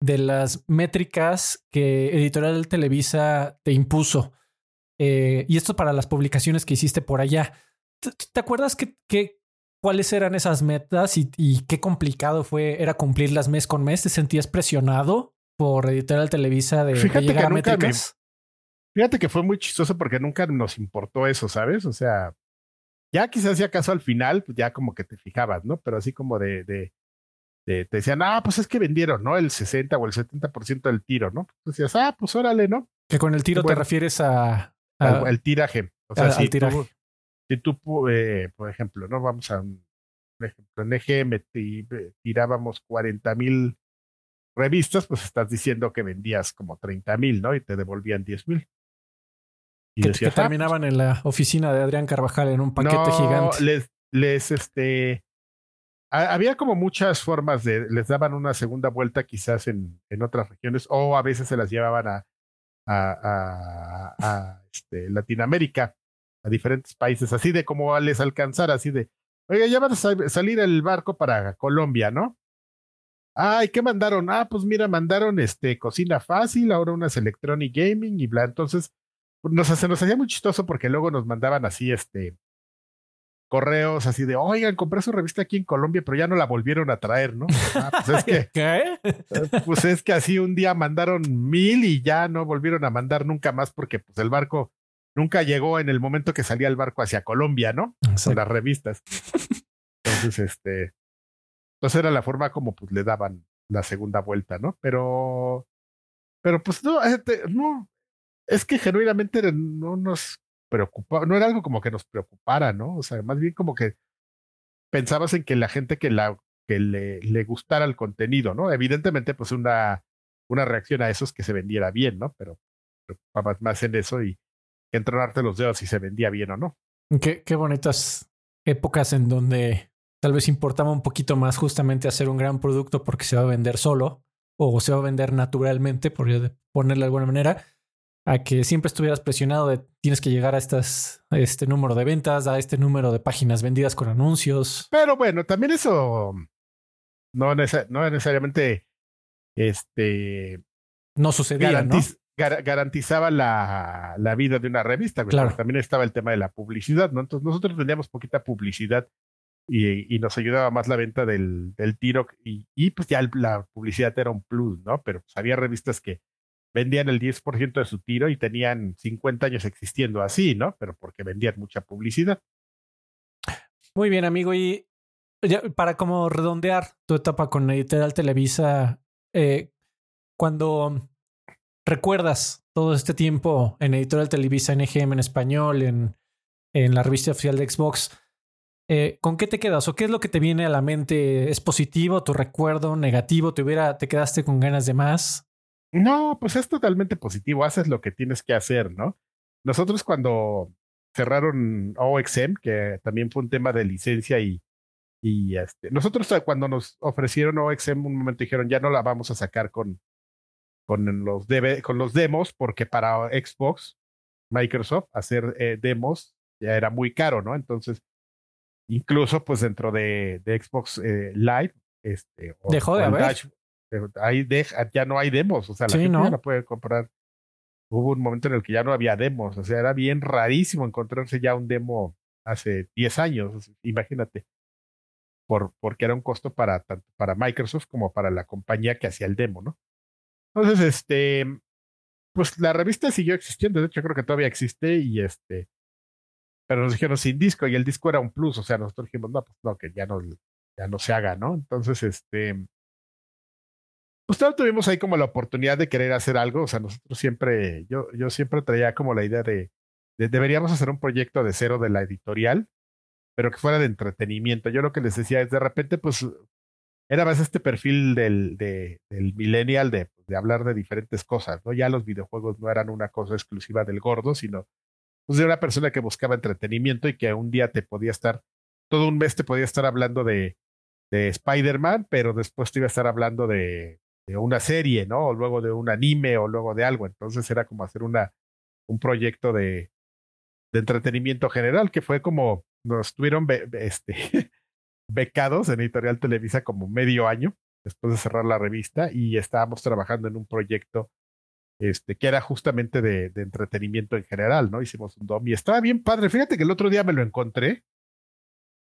de las métricas que Editorial Televisa te impuso. Eh, y esto para las publicaciones que hiciste por allá. ¿Te, te acuerdas que, que, cuáles eran esas metas y, y, qué complicado fue era cumplirlas mes con mes? ¿Te sentías presionado por Editorial Televisa de, fíjate de llegar que a métricas? Me, fíjate que fue muy chistoso porque nunca nos importó eso, ¿sabes? O sea, ya quizás si acaso al final, pues ya como que te fijabas, ¿no? Pero así como de, de, de te decían, ah, pues es que vendieron, ¿no? El 60 o el 70% del tiro, ¿no? Pues decías, ah, pues órale, ¿no? Que con el tiro bueno, te refieres a... al, al, tiraje. O sea, si, tiraje. Tú, si tú, eh, por ejemplo, ¿no? Vamos a un, un ejemplo, en EGM tirábamos 40 mil revistas, pues estás diciendo que vendías como 30 mil, ¿no? Y te devolvían 10 mil. Y que, terminaban en la oficina de Adrián Carvajal en un paquete no, gigante. Les, les, este, a, había como muchas formas de, les daban una segunda vuelta quizás en, en otras regiones o a veces se las llevaban a, a, a, a este, Latinoamérica, a diferentes países, así de como les alcanzar, así de, oiga, ya van a sal salir el barco para Colombia, ¿no? Ay, ¿qué mandaron? Ah, pues mira, mandaron este cocina fácil, ahora unas Electronic Gaming y bla. Entonces, nos, se nos hacía muy chistoso porque luego nos mandaban así, este, correos así de, oigan, compré su revista aquí en Colombia, pero ya no la volvieron a traer, ¿no? Ah, pues es [LAUGHS] que, ¿Qué? pues es que así un día mandaron mil y ya no volvieron a mandar nunca más porque pues el barco nunca llegó en el momento que salía el barco hacia Colombia, ¿no? Con las revistas. Entonces, este, entonces era la forma como pues le daban la segunda vuelta, ¿no? Pero, pero pues no, este, no, es que genuinamente no nos preocupaba, no era algo como que nos preocupara, ¿no? O sea, más bien como que pensabas en que la gente que la que le, le gustara el contenido, ¿no? Evidentemente, pues una, una reacción a eso es que se vendiera bien, ¿no? Pero preocupabas más en eso y entronarte los dedos si se vendía bien o no. Qué, qué bonitas épocas en donde tal vez importaba un poquito más justamente hacer un gran producto porque se va a vender solo o se va a vender naturalmente, por ponerle de alguna manera, a que siempre estuvieras presionado de tienes que llegar a, estas, a este número de ventas, a este número de páginas vendidas con anuncios. Pero bueno, también eso no, neces no necesariamente este No sucedía, ¿no? garantiz gar garantizaba la, la, vida de una revista. Claro. También estaba el tema de la publicidad, ¿no? Entonces nosotros teníamos poquita publicidad y, y nos ayudaba más la venta del, del tiro y, y pues ya el- la publicidad era un plus, ¿no? Pero pues había revistas que vendían el 10% de su tiro y tenían 50 años existiendo así, ¿no? Pero porque vendían mucha publicidad. Muy bien, amigo. Y para como redondear tu etapa con Editorial Televisa, eh, cuando recuerdas todo este tiempo en Editorial Televisa, en EGM en español, en, en la revista oficial de Xbox, eh, ¿con qué te quedas? ¿O qué es lo que te viene a la mente? ¿Es positivo tu recuerdo? ¿Negativo? ¿Te, hubiera, te quedaste con ganas de más? No, pues es totalmente positivo. Haces lo que tienes que hacer, ¿no? Nosotros cuando cerraron OXM, que también fue un tema de licencia y, y este, nosotros eh, cuando nos ofrecieron OXM un momento dijeron ya no la vamos a sacar con, con los DV con los demos porque para Xbox, Microsoft hacer eh, demos ya era muy caro, ¿no? Entonces incluso pues dentro de, de Xbox eh, Live, este, o- Dejó de haber. Dash, ahí deja- ya no hay demos, o sea, la Sí, gente ¿no? ya no puede comprar. Hubo un momento en el que ya no había demos, o sea, era bien rarísimo encontrarse ya un demo hace 10 años, imagínate, por, porque era un costo para tanto para Microsoft como para la compañía que hacía el demo, ¿no? Entonces, este, pues la revista siguió existiendo, de hecho creo que todavía existe y este, pero nos dijeron sin disco y el disco era un plus, o sea, nosotros dijimos, no, pues no, que ya no, ya no se haga, ¿no? Entonces, este, pues tuvimos ahí como la oportunidad de querer hacer algo, o sea, nosotros siempre, yo, yo siempre traía como la idea de, de deberíamos hacer un proyecto de cero de la editorial, pero que fuera de entretenimiento. Yo lo que les decía es de repente, pues, era más este perfil del, de, del millennial de, de hablar de diferentes cosas, ¿no? Ya los videojuegos no eran una cosa exclusiva del gordo, sino pues, de una persona que buscaba entretenimiento y que un día te podía estar, todo un mes te podía estar hablando de, de Spider-Man, pero después te iba a estar hablando de, de una serie, ¿no? O luego de un anime o luego de algo. Entonces era como hacer una, un proyecto de, de entretenimiento general, que fue como nos tuvieron este, [LAUGHS] becados en Editorial Televisa como medio año después de cerrar la revista y estábamos trabajando en un proyecto este, que era justamente de, de entretenimiento en general, ¿no? Hicimos un DOM y estaba bien padre. Fíjate que el otro día me lo encontré.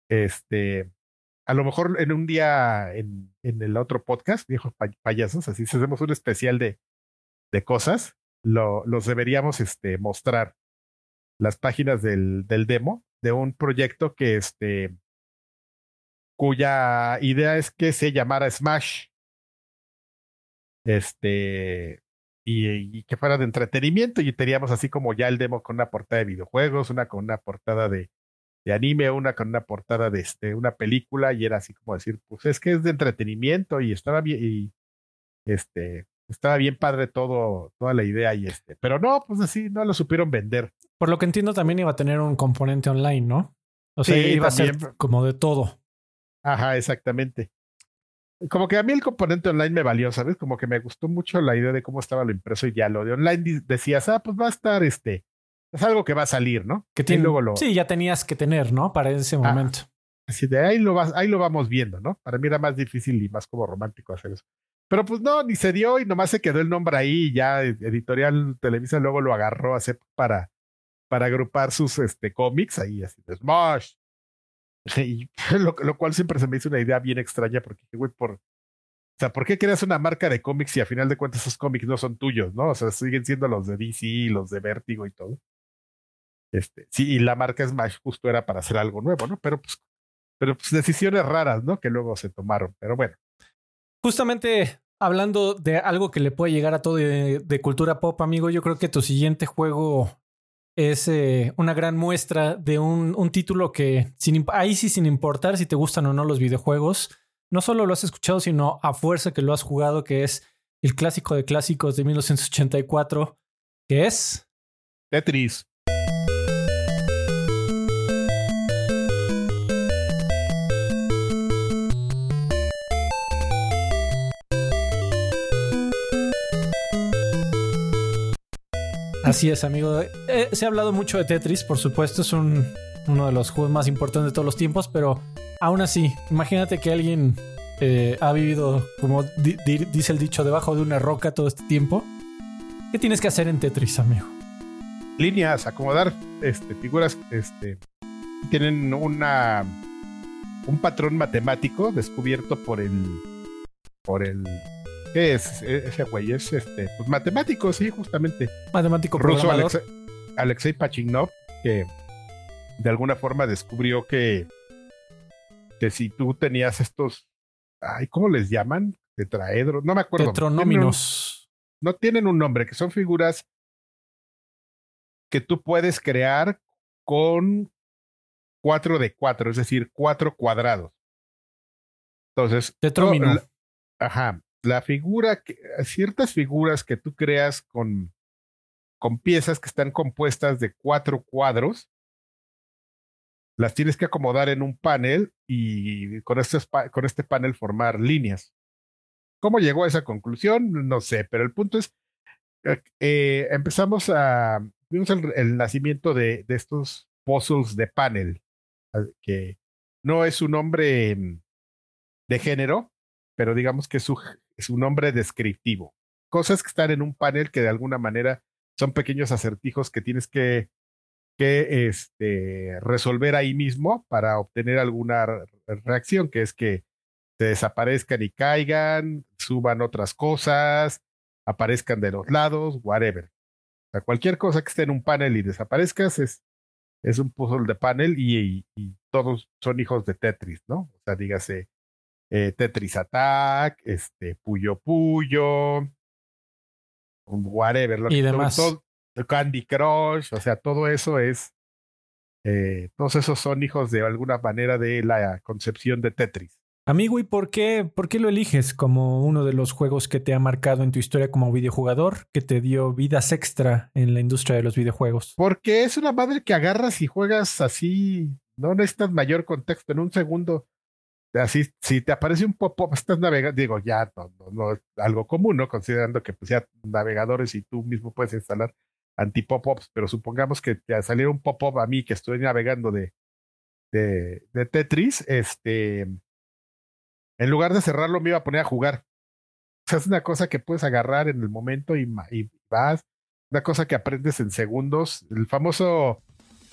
Este, a lo mejor en un día en, el otro podcast, viejos pay- payasos, así si hacemos un especial de, de cosas, lo, los deberíamos este, mostrar las páginas del, del demo de un proyecto que este cuya idea es que se llamara Smash. Este y, y que fuera de entretenimiento y teníamos así como ya el demo con una portada de videojuegos, una con una portada de, de anime, una con una portada de este, una película y era así como decir, pues es que es de entretenimiento y estaba bien y este estaba bien padre todo toda la idea y este, pero no, pues así no lo supieron vender. Por lo que entiendo, también iba a tener un componente online, ¿no? O sea, Sí, iba a ser también. como de todo. Ajá, exactamente. Como que a mí el componente online me valió, ¿sabes? Como que me gustó mucho la idea de cómo estaba lo impreso y ya lo de online decías, ah, pues va a estar este, es algo que va a salir, ¿no? Que Y tiene, luego lo, Sí, ya tenías que tener, ¿no? Para ese Ah. momento. así de ahí lo vas, ahí lo vamos viendo, ¿no? Para mí era más difícil y más como romántico hacer eso. Pero pues no, ni se dio y nomás se quedó el nombre ahí. y Ya Editorial Televisa luego lo agarró así para, para agrupar sus este, cómics ahí, así de Smash. [LAUGHS] Y lo, lo cual siempre se me hizo una idea bien extraña porque, güey, por, o sea, ¿por qué creas una marca de cómics si a final de cuentas esos cómics no son tuyos, no? O sea, siguen siendo los de DC, los de Vértigo y todo. Este, sí, y la marca Smash justo era para hacer algo nuevo, ¿no? Pero pues, pero pues decisiones raras, ¿no? Que luego se tomaron. Pero bueno, Justamente hablando de algo que le puede llegar a todo de, de cultura pop, amigo, yo creo que tu siguiente juego es eh, una gran muestra de un, un título que sin, ahí sí sin importar si te gustan o no los videojuegos, no solo lo has escuchado, sino a fuerza que lo has jugado, que es el clásico de clásicos de 1984, que es... Tetris. Así es, amigo. Eh, se ha hablado mucho de Tetris, por supuesto, es un, uno de los juegos más importantes de todos los tiempos, pero aún así, imagínate que alguien eh, ha vivido, como di- di- dice el dicho, debajo de una roca todo este tiempo. ¿Qué tienes que hacer en Tetris, amigo? líneas, acomodar este, figuras, este, tienen una un patrón matemático descubierto por el por el ¿qué es E- ese güey? Es este, pues matemático, sí, justamente. Matemático Ruso. Alexei, Alexei Pachinov, que de alguna forma descubrió que que si tú tenías estos ay, ¿cómo les llaman? Tetraedros, no me acuerdo. Tetronóminos. Tienen un- no tienen un nombre, que son figuras que tú puedes crear con 4 de 4, es decir, cuatro cuadrados. Entonces, Tetrómino. ajá, la figura, que, ciertas figuras que tú creas con, con piezas que están compuestas de cuatro cuadros, las tienes que acomodar en un panel y con este, con este panel formar líneas. ¿Cómo llegó a esa conclusión? No sé, pero el punto es, eh, eh, empezamos a, vimos el, nacimiento de, de estos puzzles de panel, que no es un nombre mm, de género, pero digamos que su, es un nombre descriptivo. Cosas que están en un panel que de alguna manera son pequeños acertijos que tienes que, que este, resolver ahí mismo para obtener alguna re- reacción, que es que se desaparezcan y caigan, suban otras cosas, aparezcan de los lados, whatever. O sea, cualquier cosa que esté en un panel y desaparezcas es, es un puzzle de panel y, y- y todos son hijos de Tetris, ¿no? O sea, dígase eh, Tetris Attack, este, Puyo Puyo, whatever. Lo Y que- demás. todo- Candy Crush, o sea, todo eso es, eh, todos esos son hijos de alguna manera de la concepción de Tetris. Amigo, ¿y por qué, por qué lo eliges como uno de los juegos que te ha marcado en tu historia como videojugador, que te dio vidas extra en la industria de los videojuegos? Porque es una madre que agarras y juegas así, no necesitas mayor contexto, en un segundo. Así, si te aparece un pop-up, [LAUGHS] estás navegando, digo, ya no, no, es algo común, ¿no? Considerando que pues ya navegadores y tú mismo puedes instalar anti-pop-ups, pero supongamos que te saliera un pop-up a mí que estoy navegando de, de, Tetris, este, en lugar de cerrarlo me iba a poner a jugar. O sea, es una cosa que puedes agarrar en el momento y, y vas una cosa que aprendes en segundos, el famoso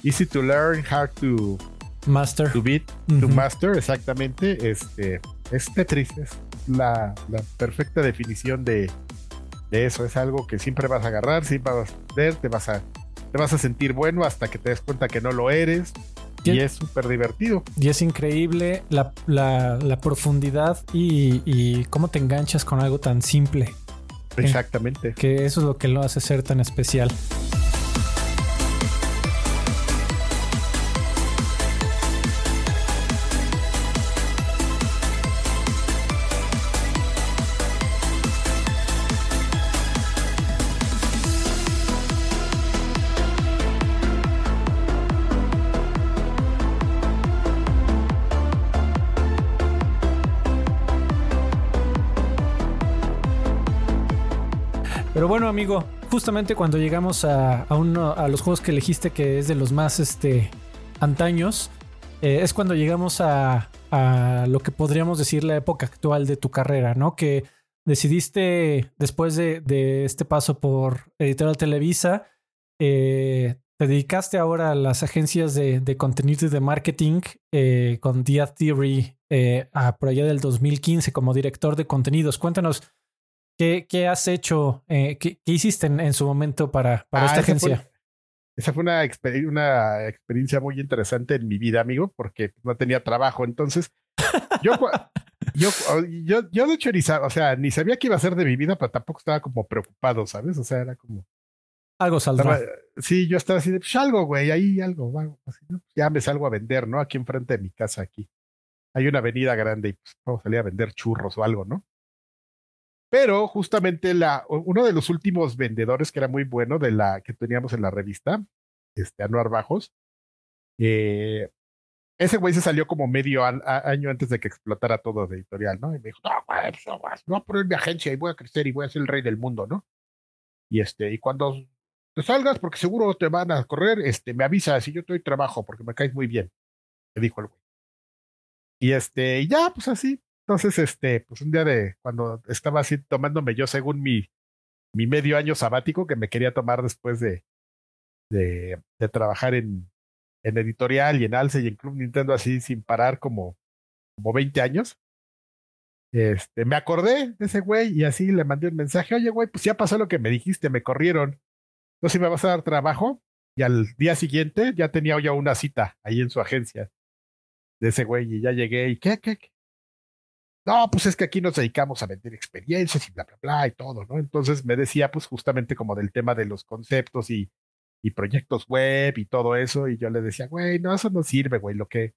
easy to learn, hard to, Master. to beat, to Ujú. master, exactamente, este, es Tetris, es la, la perfecta definición de, de eso, es algo que siempre vas a agarrar, siempre vas a ver, te vas a, te vas a sentir bueno hasta que te des cuenta que no lo eres, y Y- es súper divertido. Y es increíble la, la- la profundidad y, y cómo te enganchas con algo tan simple, Exactamente. que eso es lo que lo hace ser tan especial. Justamente cuando llegamos a, a uno, a los juegos que elegiste, que es de los más este, antaños, eh, es cuando llegamos a, a lo que podríamos decir la época actual de tu carrera, ¿no? Que decidiste, después de, de este paso por Editorial Televisa, eh, te dedicaste ahora a las agencias de, de contenido y de marketing eh, con Dia Theory a, por allá del 2015 como director de contenidos. Cuéntanos, ¿qué, qué has hecho? Eh, qué, qué, hiciste en, en, su momento para, para Ah, esta agencia? fue- Esa fue una, exper- una experiencia muy interesante en mi vida, amigo, porque no tenía trabajo. Entonces, yo, [LAUGHS] yo, yo, yo de hecho ni sabía, o sea, ni sabía qué iba a hacer de mi vida, pero tampoco estaba como preocupado, ¿sabes? O sea, era como, Algo saldrá. estaba- sí, yo estaba así de, pues algo, güey, ahí algo, algo, así, ¿no? Ya me salgo a vender, ¿no? Aquí enfrente de mi casa, aquí. Hay una avenida grande y pues vamos a salir a vender churros o algo, ¿no? Pero justamente la, uno de los últimos vendedores que era muy bueno de la que teníamos en la revista, este Anuar Bajos, eh, ese güey se salió como medio an- a- año antes de que explotara todo de editorial, ¿no? Y me dijo, no, güey, pues, no, voy a poner mi agencia y voy a crecer y voy a ser el rey del mundo, ¿no? Y este, y cuando te salgas, porque seguro te van a correr, este, me avisas y yo te doy trabajo porque me caes muy bien, me dijo el güey. Y este, y ya, pues así. Entonces, este, pues un día de cuando estaba así tomándome yo según mi, mi medio año sabático que me quería tomar después de, de, trabajar en, en editorial y en Alce y en Club Nintendo así sin parar como, como 20 años. Este, me acordé de ese güey y así le mandé un mensaje, oye güey, pues ya pasó lo que me dijiste, me corrieron. No sé si me vas a dar trabajo. Y al día siguiente ya tenía ya una cita ahí en su agencia de ese güey y ya llegué y ¿qué, qué, qué? No, pues es que aquí nos dedicamos a vender experiencias y bla, bla, bla y todo, ¿no? Entonces me decía pues justamente como del tema de los conceptos y, proyectos web y todo eso y yo le decía, güey, no, eso no sirve, güey, lo que,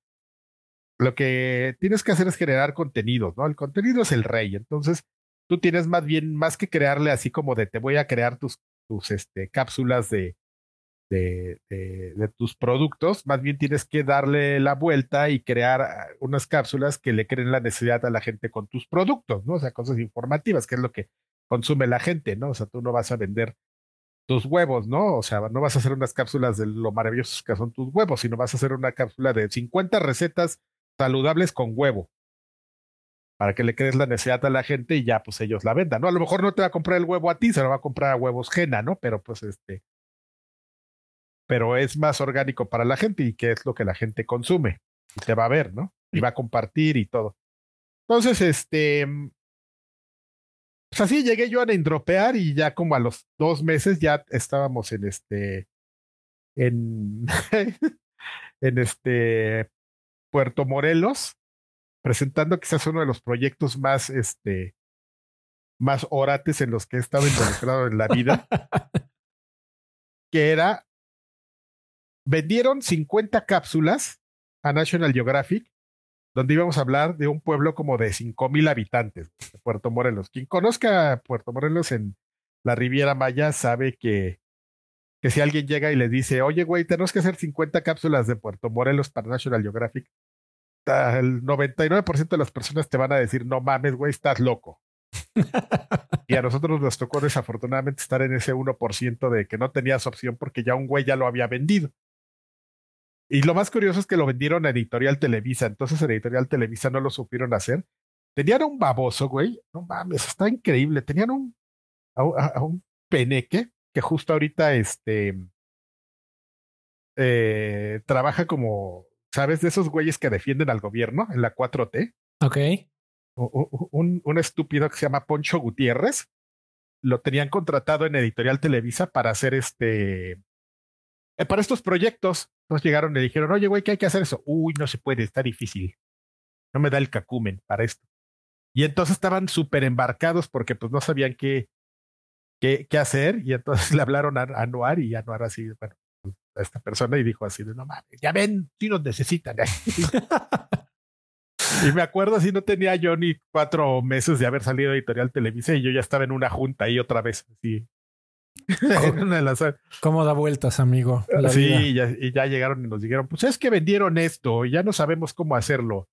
lo que tienes que hacer es generar contenidos, ¿no? El contenido es el rey, entonces tú tienes más bien, más que crearle así como de te voy a crear tus, tus este, cápsulas de, de, de, de, tus productos, más bien tienes que darle la vuelta y crear ah, unas cápsulas que le creen la necesidad a la gente con tus productos, ¿no? O sea, cosas informativas, que es lo que consume la gente, ¿no? O sea, tú no vas a vender tus huevos, ¿no? O sea, no vas a hacer unas cápsulas de lo maravillosos que son tus huevos, sino vas a hacer una cápsula de 50 recetas saludables con huevo para que le crees la necesidad a la gente y ya pues ellos la vendan, ¿no? A lo mejor no te va a comprar el huevo a ti, se lo va a comprar a huevos Gena, ¿no? Pero pues este, pero es más orgánico para la gente y que es lo que la gente consume y te va a ver, ¿no? Y va a compartir y todo. Entonces, este, pues así llegué yo a endropear y ya como a los dos meses ya estábamos en este, en, [LAUGHS] en este Puerto Morelos, presentando quizás uno de los proyectos más, este, más orates en los que he estado involucrado en la vida, [LAUGHS] que era vendieron 50 cápsulas a National Geographic, donde íbamos a hablar de un pueblo como de 5 mil habitantes, de Puerto Morelos. Quien conozca Puerto Morelos en la Riviera Maya sabe que, que si alguien llega y le dice, oye, güey, tenemos que hacer 50 cápsulas de Puerto Morelos para National Geographic, el 99% de las personas te van a decir, no mames, güey, estás loco. [LAUGHS] y a nosotros nos tocó desafortunadamente estar en ese 1% de que no tenías opción porque ya un güey ya lo había vendido. Y lo más curioso es que lo vendieron a Editorial Televisa, entonces en Editorial Televisa no lo supieron hacer. Tenían un baboso, güey, no mames, está increíble. Tenían un, a, un peneque que justo ahorita este, eh, trabaja como, ¿sabes? De esos güeyes que defienden al gobierno en la 4T. Ok. Un, un estúpido que se llama Poncho Gutiérrez. Lo tenían contratado en Editorial Televisa para hacer este eh, para estos proyectos. Llegaron y dijeron, oye, güey, ¿qué hay que hacer eso? Uy, no se puede, está difícil. No me da el cacumen para esto. Y entonces estaban súper embarcados porque pues no sabían qué, qué, qué, hacer. Y entonces [LAUGHS] le hablaron a, a Anuar y Anuar así, bueno, a esta persona y dijo así de, no mames, ya ven, si nos necesitan. [LAUGHS] y me acuerdo así, no tenía yo ni cuatro meses de haber salido Editorial Televisa y yo ya estaba en una junta ahí otra vez, así, [LAUGHS] ¿Cómo da vueltas, amigo? sí, y ya, y ya, llegaron y nos dijeron, pues es que vendieron esto y ya no sabemos cómo hacerlo.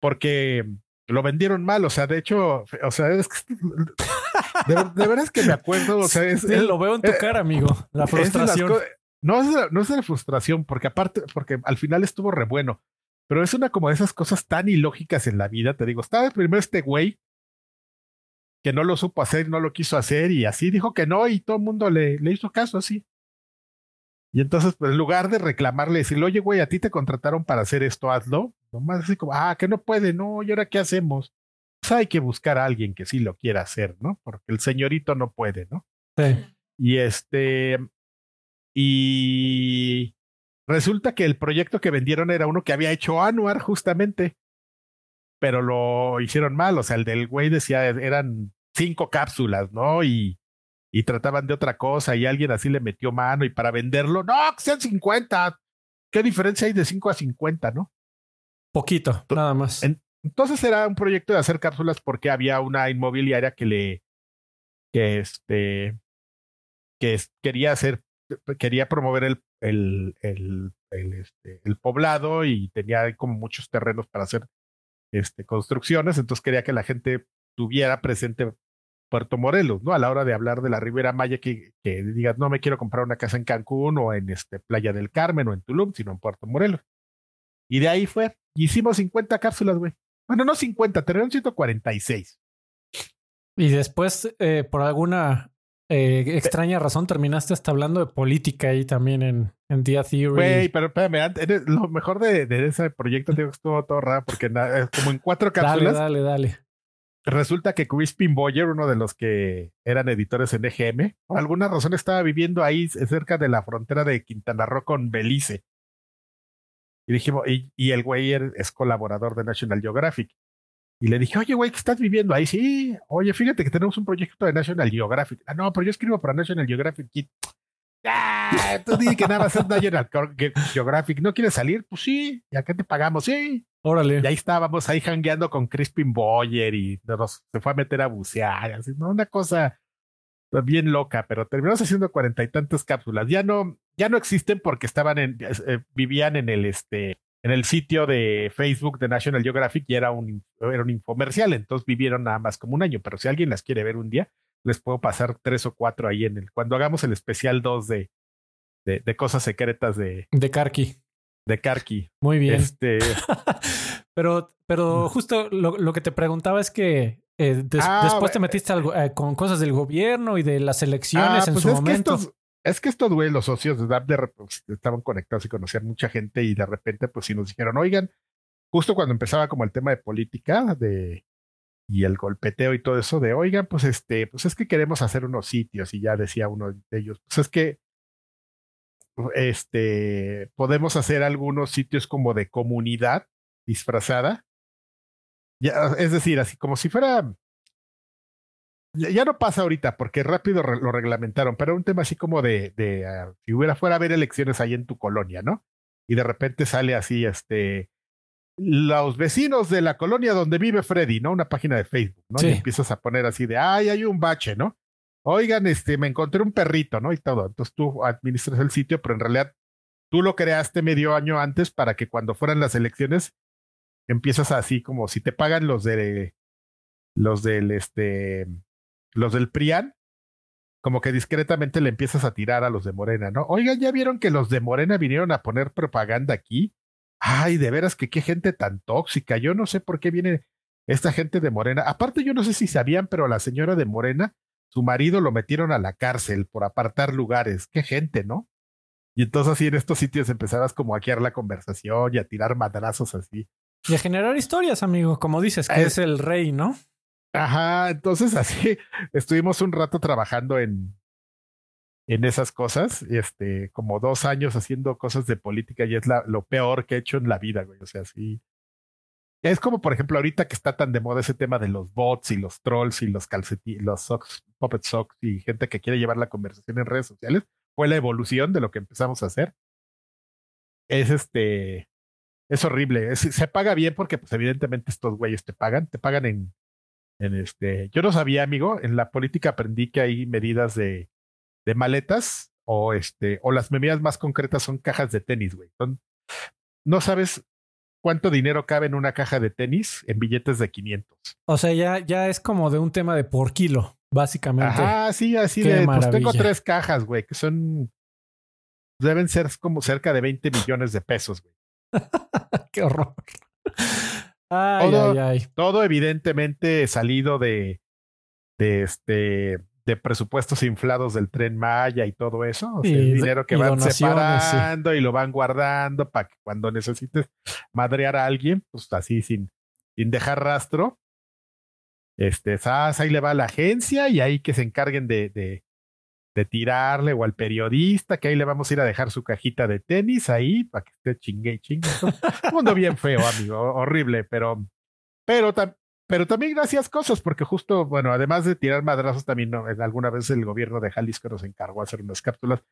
Porque lo vendieron mal, o sea, de hecho, o sea, es que, [LAUGHS] de, de verdad es que me acuerdo, o sea, es, sí, lo veo en tu eh, cara, amigo, la frustración. Es no, es la, no es la frustración, porque aparte, porque al final estuvo re bueno, pero es una como de esas cosas tan ilógicas en la vida, te digo, estaba primero este güey que no lo supo hacer, no lo quiso hacer y así dijo que no y todo el mundo le, le hizo caso así. Y entonces, pues, en lugar de reclamarle, decirle, oye, güey, a ti te contrataron para hacer esto, hazlo. Nomás así como, ah, que no puede, no, ¿y ahora qué hacemos? Pues hay que buscar a alguien que sí lo quiera hacer, ¿no? Porque el señorito no puede, ¿no? Sí. Y este, y resulta que el proyecto que vendieron era uno que había hecho Anuar justamente, pero lo hicieron mal, o sea, el del güey decía, eran cinco cápsulas, ¿no? Y, y trataban de otra cosa y alguien así le metió mano y para venderlo, no, que sean 50. ¿Qué diferencia hay de 5 a 50, no? Poquito, To- nada más. En- entonces era un proyecto de hacer cápsulas porque había una inmobiliaria que le que este que quería hacer quería promover el el, el, el, este, el poblado y tenía como muchos terrenos para hacer este construcciones, entonces quería que la gente tuviera presente Puerto Morelos, ¿no? A la hora de hablar de la Ribera Maya, que, que digas, no me quiero comprar una casa en Cancún o en este Playa del Carmen o en Tulum, sino en Puerto Morelos. Y de ahí fue. Hicimos 50 cápsulas, güey. Bueno, no 50, terminaron 146. Y después, eh, por alguna eh, extraña razón, terminaste hasta hablando de política ahí también en, en The Theory. Güey, pero espérame, antes- lo mejor de, de ese proyecto, que estuvo todo raro, porque na- como en cuatro dale, cápsulas, dale, dale. resulta que Crispin Boyer, uno de los que eran editores en EGM, por alguna razón estaba viviendo ahí cerca de la frontera de Quintana Roo con Belice. Y dijimos, y, y el güey er- es colaborador de National Geographic. Y le dije, oye, güey, ¿qué estás viviendo ahí? Sí, oye, fíjate que tenemos un proyecto de National Geographic. Ah, no, pero yo escribo para National Geographic. Y, ah, tú di que nada más es National Ge- Geographic. ¿No quieres salir? Pues sí, ¿y a qué te pagamos? Sí. Órale. Y ahí estábamos ahí jangueando con Crispin Boyer y nos, se fue a meter a bucear, así, ¿no? Una cosa bien loca, pero terminamos haciendo cuarenta y tantas cápsulas. Ya no, ya no existen porque estaban en, eh, vivían en el este, en el sitio de Facebook de National Geographic y era un, era un infomercial, entonces vivieron nada más como un año, pero si alguien las quiere ver un día, les puedo pasar tres o cuatro ahí en el, cuando hagamos el especial 2 de, de, de cosas secretas de, De Karki. de Karki. Muy bien. Este, [LAUGHS] pero, pero justo lo, lo que te preguntaba es que eh, des- Ah, después te metiste algo, eh, con cosas del gobierno y de las elecciones Ah, en pues su es que momento. estos, es que estos güey, los socios de DAP de pues, estaban conectados y conocían mucha gente y de repente pues sí nos dijeron, oigan, justo cuando empezaba como el tema de política de y el golpeteo y todo eso de, oigan, pues este, pues es que queremos hacer unos sitios y ya decía uno de ellos, pues es que este podemos hacer algunos sitios como de comunidad disfrazada. Ya, es decir, así como si fuera ya, no pasa ahorita porque rápido lo reglamentaron, pero un tema así como de, de ah, si hubiera fuera a haber elecciones ahí en tu colonia, ¿no? Y de repente sale así, este, los vecinos de la colonia donde vive Freddy, ¿no? Una página de Facebook, ¿no? Sí. Y empiezas a poner así de, ay, hay un bache, ¿no? Oigan, este, me encontré un perrito, ¿no? Y todo. Entonces tú administras el sitio, pero en realidad tú lo creaste medio año antes para que cuando fueran las elecciones empiezas así como si te pagan los de los del este los del PRIAN, como que discretamente le empiezas a tirar a los de Morena, ¿no? Oigan, ¿ya vieron que los de Morena vinieron a poner propaganda aquí? Ay, de veras que qué gente tan tóxica. Yo no sé por qué viene esta gente de Morena. Aparte, yo no sé si sabían, pero la señora de Morena, su marido lo metieron a la cárcel por apartar lugares. Qué gente, ¿no? Y entonces así en estos sitios empezabas como a guiar la conversación y a tirar madrazos así. Y a generar historias, amigo, como dices, que Eh, es el rey, ¿no? Ajá, entonces [LAUGHS] así estuvimos un rato trabajando en, en esas cosas, este, como dos años haciendo cosas de política y es lo peor que he hecho en la vida, güey. O sea, sí. Es como, por ejemplo, ahorita que está tan de moda ese tema de los bots y los trolls y los calcetines, los socks, puppet socks y gente que quiere llevar la conversación en redes sociales, fue la evolución de lo que empezamos a hacer. Es este, es horrible. Se paga bien porque, pues, evidentemente estos güeyes te pagan, te pagan en, en este. Yo no sabía, amigo, en la política aprendí que hay medidas de, de maletas o este, o las medidas más concretas son cajas de tenis, güey. Son, no sabes cuánto dinero cabe en una caja de tenis en billetes de 500. O sea, ya, ya es como de un tema de por kilo, básicamente. Ajá, sí, así Qué de, pues tengo tres cajas, güey, que son, deben ser como cerca de 20 millones de pesos, güey. [LAUGHS] Qué horror. Ay, Todo- ay, ay. Todo evidentemente salido de, de este de presupuestos inflados del tren Maya y todo eso. O sea, Y el dinero que van sí. separando y lo van guardando para que cuando necesites madrear a alguien, pues así sin, sin dejar rastro. Este, sas, ahí le va a la agencia y ahí que se encarguen de, de, de tirarle o al periodista, que ahí le vamos a ir a dejar su cajita de tenis ahí para que esté chingue y chingue. Un mundo bien feo, amigo, horrible, pero, pero, pero también gracias cosas, porque justo, bueno, además de tirar madrazos, también ¿no? alguna vez el gobierno de Jalisco nos encargó hacer unas cápsulas,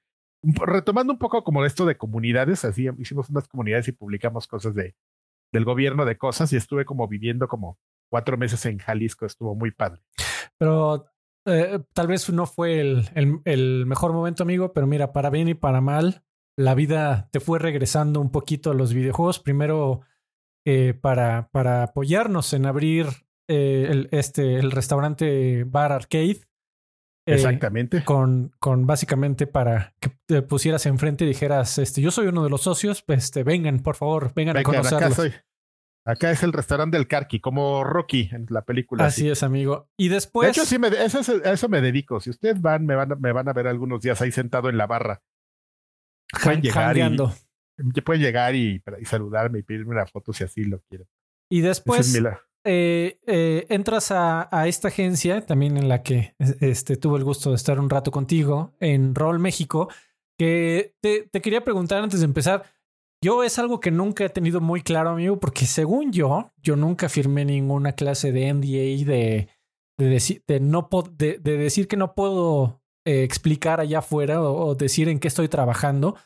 retomando un poco como esto de comunidades, así hicimos unas comunidades y publicamos cosas de, del gobierno de cosas y estuve como viviendo como cuatro meses en Jalisco, estuvo muy padre. Pero eh, tal vez no fue el, el- el mejor momento, amigo, pero mira, para bien y para mal, la vida te fue regresando un poquito a los videojuegos. Primero, eh, para, para apoyarnos en abrir eh, el, este, el restaurante Bar Arcade. eh, Exactamente. Con, con básicamente para que te pusieras enfrente y dijeras, este, yo soy uno de los socios, pues este, vengan, por favor, vengan a Vengan, acá conocerlo. Acá es el restaurante del Carqui, como Rocky en la película. Así es, amigo. Y después. De hecho, sí, me, eso, es- a eso me dedico. Si ustedes van, me van, a, me van a ver algunos días ahí sentado en la barra. Pueden llegar y, pueden llegar y, y saludarme y pedirme una foto si así lo quieren. Y después es eh, eh, entras a, a esta agencia, también en la que este, tuve el gusto de estar un rato contigo, en Roll México, que te, te quería preguntar antes de empezar. Yo es algo que nunca he tenido muy claro, amigo, porque según yo, yo nunca firmé ninguna clase de NDA de, no de, de decir que no puedo eh, explicar allá afuera o, o decir en qué estoy trabajando.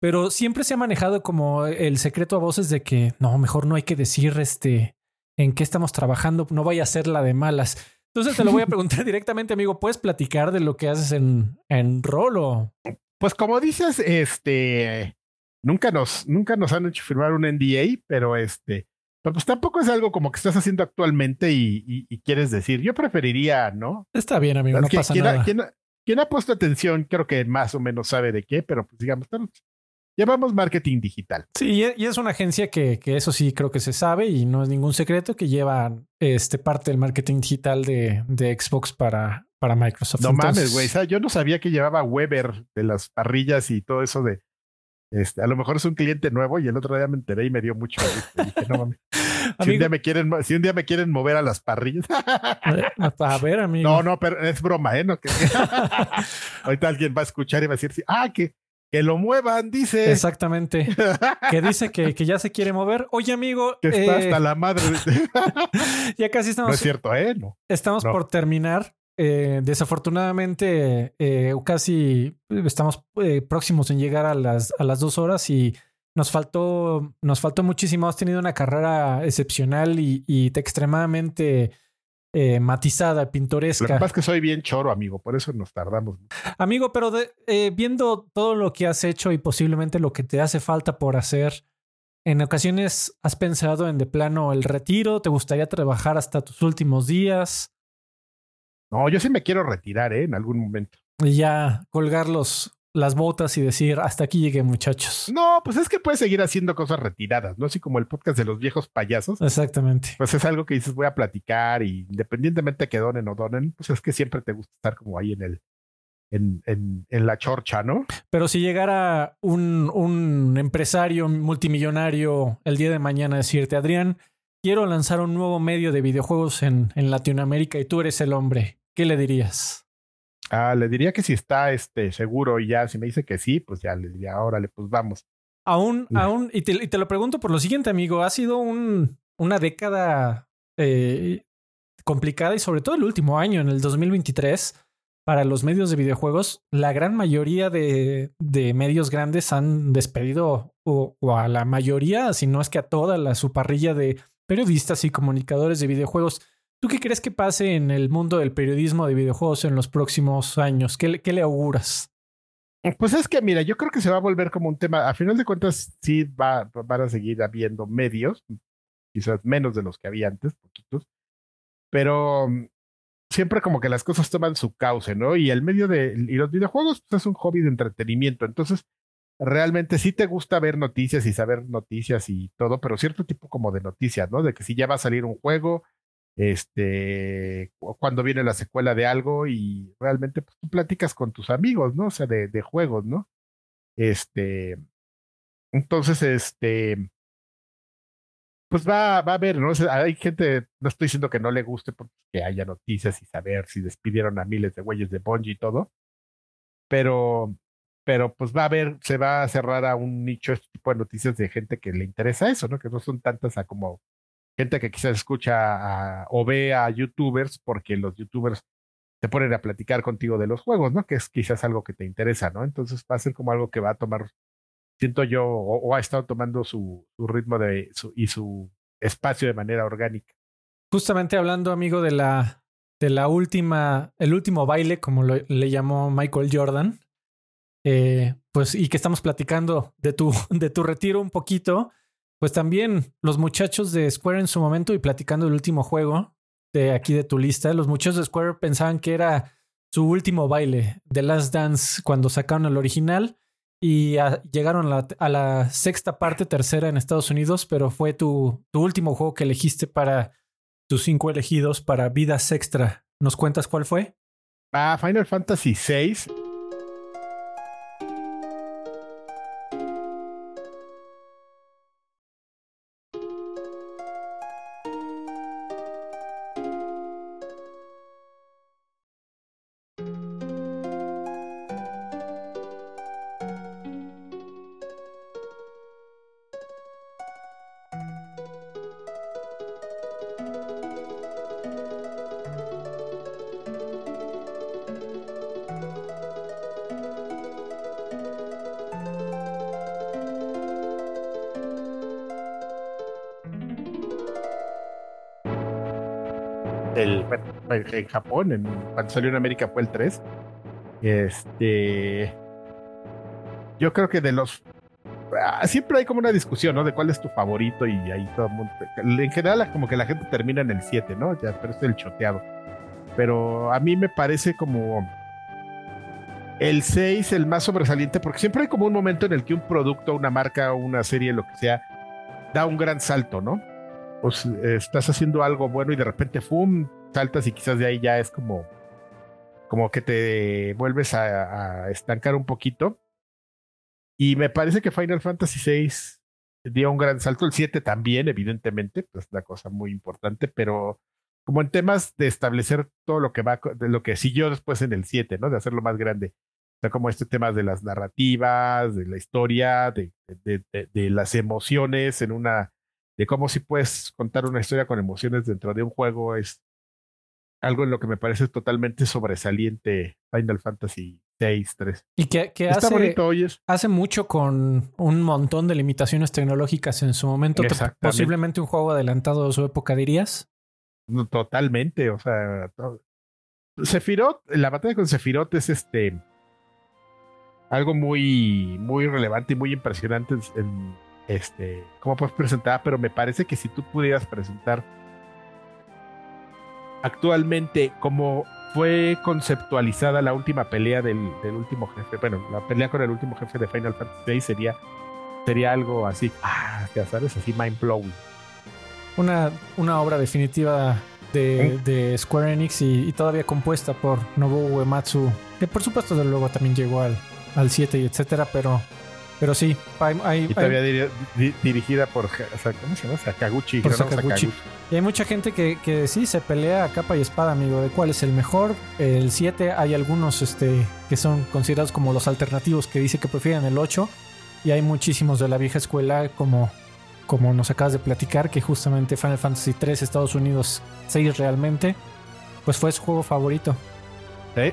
Pero siempre se ha manejado como el secreto a voces de que no, mejor no hay que decir este en qué estamos trabajando, no vaya a ser la de malas. Entonces te lo voy a preguntar [LAUGHS] directamente, amigo. ¿Puedes platicar de lo que haces en, en rol o Pues como dices, este nunca nos, nunca nos han hecho firmar un NDA, pero este, pero pues tampoco es algo como que estás haciendo actualmente y, y- y quieres decir. Yo preferiría, ¿no? Está bien, amigo, no pasa quien, nada. Quien ha- quien ha puesto atención, creo que más o menos sabe de qué, pero pues digamos, llevamos marketing digital. Sí, y e- y es una agencia que, que eso sí creo que se sabe y no es ningún secreto que lleva este parte del marketing digital de, de Xbox para, para Microsoft. No Entonces, mames, güey. Yo no sabía que llevaba Weber de las parrillas y todo eso de. Este, a lo mejor es un cliente nuevo y el otro día me enteré y me dio mucho. Dije, no. [LAUGHS] Si un, día me quieren, si un día me quieren mover a las parrillas. a ver, [LAUGHS] amigo. no, no, pero es broma, ¿eh? No, que- [LAUGHS] Ahorita alguien va a escuchar y va a decir, ah, que, que lo muevan, dice. Exactamente. Que dice que, que ya se quiere mover. Oye, amigo, que está eh, hasta la madre. ya casi no estamos, es cierto, ¿eh? No. estamos no. por terminar. Eh, desafortunadamente, eh, casi estamos eh, próximos en llegar a las, a las dos horas y nos faltó, nos faltó muchísimo. Has tenido una carrera excepcional y, y extremadamente eh, matizada, Lo que pintoresca. pasa es que soy bien choro, amigo, por eso nos tardamos. Amigo, pero de- eh, viendo todo lo que has hecho y posiblemente lo que te hace falta por hacer, en ocasiones has pensado en de plano el retiro, te gustaría trabajar hasta tus últimos días No, yo sí me quiero retirar, ¿eh? En algún momento. y ya colgar los, las botas y decir, hasta aquí llegué muchachos. No, pues es que puedes seguir haciendo cosas retiradas, ¿no? Así como el podcast de los viejos payasos. Exactamente. Pues es algo que dices, voy a platicar y independientemente de que donen o donen, pues es que siempre te gusta estar como ahí en el, en, en, en la chorcha, ¿no? Pero si llegara un, un empresario multimillonario el día de mañana a decirte, Adrián, quiero lanzar un nuevo medio de videojuegos en, en Latinoamérica y tú eres el hombre, ¿qué le dirías? Ah, le diría que si está este seguro y ya, si me dice que sí, pues ya le diría, órale, pues vamos. Aún, aún, y te, y te lo pregunto por lo siguiente, amigo, ha sido un, una década eh, complicada y sobre todo el último año, en el 2023, para los medios de videojuegos, la gran mayoría de, de medios grandes han despedido o, o a la mayoría, si no es que a toda la su parrilla de periodistas y comunicadores de videojuegos. ¿Tú qué crees que pase en el mundo del periodismo de videojuegos en los próximos años? ¿Qué, le- auguras? Pues es que, mira, yo creo que se va a volver como un tema. A final de cuentas, sí va, van a seguir habiendo medios, quizás menos de los que había antes, poquitos, pero mm, siempre como que las cosas toman su cauce, ¿no? Y el medio de. Y los videojuegos pues, es un hobby de entretenimiento. Entonces, realmente sí te gusta ver noticias y saber noticias y todo, pero cierto tipo como de noticias, ¿no? De que si ya va a salir un juego, este, cu- cuando viene la secuela de algo y realmente pues, tú platicas con tus amigos, ¿no? O sea, de, de juegos, ¿no? Este, entonces, este, pues va, va a haber, ¿no? Hay gente, no estoy diciendo que no le guste porque que haya noticias y saber si despidieron a miles de güeyes de Bungie y todo, pero, pero pues va a haber, se va a cerrar a un nicho este tipo de noticias de gente que le interesa eso, ¿no? Que no son tantas a como gente que quizás escucha o ve a youtubers porque los youtubers te ponen a platicar contigo de los juegos, ¿no? Que es quizás algo que te interesa, ¿no? Entonces va a ser como algo que va a tomar, siento yo, o, o ha estado tomando su, su ritmo de su, y su espacio de manera orgánica. Justamente hablando, amigo, de la, de la última, el último baile, como lo- le llamó Michael Jordan, eh, pues, y que estamos platicando de tu, [LAUGHS] de tu retiro un poquito, pues también los muchachos de Square en su momento y platicando del último juego de aquí de tu lista, los muchachos de Square pensaban que era su último baile, The Last Dance, cuando sacaron el original y llegaron a la, a la sexta parte, tercera en Estados Unidos, pero fue tu, tu último juego que elegiste para tus cinco elegidos para Vidas Extra. ¿Nos cuentas cuál fue? Ah, Final Fantasy VI. En en Japón, cuando salió en América fue el 3. Este. Yo creo que de los. ah, Siempre hay como una discusión, ¿no? De cuál es tu favorito y ahí todo el mundo. En general, como que la gente termina en el 7, ¿no? Ya, pero es el choteado. Pero a mí me parece como. El 6, el más sobresaliente, porque siempre hay como un momento en el que un producto, una marca, una serie, lo que sea, da un gran salto, ¿no? pues eh, estás haciendo algo bueno y de repente ¡fum! Saltas y quizás de ahí ya es como como que te vuelves a, a estancar un poquito. Y me parece que Final Fantasy VI dio un gran salto. El 7 también evidentemente pues una cosa muy importante pero como en temas de establecer todo lo que va de lo que siguió después en el 7 no de hacerlo más grande. O sea como este tema de las narrativas de la historia de, de, de- de las emociones en una de cómo si puedes contar una historia con emociones dentro de un juego es algo en lo que me parece totalmente sobresaliente Final Fantasy 6 3 Y que, que está hace, bonito oyes hace mucho con un montón de limitaciones tecnológicas en su momento. Posiblemente un juego adelantado de su época, dirías. No, totalmente o sea to- Sephiroth la batalla con Sephiroth es este algo muy muy relevante y muy impresionante en, en, este cómo puedes presentar pero me parece que si tú pudieras presentar actualmente como fue conceptualizada la última pelea del, del último jefe, bueno, la pelea con el último jefe de Final Fantasy VI sería, sería algo así, ah, ya sabes, así mind blowing. Una, una obra definitiva de, de Square Enix y, y todavía compuesta por Nobuo Uematsu, que por supuesto de luego también llegó al, al 7 y etcétera, pero, pero sí, hay, hay- Y todavía dirigida por, Ja- o sea, ¿cómo se llama? Sakaguchi. Por Sakaguchi. Y hay mucha gente que, que sí se pelea a capa y espada, amigo, de cuál es el mejor. El 7, hay algunos este, que son considerados como los alternativos que dice que prefieren el 8. Y hay muchísimos de la vieja escuela, como, como nos acabas de platicar, que justamente Final Fantasy 3, Estados Unidos 6 realmente, pues fue su juego favorito. Sí.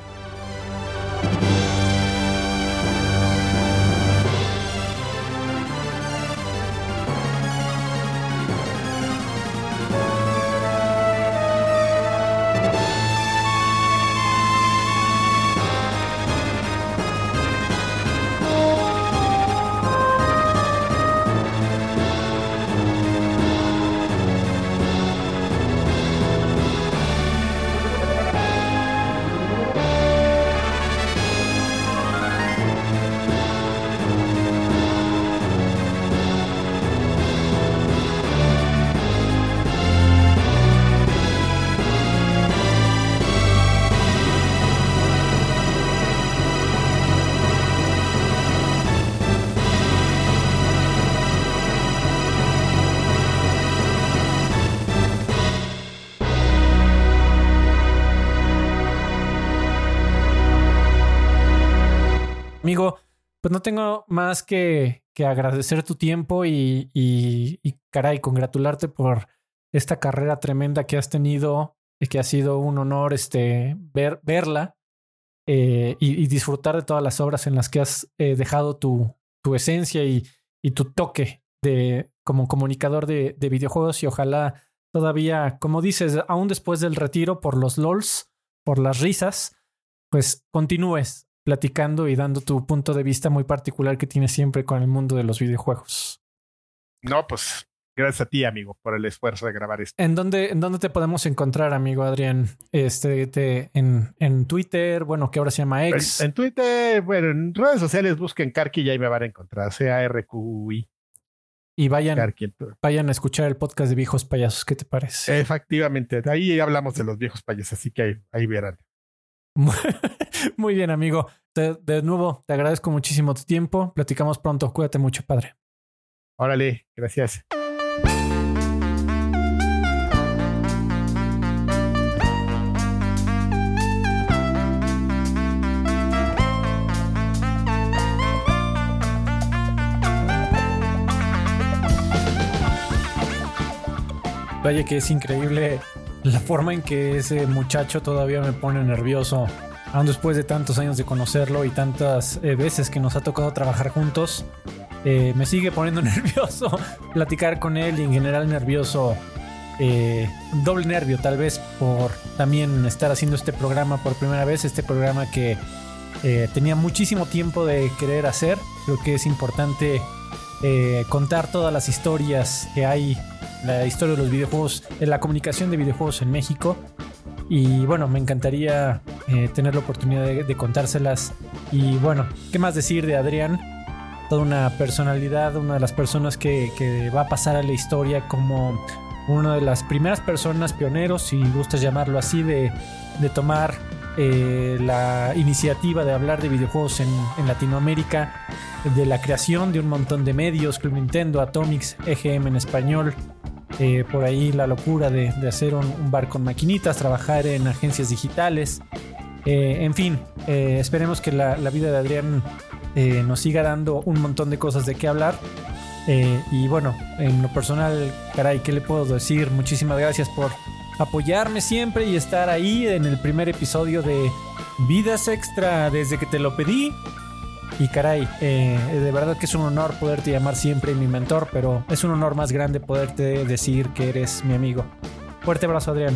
Tengo más que, que agradecer tu tiempo y, y, caray, congratularte por esta carrera tremenda que has tenido y que ha sido un honor este, ver, verla eh, y, disfrutar de todas las obras en las que has eh, dejado tu, tu esencia y, y, tu toque de, como comunicador de, de, videojuegos. Y ojalá todavía, como dices, aún después del retiro por los LOLs, por las risas, pues continúes platicando y dando tu punto de vista muy particular que tienes siempre con el mundo de los videojuegos. No, pues gracias a ti, amigo, por el esfuerzo de grabar esto. ¿En dónde, en dónde te podemos encontrar, amigo Adrián? Este, te, en, en Twitter, bueno, que ahora se llama X. En, en, Twitter, bueno, en redes sociales busquen Karki y ahí me van a encontrar, C-A-R-Q-I. Y vayan, Karki. vayan a escuchar el podcast de Viejos Payasos, ¿qué te parece? Efectivamente, ahí hablamos de los viejos payasos, así que ahí, ahí verán. [LAUGHS] Muy bien, amigo. De, de, nuevo, te agradezco muchísimo tu tiempo. Platicamos pronto. Cuídate mucho, padre. Órale, gracias. Vaya que es increíble la forma en que ese muchacho todavía me pone nervioso, aún después de tantos años de conocerlo y tantas eh, veces que nos ha tocado trabajar juntos, eh, me sigue poniendo [LAUGHS] nervioso platicar con él y en general nervioso, eh, doble nervio tal vez por también estar haciendo este programa por primera vez, este programa que tenía muchísimo tiempo de querer hacer, creo que es importante contar todas las historias que hay la historia de los videojuegos, de la comunicación de videojuegos en México. Y bueno, me encantaría eh, tener la oportunidad de, contárselas. Y bueno, ¿qué más decir de Adrián? Toda una personalidad, una de las personas que, va a pasar a la historia como una de las primeras personas pioneros, si gustas llamarlo así, de tomar eh, la iniciativa de hablar de videojuegos en, Latinoamérica, de la creación de un montón de medios, Club Nintendo, Atomics, EGM en español, eh, por ahí la locura de, hacer un, bar con maquinitas, trabajar en agencias digitales, eh, en fin, esperemos que la, la, vida de Adrián nos siga dando un montón de cosas de qué hablar. y bueno, en lo personal, caray, ¿qué le puedo decir? Muchísimas gracias por apoyarme siempre y estar ahí en el primer episodio de Vidas Extra desde que te lo pedí. Y caray, eh, de verdad que es un honor poderte llamar siempre mi mentor, pero es un honor más grande poderte decir que eres mi amigo. Fuerte abrazo, Adrián.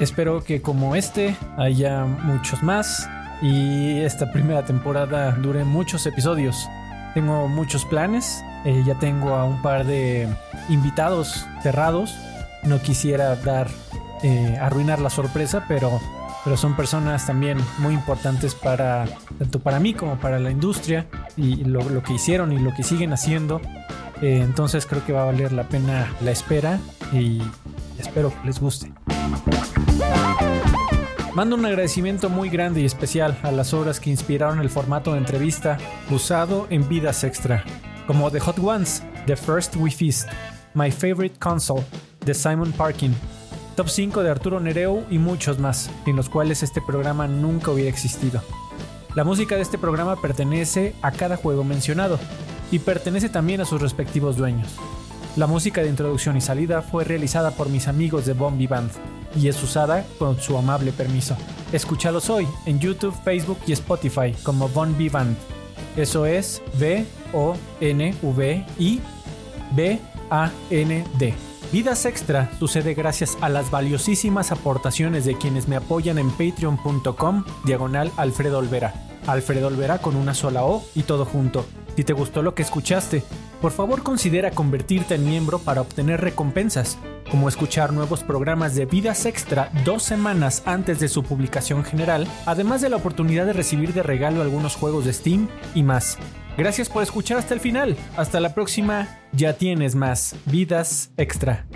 Espero que como este haya muchos más y esta primera temporada dure muchos episodios. Tengo muchos planes, eh, ya tengo a un par de invitados cerrados. No quisiera dar, eh, arruinar la sorpresa, pero pero son personas también muy importantes para tanto para mí como para la industria y lo, lo que hicieron y lo que siguen haciendo. Eh, entonces creo que va a valer la pena la espera y espero que les guste. Mando un agradecimiento muy grande y especial a las obras que inspiraron el formato de entrevista usado en Vidas Extra, como The Hot Ones, The First We Feast, My Favorite Console, de Simon Parkin, Top 5 de Arturo Nereu y muchos más, sin los cuales este programa nunca hubiera existido. La música de este programa pertenece a cada juego mencionado y pertenece también a sus respectivos dueños. La música de introducción y salida fue realizada por mis amigos de Bombi Band y es usada con su amable permiso. Escúchalos hoy en YouTube, Facebook y Spotify como Von B Band. Eso es V O N V I B A N D. Vidas Extra sucede gracias a las valiosísimas aportaciones de quienes me apoyan en patreon.com diagonal Alfredo Olvera. Alfredo Olvera con una sola O y todo junto. Si te gustó lo que escuchaste, por favor considera convertirte en miembro para obtener recompensas, como escuchar nuevos programas de Vidas Extra dos semanas antes de su publicación general, además de la oportunidad de recibir de regalo algunos juegos de Steam y más. Gracias por escuchar hasta el final. Hasta la próxima. Ya tienes más Vidas Extra.